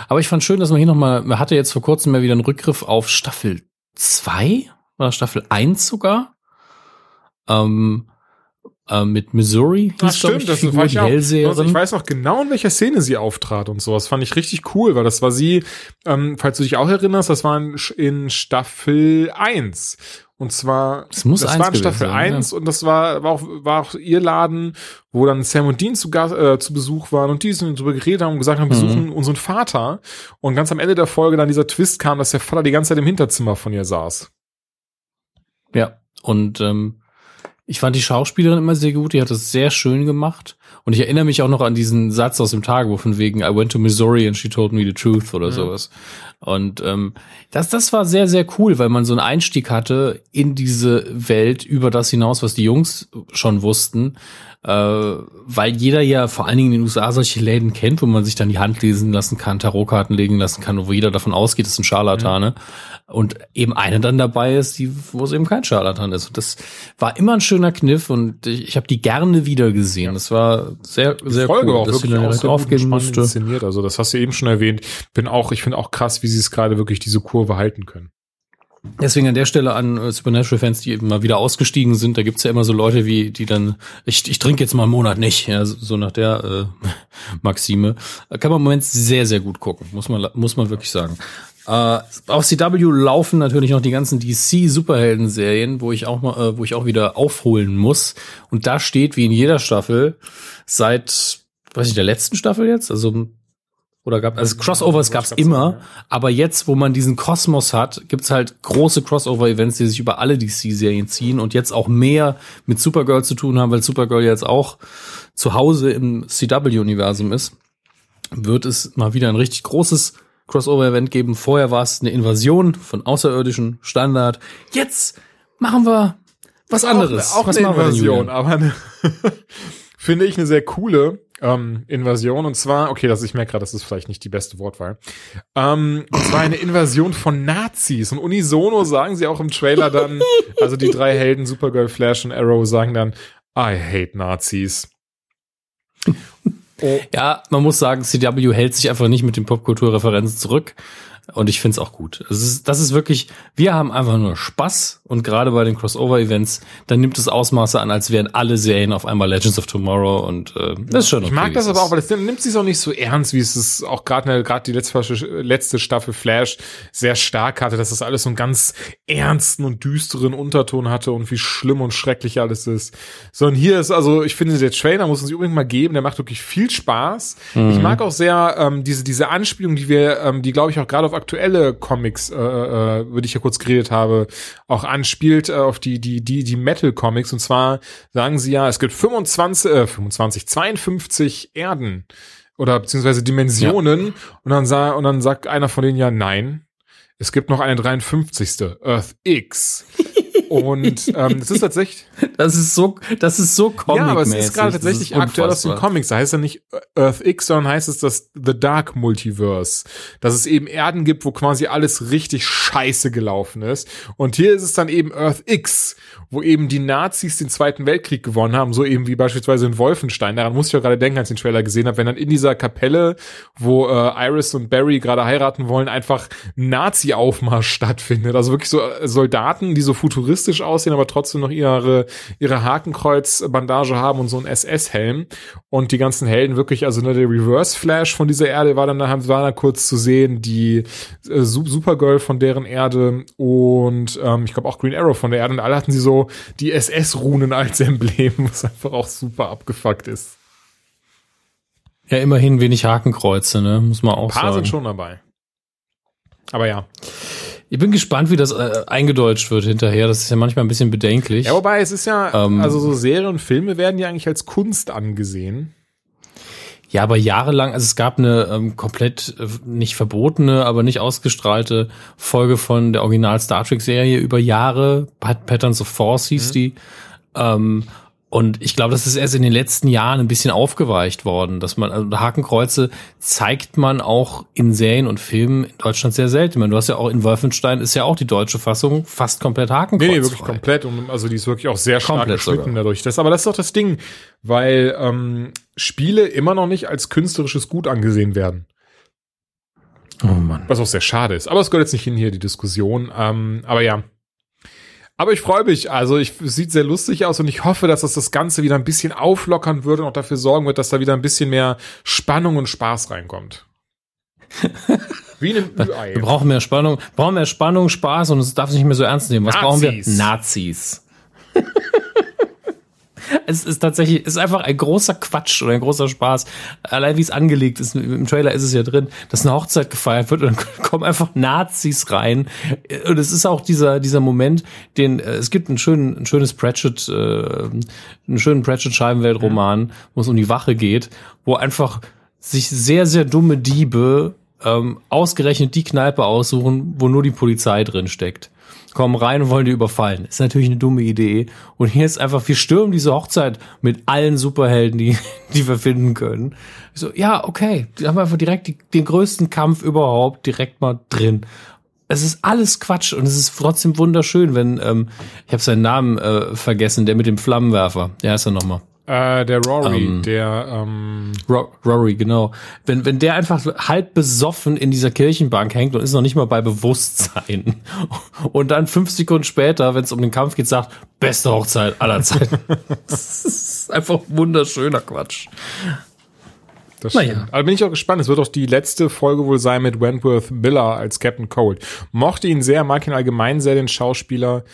Aber ich fand schön, dass man hier nochmal, man hatte jetzt vor kurzem mal wieder einen Rückgriff auf Staffel 2 oder Staffel 1 sogar. Ähm, äh, mit Missouri hieß, Ach, stimmt, ich, das Figur, ich, auch, ich weiß auch genau, in welcher Szene sie auftrat und sowas. Fand ich richtig cool, weil das war sie, ähm, falls du dich auch erinnerst, das war in, Staffel 1. Und zwar, das, muss das war in Staffel sein, 1 ja. und das war, war, auch, war auch ihr Laden, wo dann Sam und Dean zu, äh, zu Besuch waren und die sind darüber geredet haben und gesagt haben, besuchen mhm. unseren Vater. Und ganz am Ende der Folge dann dieser Twist kam, dass der Vater die ganze Zeit im Hinterzimmer von ihr saß. Ja, und ähm, ich fand die Schauspielerin immer sehr gut, die hat das sehr schön gemacht. Und ich erinnere mich auch noch an diesen Satz aus dem Tagebuch von wegen I went to Missouri and she told me the truth oder ja. sowas. Und ähm, das, das war sehr, sehr cool, weil man so einen Einstieg hatte in diese Welt über das hinaus, was die Jungs schon wussten. Äh, weil jeder ja vor allen Dingen in den USA solche Läden kennt, wo man sich dann die Hand lesen lassen kann, Tarotkarten legen lassen kann, wo jeder davon ausgeht, das sind Scharlatane. Mhm. Und eben eine dann dabei ist, die, wo es eben kein Scharlatan ist. Und das war immer ein schöner Kniff und ich, ich habe die gerne wieder gesehen. Das war sehr, sehr Folge cool, auch dass wirklich auch sehr aufgehen musste. inszeniert. Also das hast du eben schon erwähnt. Bin auch, ich finde auch krass, wie sie es gerade wirklich diese Kurve halten können. Deswegen an der Stelle an äh, Supernatural-Fans, die eben mal wieder ausgestiegen sind, da gibt's ja immer so Leute wie, die dann, ich, ich trinke jetzt mal einen Monat nicht, ja, so nach der äh, Maxime. Kann man im Moment sehr, sehr gut gucken, muss man, muss man wirklich sagen. Äh, auf CW laufen natürlich noch die ganzen DC-Superhelden-Serien, wo ich auch mal, äh, wo ich auch wieder aufholen muss. Und da steht, wie in jeder Staffel, seit, weiß ich, der letzten Staffel jetzt, also oder gab also Crossovers gab's immer, aber jetzt, wo man diesen Kosmos hat, gibt's halt große Crossover-Events, die sich über alle DC-Serien ziehen und jetzt auch mehr mit Supergirl zu tun haben, weil Supergirl jetzt auch zu Hause im CW-Universum ist, wird es mal wieder ein richtig großes Crossover-Event geben. Vorher war es eine Invasion von außerirdischen Standard. Jetzt machen wir was anderes. Auch, auch was eine Invasion, aber eine finde ich eine sehr coole ähm, Invasion. Und zwar, okay, das ich merke gerade, das ist vielleicht nicht die beste Wortwahl. Ähm, und zwar eine Invasion von Nazis. Und unisono sagen sie auch im Trailer dann, also die drei Helden, Supergirl, Flash und Arrow, sagen dann, I hate Nazis. Oh. Ja, man muss sagen, CW hält sich einfach nicht mit den Popkulturreferenzen zurück. Und ich find's auch gut. Das ist, das ist wirklich, wir haben einfach nur Spaß und gerade bei den Crossover-Events, dann nimmt es Ausmaße an, als wären alle Serien auf einmal Legends of Tomorrow und äh, das ist schon okay, Ich mag das aber auch, weil es nimmt sich auch nicht so ernst, wie es ist auch gerade gerade die letzte, letzte Staffel Flash sehr stark hatte, dass das alles so einen ganz ernsten und düsteren Unterton hatte und wie schlimm und schrecklich alles ist. Sondern hier ist also, ich finde, der Trailer muss uns unbedingt mal geben, der macht wirklich viel Spaß. Mhm. Ich mag auch sehr ähm, diese diese Anspielung, die wir, ähm, die glaube ich auch gerade auf aktuelle Comics, äh, äh, über die ich ja kurz geredet habe, auch anspielt äh, auf die die die die Metal Comics und zwar sagen sie ja, es gibt 25 äh, 25 52 Erden oder beziehungsweise Dimensionen ja. und dann sah und dann sagt einer von denen ja nein, es gibt noch eine 53. Earth X. Und ähm, das ist tatsächlich. Das ist so, das ist so comic Ja, aber es ist gerade tatsächlich aktuell aus den Comics. Da heißt ja nicht Earth X, sondern heißt es das The Dark Multiverse. Dass es eben Erden gibt, wo quasi alles richtig scheiße gelaufen ist. Und hier ist es dann eben Earth X, wo eben die Nazis den Zweiten Weltkrieg gewonnen haben, so eben wie beispielsweise in Wolfenstein. Daran muss ich auch gerade denken, als ich den Trailer gesehen habe, wenn dann in dieser Kapelle, wo äh, Iris und Barry gerade heiraten wollen, einfach Nazi-Aufmarsch stattfindet. Also wirklich so äh, Soldaten, die so futuristisch aussehen, aber trotzdem noch ihre, ihre Hakenkreuz-Bandage haben und so ein SS-Helm. Und die ganzen Helden wirklich, also ne, der Reverse-Flash von dieser Erde war dann, war dann kurz zu sehen, die äh, Supergirl von deren Erde und ähm, ich glaube auch Green Arrow von der Erde und alle hatten sie so die SS-Runen als Emblem, was einfach auch super abgefuckt ist. Ja, immerhin wenig Hakenkreuze, ne? Muss man auch Ein paar sagen. sind schon dabei. Aber ja. Ich bin gespannt, wie das äh, eingedeutscht wird hinterher. Das ist ja manchmal ein bisschen bedenklich. Ja, wobei es ist ja, Ähm, also so Serien und Filme werden ja eigentlich als Kunst angesehen. Ja, aber jahrelang, also es gab eine ähm, komplett äh, nicht verbotene, aber nicht ausgestrahlte Folge von der Original Star Trek Serie über Jahre. Pat Patterns of Force hieß die. Ähm, und ich glaube, das ist erst in den letzten Jahren ein bisschen aufgeweicht worden, dass man, also Hakenkreuze zeigt man auch in Serien und Filmen in Deutschland sehr selten. Ich meine, du hast ja auch in Wolfenstein ist ja auch die deutsche Fassung fast komplett Hakenkreuz. Nee, nee, wirklich komplett. Und also die ist wirklich auch sehr stark Komplett geschnitten sogar. dadurch. Das, aber das ist doch das Ding, weil ähm, Spiele immer noch nicht als künstlerisches Gut angesehen werden. Oh Mann. Was auch sehr schade ist. Aber es gehört jetzt nicht hin hier, die Diskussion. Ähm, aber ja. Aber ich freue mich. Also, ich, es sieht sehr lustig aus und ich hoffe, dass das das Ganze wieder ein bisschen auflockern wird und auch dafür sorgen wird, dass da wieder ein bisschen mehr Spannung und Spaß reinkommt. Wie in einem Ü-Ei. Wir brauchen mehr Spannung, brauchen mehr Spannung, Spaß und es darf sich nicht mehr so ernst nehmen. Was brauchen wir? Nazis. Es ist tatsächlich, es ist einfach ein großer Quatsch oder ein großer Spaß. Allein wie es angelegt ist, im Trailer ist es ja drin, dass eine Hochzeit gefeiert wird und dann kommen einfach Nazis rein. Und es ist auch dieser, dieser Moment, den, äh, es gibt einen schönen, ein schönes Pratchett, äh, einen schönen Pratchett-Scheibenwelt-Roman, wo es um die Wache geht, wo einfach sich sehr, sehr dumme Diebe ähm, ausgerechnet die Kneipe aussuchen, wo nur die Polizei drin steckt. Kommen rein und wollen die überfallen. Ist natürlich eine dumme Idee. Und hier ist einfach, wir stürmen diese Hochzeit mit allen Superhelden, die, die wir finden können. So, ja, okay. Die haben einfach direkt die, den größten Kampf überhaupt direkt mal drin. Es ist alles Quatsch und es ist trotzdem wunderschön, wenn, ähm, ich habe seinen Namen äh, vergessen, der mit dem Flammenwerfer. Der heißt er nochmal. Äh, der Rory, Ähm, der, ähm, Ro Rory, genau. Wenn, wenn der einfach halb besoffen in dieser Kirchenbank hängt und ist noch nicht mal bei Bewusstsein und dann fünf Sekunden später, wenn es um den Kampf geht, sagt, beste Hochzeit aller Zeiten. das ist einfach wunderschöner Quatsch. das Naja. stimmt. Aber bin ich auch gespannt. Es wird auch die letzte Folge wohl sein mit Wentworth Miller als Captain Cold. Mochte ihn sehr, mag ihn allgemein sehr, den Schauspieler.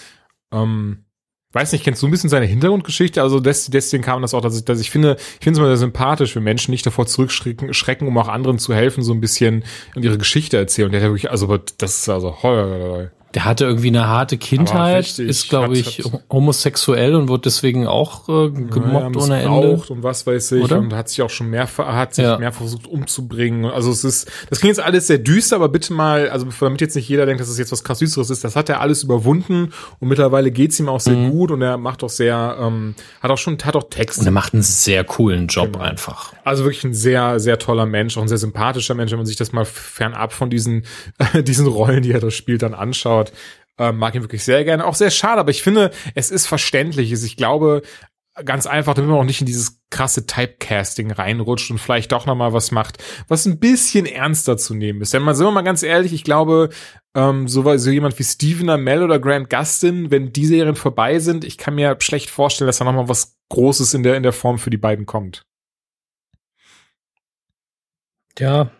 Ähm, weiß nicht, kennst du ein bisschen seine Hintergrundgeschichte? Also des, deswegen kam das auch, dass ich, dass ich finde, ich finde es immer sehr sympathisch, wenn Menschen nicht davor zurückschrecken, schrecken, um auch anderen zu helfen, so ein bisschen und ihre Geschichte erzählen. Und der hat wirklich, also das ist also hoi. Der hatte irgendwie eine harte Kindheit, ist, glaube ich, homosexuell und wird deswegen auch äh, gemobbt ohne Ende. und was weiß ich Oder? und hat sich auch schon mehr hat sich Ja. mehr versucht umzubringen. Also es ist das klingt jetzt alles sehr düster, aber bitte mal, also damit jetzt nicht jeder denkt, dass es jetzt was krass düsteres ist, das hat er alles überwunden und mittlerweile geht's ihm auch sehr Mhm. gut und er macht auch sehr ähm, hat auch schon hat auch Text. Und er macht einen sehr coolen Job Genau. einfach. Also wirklich ein sehr, sehr toller Mensch, auch ein sehr sympathischer Mensch, wenn man sich das mal fernab von diesen, diesen Rollen, die er da spielt, dann anschaut. Ähm, mag ihn wirklich sehr gerne. Auch sehr schade, aber ich finde, es ist verständlich. Ich glaube, ganz einfach, damit man auch nicht in dieses krasse Typecasting reinrutscht und vielleicht doch nochmal was macht, was ein bisschen ernster zu nehmen ist. Denn mal sind wir mal ganz ehrlich, ich glaube, ähm, so, so jemand wie Stephen Amell oder Grant Gustin, wenn die Serien vorbei sind, ich kann mir schlecht vorstellen, dass da nochmal was Großes in der, in der Form für die beiden kommt. Ja,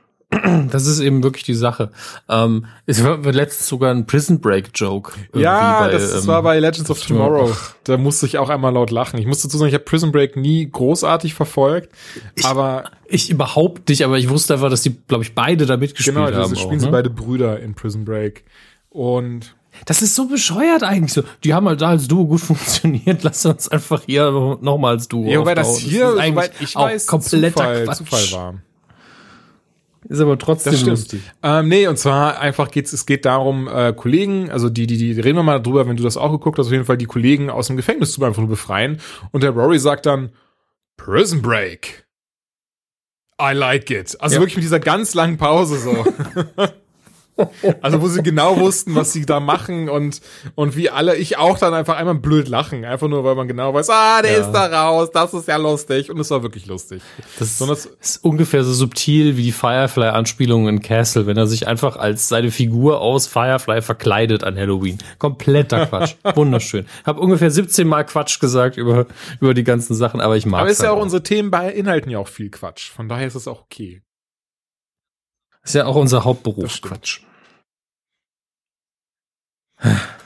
das ist eben wirklich die Sache. Ähm, es wird letztens sogar ein Prison Break Joke. Ja, bei, das ähm, war bei Legends of Tomorrow. Da musste ich auch einmal laut lachen. Ich muss dazu sagen, ich habe Prison Break nie großartig verfolgt, aber Ich überhaupt nicht, aber ich wusste einfach, dass die, glaube ich, beide da mitgespielt genau, das haben. spielen auch, sie ne? beide Brüder in Prison Break. Und Das ist so bescheuert eigentlich so. Die haben halt da als Duo gut funktioniert. Lass uns einfach hier nochmal als Duo ja, wobei das hier, ist eigentlich soweit ich auch weiß, kompletter Zufall, Quatsch. Zufall war. Ist aber trotzdem lustig. Ähm, nee, und zwar einfach geht's, es geht darum, äh, Kollegen, also die, die, die, reden wir mal drüber, wenn du das auch geguckt hast, auf jeden Fall die Kollegen aus dem Gefängnis zu einfach nur befreien. Und der Rory sagt dann, Prison Break. I like it. Also Ja. wirklich mit dieser ganz langen Pause so. Also wo sie genau wussten, was sie da machen und und wie alle, ich auch dann einfach einmal blöd lachen, einfach nur weil man genau weiß, ah, der Ja. ist da raus, das ist ja lustig und es war wirklich lustig. Das So, das- ist ungefähr so subtil wie die Firefly-Anspielung in Castle, wenn er sich einfach als seine Figur aus Firefly verkleidet an Halloween. Kompletter Quatsch. Wunderschön. Hab ungefähr 17 Mal Quatsch gesagt über, über die ganzen Sachen, aber ich mag Aber ist ja auch unsere Themen beinhalten ja auch viel Quatsch. Von daher ist es auch okay. Ist ja auch unser Das Hauptberuf, stimmt. Quatsch.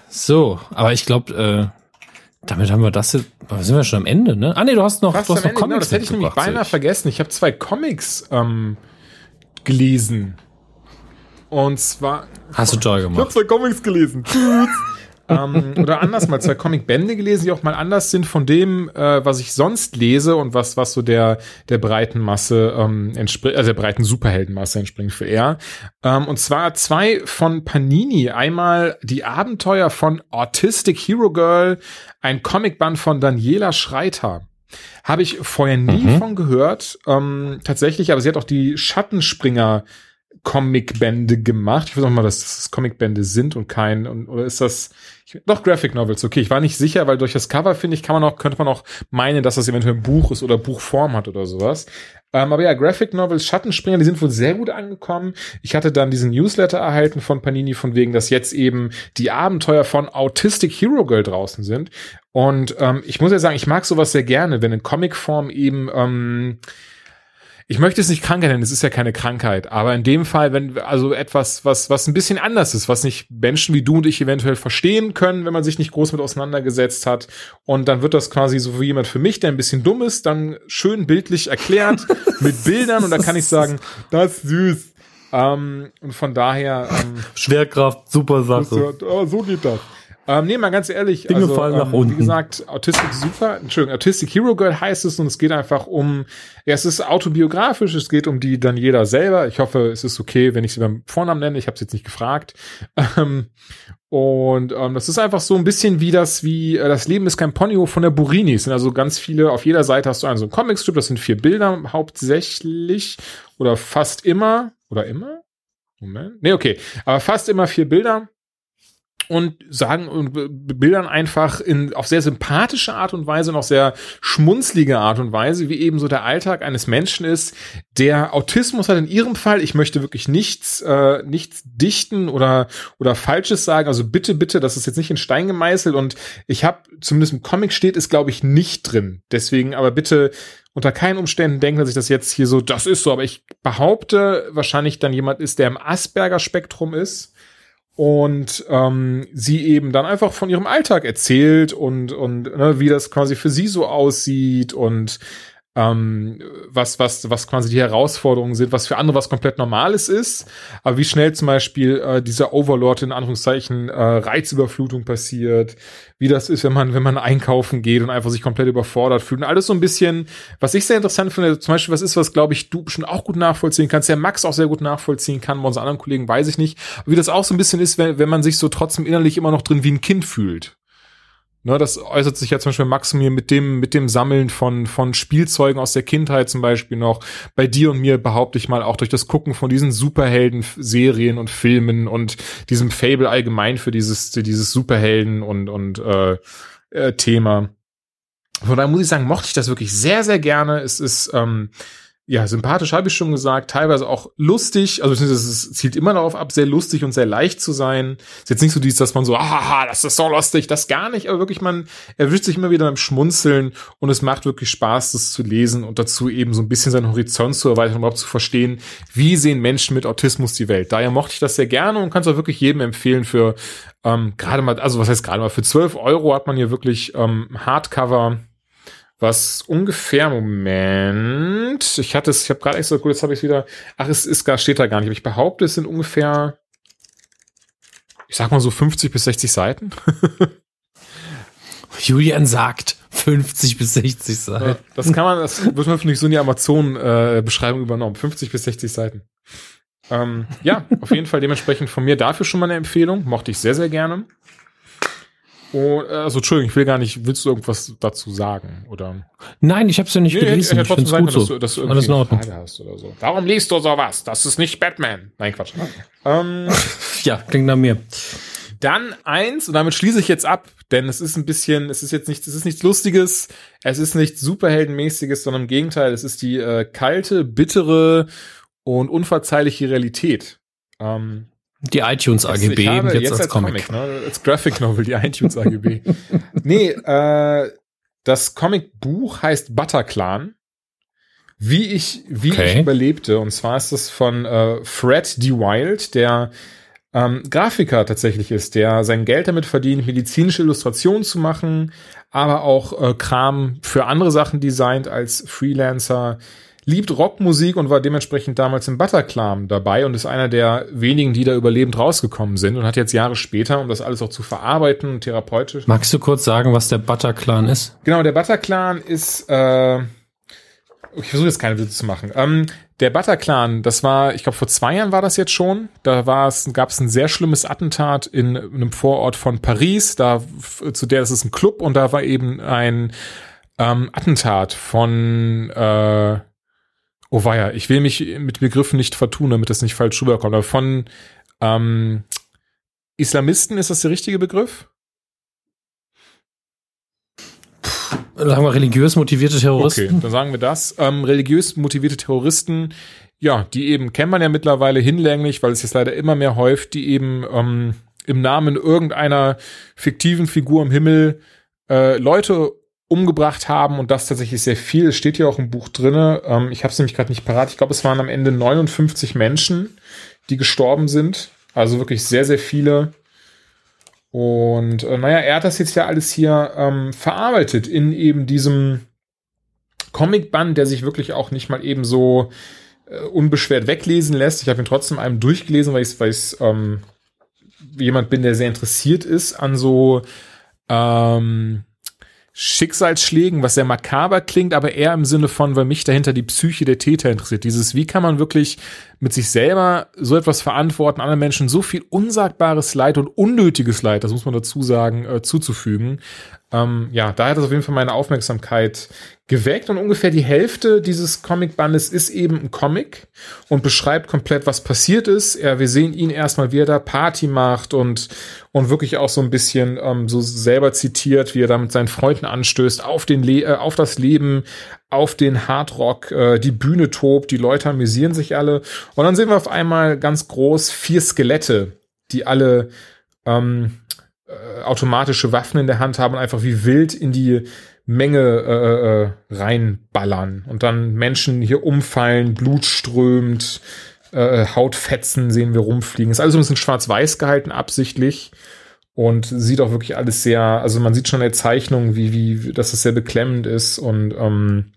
So, aber ich glaube, äh, damit haben wir das jetzt, sind wir schon am Ende, ne? Ah nee, du hast noch, Fast du hast noch Ende, genau, Comics das hätte ich nämlich beinahe sehe vergessen. Ich habe zwei Comics ähm, gelesen. Und zwar ich. Hast du toll Ich habe gemacht. zwei Comics gelesen. Ähm, oder anders mal zwei Comicbände gelesen, die auch mal anders sind von dem, äh, was ich sonst lese und was was so der der breiten Masse ähm, entspricht, also der breiten Superheldenmasse entspringt für er. Ähm, und zwar zwei von Panini. Einmal die Abenteuer von Autistic Hero Girl, ein Comicband von Daniela Schreiter. Habe ich vorher nie Mhm. von gehört, ähm, tatsächlich, aber sie hat auch die Schattenspringer Comicbände gemacht. Ich weiß auch mal, dass das Comicbände sind und kein, und, oder ist das, ich, doch Graphic Novels, okay. Ich war nicht sicher, weil durch das Cover, finde ich, kann man auch, könnte man auch meinen, dass das eventuell ein Buch ist oder Buchform hat oder sowas. Ähm, aber ja, Graphic Novels, Schattenspringer, die sind wohl sehr gut angekommen. Ich hatte dann diesen Newsletter erhalten von Panini, von wegen, dass jetzt eben die Abenteuer von Autistic Hero Girl draußen sind. Und ähm, ich muss ja sagen, ich mag sowas sehr gerne, wenn in Comicform eben ähm, ich möchte es nicht Krankheit nennen, es ist ja keine Krankheit, aber in dem Fall, wenn also etwas, was was ein bisschen anders ist, was nicht Menschen wie du und ich eventuell verstehen können, wenn man sich nicht groß mit auseinandergesetzt hat, und dann wird das quasi so wie jemand für mich, der ein bisschen dumm ist, dann schön bildlich erklärt mit Bildern und da kann ich sagen, das ist süß. Ähm, und von daher, ähm, Schwerkraft, super Sache. so, oh, so geht das. Ähm, nee, mal ganz ehrlich. Dinge fallen nach ähm, unten. Wie gesagt, Autistic Super, Entschuldigung, Autistic Hero Girl heißt es und es geht einfach um, ja, es ist autobiografisch, es geht um die Daniela selber. Ich hoffe, es ist okay, wenn ich sie beim Vornamen nenne. Ich habe es jetzt nicht gefragt. Ähm, und ähm, das ist einfach so ein bisschen wie das, wie äh, das Leben ist kein Ponyo von der Burini. Es sind also ganz viele, auf jeder Seite hast du einen so einen Comicstrip, das sind vier Bilder hauptsächlich oder fast immer. Oder immer? Moment. Nee, okay. Aber fast immer vier Bilder und sagen und bildern einfach in auf sehr sympathische Art und Weise und auf sehr schmunzlige Art und Weise, wie eben so der Alltag eines Menschen ist, der Autismus hat in ihrem Fall. Ich möchte wirklich nichts äh, nichts dichten oder oder falsches sagen. Also bitte bitte, das ist jetzt nicht in Stein gemeißelt und ich habe zumindest im Comic steht es glaube ich nicht drin. Deswegen aber bitte unter keinen Umständen denken, dass ich das jetzt hier so, das ist so, aber ich behaupte, wahrscheinlich dann jemand ist, der im Asperger-Spektrum ist und ähm, sie eben dann einfach von ihrem Alltag erzählt und und ne, wie das quasi für sie so aussieht und ähm, was was was quasi die Herausforderungen sind, was für andere was komplett Normales ist, aber wie schnell zum Beispiel äh, dieser Overlord in Anführungszeichen äh, Reizüberflutung passiert, wie das ist, wenn man wenn man einkaufen geht und einfach sich komplett überfordert fühlt. Und alles so ein bisschen, was ich sehr interessant finde, zum Beispiel was ist, was glaube ich du schon auch gut nachvollziehen kannst, der Max auch sehr gut nachvollziehen kann, bei unseren anderen Kollegen weiß ich nicht, wie das auch so ein bisschen ist, wenn, wenn man sich so trotzdem innerlich immer noch drin wie ein Kind fühlt. Ne, das äußert sich ja zum Beispiel Max mit dem, mit dem Sammeln von, von Spielzeugen aus der Kindheit zum Beispiel noch. Bei dir und mir behaupte ich mal auch durch das Gucken von diesen Superhelden-Serien und Filmen und diesem Fable allgemein für dieses, dieses Superhelden und, und äh, äh, Thema. Von daher muss ich sagen, mochte ich das wirklich sehr, sehr gerne. Es ist, ähm, ja, sympathisch habe ich schon gesagt, teilweise auch lustig, also es zielt immer darauf ab, sehr lustig und sehr leicht zu sein. Ist jetzt nicht so dies, dass man so, haha, das ist so lustig, das gar nicht, aber wirklich, man erwischt sich immer wieder beim Schmunzeln und es macht wirklich Spaß, das zu lesen und dazu eben so ein bisschen seinen Horizont zu erweitern, um überhaupt zu verstehen, wie sehen Menschen mit Autismus die Welt. Daher mochte ich das sehr gerne und kann es auch wirklich jedem empfehlen für ähm, gerade mal, also was heißt gerade mal, für 12 Euro hat man hier wirklich ähm, Hardcover was ungefähr, Moment, ich hatte es, ich habe gerade extra, gut, jetzt habe ich wieder, ach, es ist gar, steht da gar nicht, aber ich behaupte, es sind ungefähr, ich sag mal so 50 bis 60 Seiten. Julian sagt 50 bis 60 Seiten. Das kann man, das wird hoffentlich so in die Amazon-Beschreibung übernommen. 50 bis 60 Seiten. Ähm, ja, auf jeden Fall dementsprechend von mir dafür schon mal eine Empfehlung. Mochte ich sehr, sehr gerne. Oh, also Entschuldigung, ich will gar nicht, willst du irgendwas dazu sagen? Oder? Nein, ich habe es ja nicht nee, gelesen. Ich, ich finde sagen, gut so. dass, du, dass du Alles hast oder so. Warum liest du sowas? Das ist nicht Batman. Nein, Quatsch. ähm, ja, klingt nach mir. Dann eins, und damit schließe ich jetzt ab, denn es ist ein bisschen, es ist jetzt nichts, es ist nichts Lustiges, es ist nichts Superheldenmäßiges, sondern im Gegenteil, es ist die äh, kalte, bittere und unverzeihliche Realität. Ähm, die iTunes AGB jetzt, jetzt, als, als Comic. Comic ne? Als Graphic Novel, die iTunes AGB. nee, äh, das Comicbuch heißt Butterclan. Wie ich, wie okay. ich überlebte. Und zwar ist das von äh, Fred D. Wild, der ähm, Grafiker tatsächlich ist, der sein Geld damit verdient, medizinische Illustrationen zu machen, aber auch äh, Kram für andere Sachen designt als Freelancer liebt Rockmusik und war dementsprechend damals im Butterclan dabei und ist einer der wenigen, die da überlebend rausgekommen sind und hat jetzt Jahre später, um das alles auch zu verarbeiten und therapeutisch. Magst du kurz sagen, was der Butterclan ist? Genau, der Butterclan ist, äh, ich versuche jetzt keine Witze zu machen. Ähm, der Butterclan, das war, ich glaube, vor zwei Jahren war das jetzt schon. Da war es, gab es ein sehr schlimmes Attentat in, in einem Vorort von Paris. Da zu der das ist ein Club und da war eben ein ähm, Attentat von äh, oh weia, ich will mich mit Begriffen nicht vertun, damit das nicht falsch rüberkommt, aber von ähm, Islamisten, ist das der richtige Begriff? Sagen wir religiös motivierte Terroristen. Okay, dann sagen wir das. Ähm, religiös motivierte Terroristen, ja, die eben kennt man ja mittlerweile hinlänglich, weil es jetzt leider immer mehr häuft, die eben ähm, im Namen irgendeiner fiktiven Figur im Himmel äh, Leute umgebracht haben und das tatsächlich sehr viel. Es steht ja auch im Buch drinne. Ähm, ich habe es nämlich gerade nicht parat. Ich glaube, es waren am Ende 59 Menschen, die gestorben sind. Also wirklich sehr, sehr viele. Und äh, naja, er hat das jetzt ja alles hier ähm, verarbeitet in eben diesem Comicband, der sich wirklich auch nicht mal eben so äh, unbeschwert weglesen lässt. Ich habe ihn trotzdem einem durchgelesen, weil ich weil ich's, ähm, jemand bin, der sehr interessiert ist an so ähm, Schicksalsschlägen, was sehr makaber klingt, aber eher im Sinne von, weil mich dahinter die Psyche der Täter interessiert. Dieses, wie kann man wirklich mit sich selber so etwas verantworten, anderen Menschen so viel unsagbares Leid und unnötiges Leid, das muss man dazu sagen, äh, zuzufügen. Ähm, ja, da hat es auf jeden Fall meine Aufmerksamkeit geweckt und ungefähr die Hälfte dieses Comicbandes ist eben ein Comic und beschreibt komplett, was passiert ist. Ja, wir sehen ihn erstmal, wie er da Party macht und, und wirklich auch so ein bisschen ähm, so selber zitiert, wie er da mit seinen Freunden anstößt, auf, den Le äh, auf das Leben, auf den Hardrock, äh, die Bühne tobt, die Leute amüsieren sich alle. Und dann sehen wir auf einmal ganz groß vier Skelette, die alle ähm, äh, automatische Waffen in der Hand haben und einfach wie wild in die Menge äh, äh, reinballern und dann Menschen hier umfallen, Blut strömt, äh, Hautfetzen sehen wir rumfliegen. Ist alles ein bisschen schwarz-weiß gehalten, absichtlich. Und sieht auch wirklich alles sehr, also man sieht schon in der Zeichnung, wie, wie, dass es sehr beklemmend ist. Und ähm,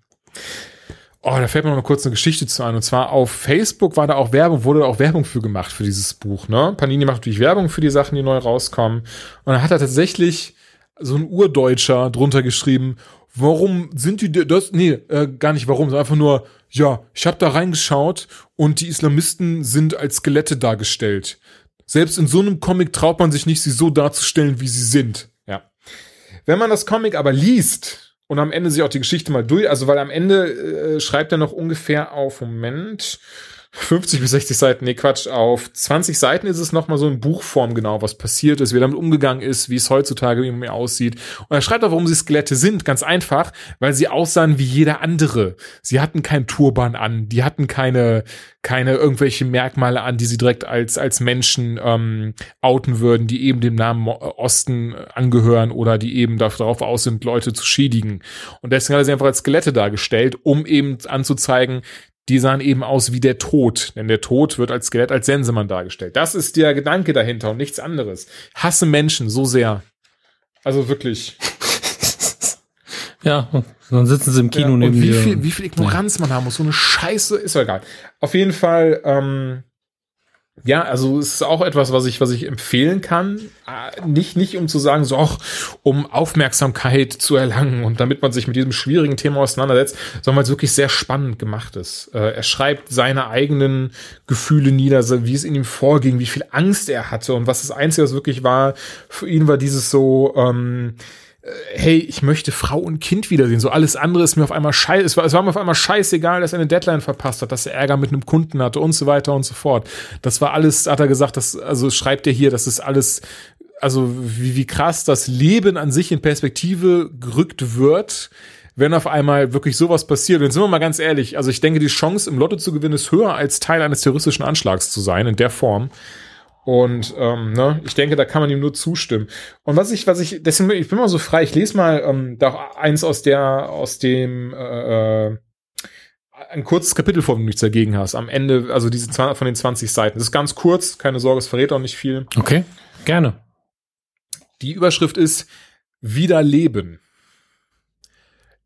oh, da fällt mir noch mal kurz eine Geschichte zu ein. Und zwar auf Facebook war da auch Werbung, wurde auch Werbung für gemacht für dieses Buch. Ne? Panini macht natürlich Werbung für die Sachen, die neu rauskommen. Und dann hat er tatsächlich so ein Urdeutscher drunter geschrieben, warum sind die das nee, äh, gar nicht warum, sondern einfach nur ja, ich habe da reingeschaut und die Islamisten sind als Skelette dargestellt. Selbst in so einem Comic traut man sich nicht, sie so darzustellen, wie sie sind. Ja. Wenn man das Comic aber liest und am Ende sich auch die Geschichte mal durch, also weil am Ende äh, schreibt er noch ungefähr auf Moment 50 bis 60 Seiten, nee Quatsch, auf 20 Seiten ist es nochmal so in Buchform genau, was passiert ist, wie er damit umgegangen ist, wie es heutzutage irgendwie aussieht. Und er schreibt auch, warum sie Skelette sind, ganz einfach, weil sie aussahen wie jeder andere. Sie hatten kein Turban an, die hatten keine, keine irgendwelche Merkmale an, die sie direkt als, als Menschen ähm, outen würden, die eben dem Namen Osten angehören oder die eben darauf aus sind, Leute zu schädigen. Und deswegen hat er sie einfach als Skelette dargestellt, um eben anzuzeigen, die sahen eben aus wie der Tod, denn der Tod wird als Skelett als Sensemann dargestellt. Das ist der Gedanke dahinter und nichts anderes. Hasse Menschen so sehr. Also wirklich. Ja, dann sitzen sie im Kino ja, neben wie dir. Viel, wie viel Ignoranz man haben muss, so eine Scheiße, ist doch egal. Auf jeden Fall, ähm, Ja, also es ist auch etwas, was ich, was ich empfehlen kann. Äh, nicht, nicht um zu sagen, so, auch um Aufmerksamkeit zu erlangen und damit man sich mit diesem schwierigen Thema auseinandersetzt, sondern weil es wirklich sehr spannend gemacht ist. Äh, er schreibt seine eigenen Gefühle nieder, wie es in ihm vorging, wie viel Angst er hatte und was das Einzige, was wirklich war, für ihn war dieses so, ähm, äh, hey, ich möchte Frau und Kind wiedersehen. So alles andere ist mir auf einmal scheiße. Es war, es war mir auf einmal scheißegal, dass er eine Deadline verpasst hat, dass er Ärger mit einem Kunden hatte und so weiter und so fort. Das war alles, hat er gesagt, das, also schreibt er hier, das ist alles, also wie, wie krass das Leben an sich in Perspektive gerückt wird, wenn auf einmal wirklich sowas passiert. Und sind wir mal ganz ehrlich, also ich denke, die Chance im Lotto zu gewinnen ist höher als Teil eines terroristischen Anschlags zu sein, in der Form. Und ähm, ne, ich denke, da kann man ihm nur zustimmen. Und was ich, was ich, deswegen ich bin mal so frei, ich lese mal ähm, da eins aus der, aus dem äh, äh ein kurzes Kapitel vor, wenn du nichts dagegen hast. Am Ende, also diese von den 20 Seiten. Das ist ganz kurz, keine Sorge, es verrät auch nicht viel. Okay, gerne. Die Überschrift ist Wiederleben.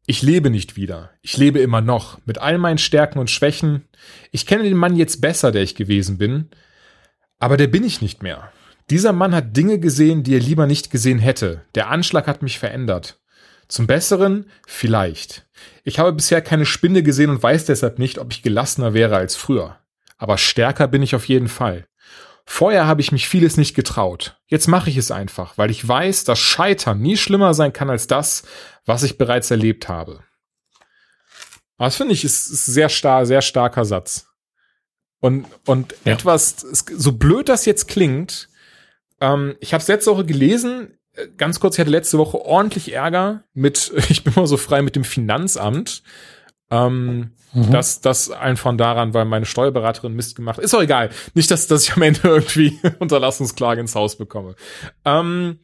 Ich lebe nicht wieder. Ich lebe immer noch. Mit all meinen Stärken und Schwächen. Ich kenne den Mann jetzt besser, der ich gewesen bin. Aber der bin ich nicht mehr. Dieser Mann hat Dinge gesehen, die er lieber nicht gesehen hätte. Der Anschlag hat mich verändert. Zum Besseren? Vielleicht. Ich habe bisher keine Spinne gesehen und weiß deshalb nicht, ob ich gelassener wäre als früher. Aber stärker bin ich auf jeden Fall. Vorher habe ich mich vieles nicht getraut. Jetzt mache ich es einfach, weil ich weiß, dass Scheitern nie schlimmer sein kann als das, was ich bereits erlebt habe. Das finde ich ist, ist sehr star, sehr starker Satz. Und, und ja. etwas, so blöd das jetzt klingt, ähm, ich habe es letzte Woche gelesen, äh, ganz kurz, ich hatte letzte Woche ordentlich Ärger mit, ich bin mal so frei mit dem Finanzamt. Ähm, mhm. das, das einfach daran, weil meine Steuerberaterin Mist gemacht. Ist auch egal. Nicht, dass, dass ich am Ende irgendwie Unterlassungsklage ins Haus bekomme. Ähm,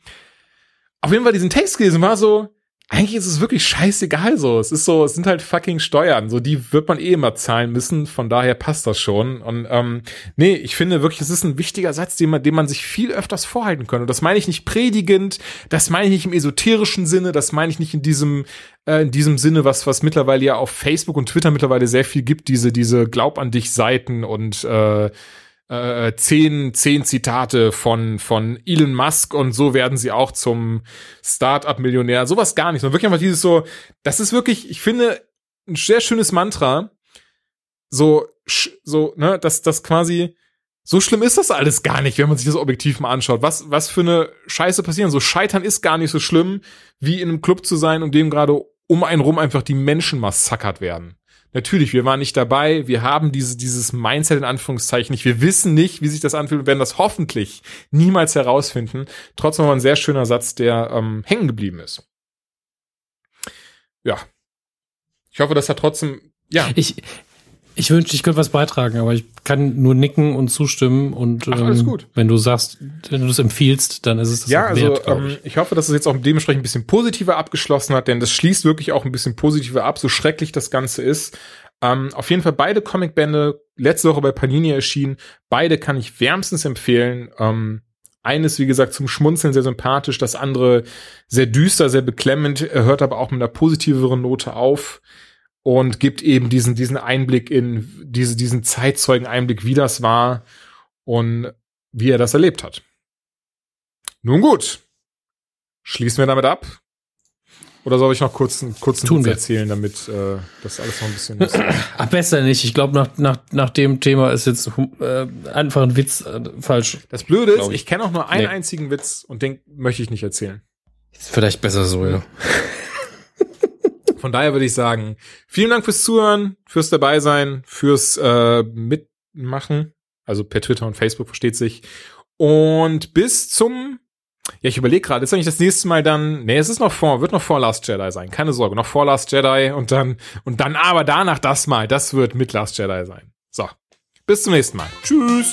auf jeden Fall diesen Text gelesen war so, eigentlich ist es wirklich scheißegal so. Es ist so, es sind halt fucking Steuern. So, die wird man eh immer zahlen müssen. Von daher passt das schon. Und ähm, nee, ich finde wirklich, es ist ein wichtiger Satz, den man, den man sich viel öfters vorhalten kann. Und das meine ich nicht predigend, das meine ich nicht im esoterischen Sinne, das meine ich nicht in diesem, äh, in diesem Sinne, was, was mittlerweile ja auf Facebook und Twitter mittlerweile sehr viel gibt, diese, diese Glaub an dich Seiten und äh, äh, zehn, zehn Zitate von, von Elon Musk und so werden sie auch zum Start-up-Millionär. Sowas gar nicht, sondern wirklich einfach dieses so, das ist wirklich, ich finde, ein sehr schönes Mantra. So, so, ne, dass das quasi, so schlimm ist das alles gar nicht, wenn man sich das objektiv mal anschaut. Was, was für eine Scheiße passieren. So scheitern ist gar nicht so schlimm, wie in einem Club zu sein und dem gerade um einen rum einfach die Menschen massakert werden. Natürlich, wir waren nicht dabei, wir haben diese, dieses Mindset in Anführungszeichen nicht, wir wissen nicht, wie sich das anfühlt und werden das hoffentlich niemals herausfinden. Trotzdem war ein sehr schöner Satz, der ähm, hängen geblieben ist. Ja. Ich hoffe, dass er trotzdem, ja. Ich, ich wünschte, ich könnte was beitragen, aber ich kann nur nicken und zustimmen und Ach, alles ähm, gut. wenn du sagst, wenn du das empfiehlst, dann ist es das ja, also, wert, ähm, ich. ich hoffe, dass es jetzt auch dementsprechend ein bisschen positiver abgeschlossen hat, denn das schließt wirklich auch ein bisschen positiver ab, so schrecklich das Ganze ist. Ähm, auf jeden Fall beide Comicbände letzte Woche bei Panini erschienen. Beide kann ich wärmstens empfehlen. Ähm, eines, wie gesagt, zum Schmunzeln sehr sympathisch, das andere sehr düster, sehr beklemmend, hört aber auch mit einer positiveren Note auf und gibt eben diesen, diesen Einblick in diese, diesen Zeitzeugen-Einblick, wie das war und wie er das erlebt hat. Nun gut. Schließen wir damit ab. Oder soll ich noch kurz einen kurzen Tun Witz erzählen, damit äh, das alles noch ein bisschen ist? Ach, besser nicht. Ich glaube, nach, nach, nach dem Thema ist jetzt äh, einfach ein Witz äh, falsch. Das Blöde ist, ich, ich kenne auch nur einen nee. einzigen Witz und den möchte ich nicht erzählen. Ist vielleicht besser so, ja. Von daher würde ich sagen, vielen Dank fürs Zuhören, fürs dabei sein, fürs äh, Mitmachen. Also per Twitter und Facebook versteht sich. Und bis zum ja, ich überlege gerade, ist eigentlich das nächste Mal dann, nee, es ist noch vor, wird noch vor Last Jedi sein, keine Sorge, noch vor Last Jedi und dann, und dann aber danach das mal, das wird mit Last Jedi sein. So, bis zum nächsten Mal. Tschüss.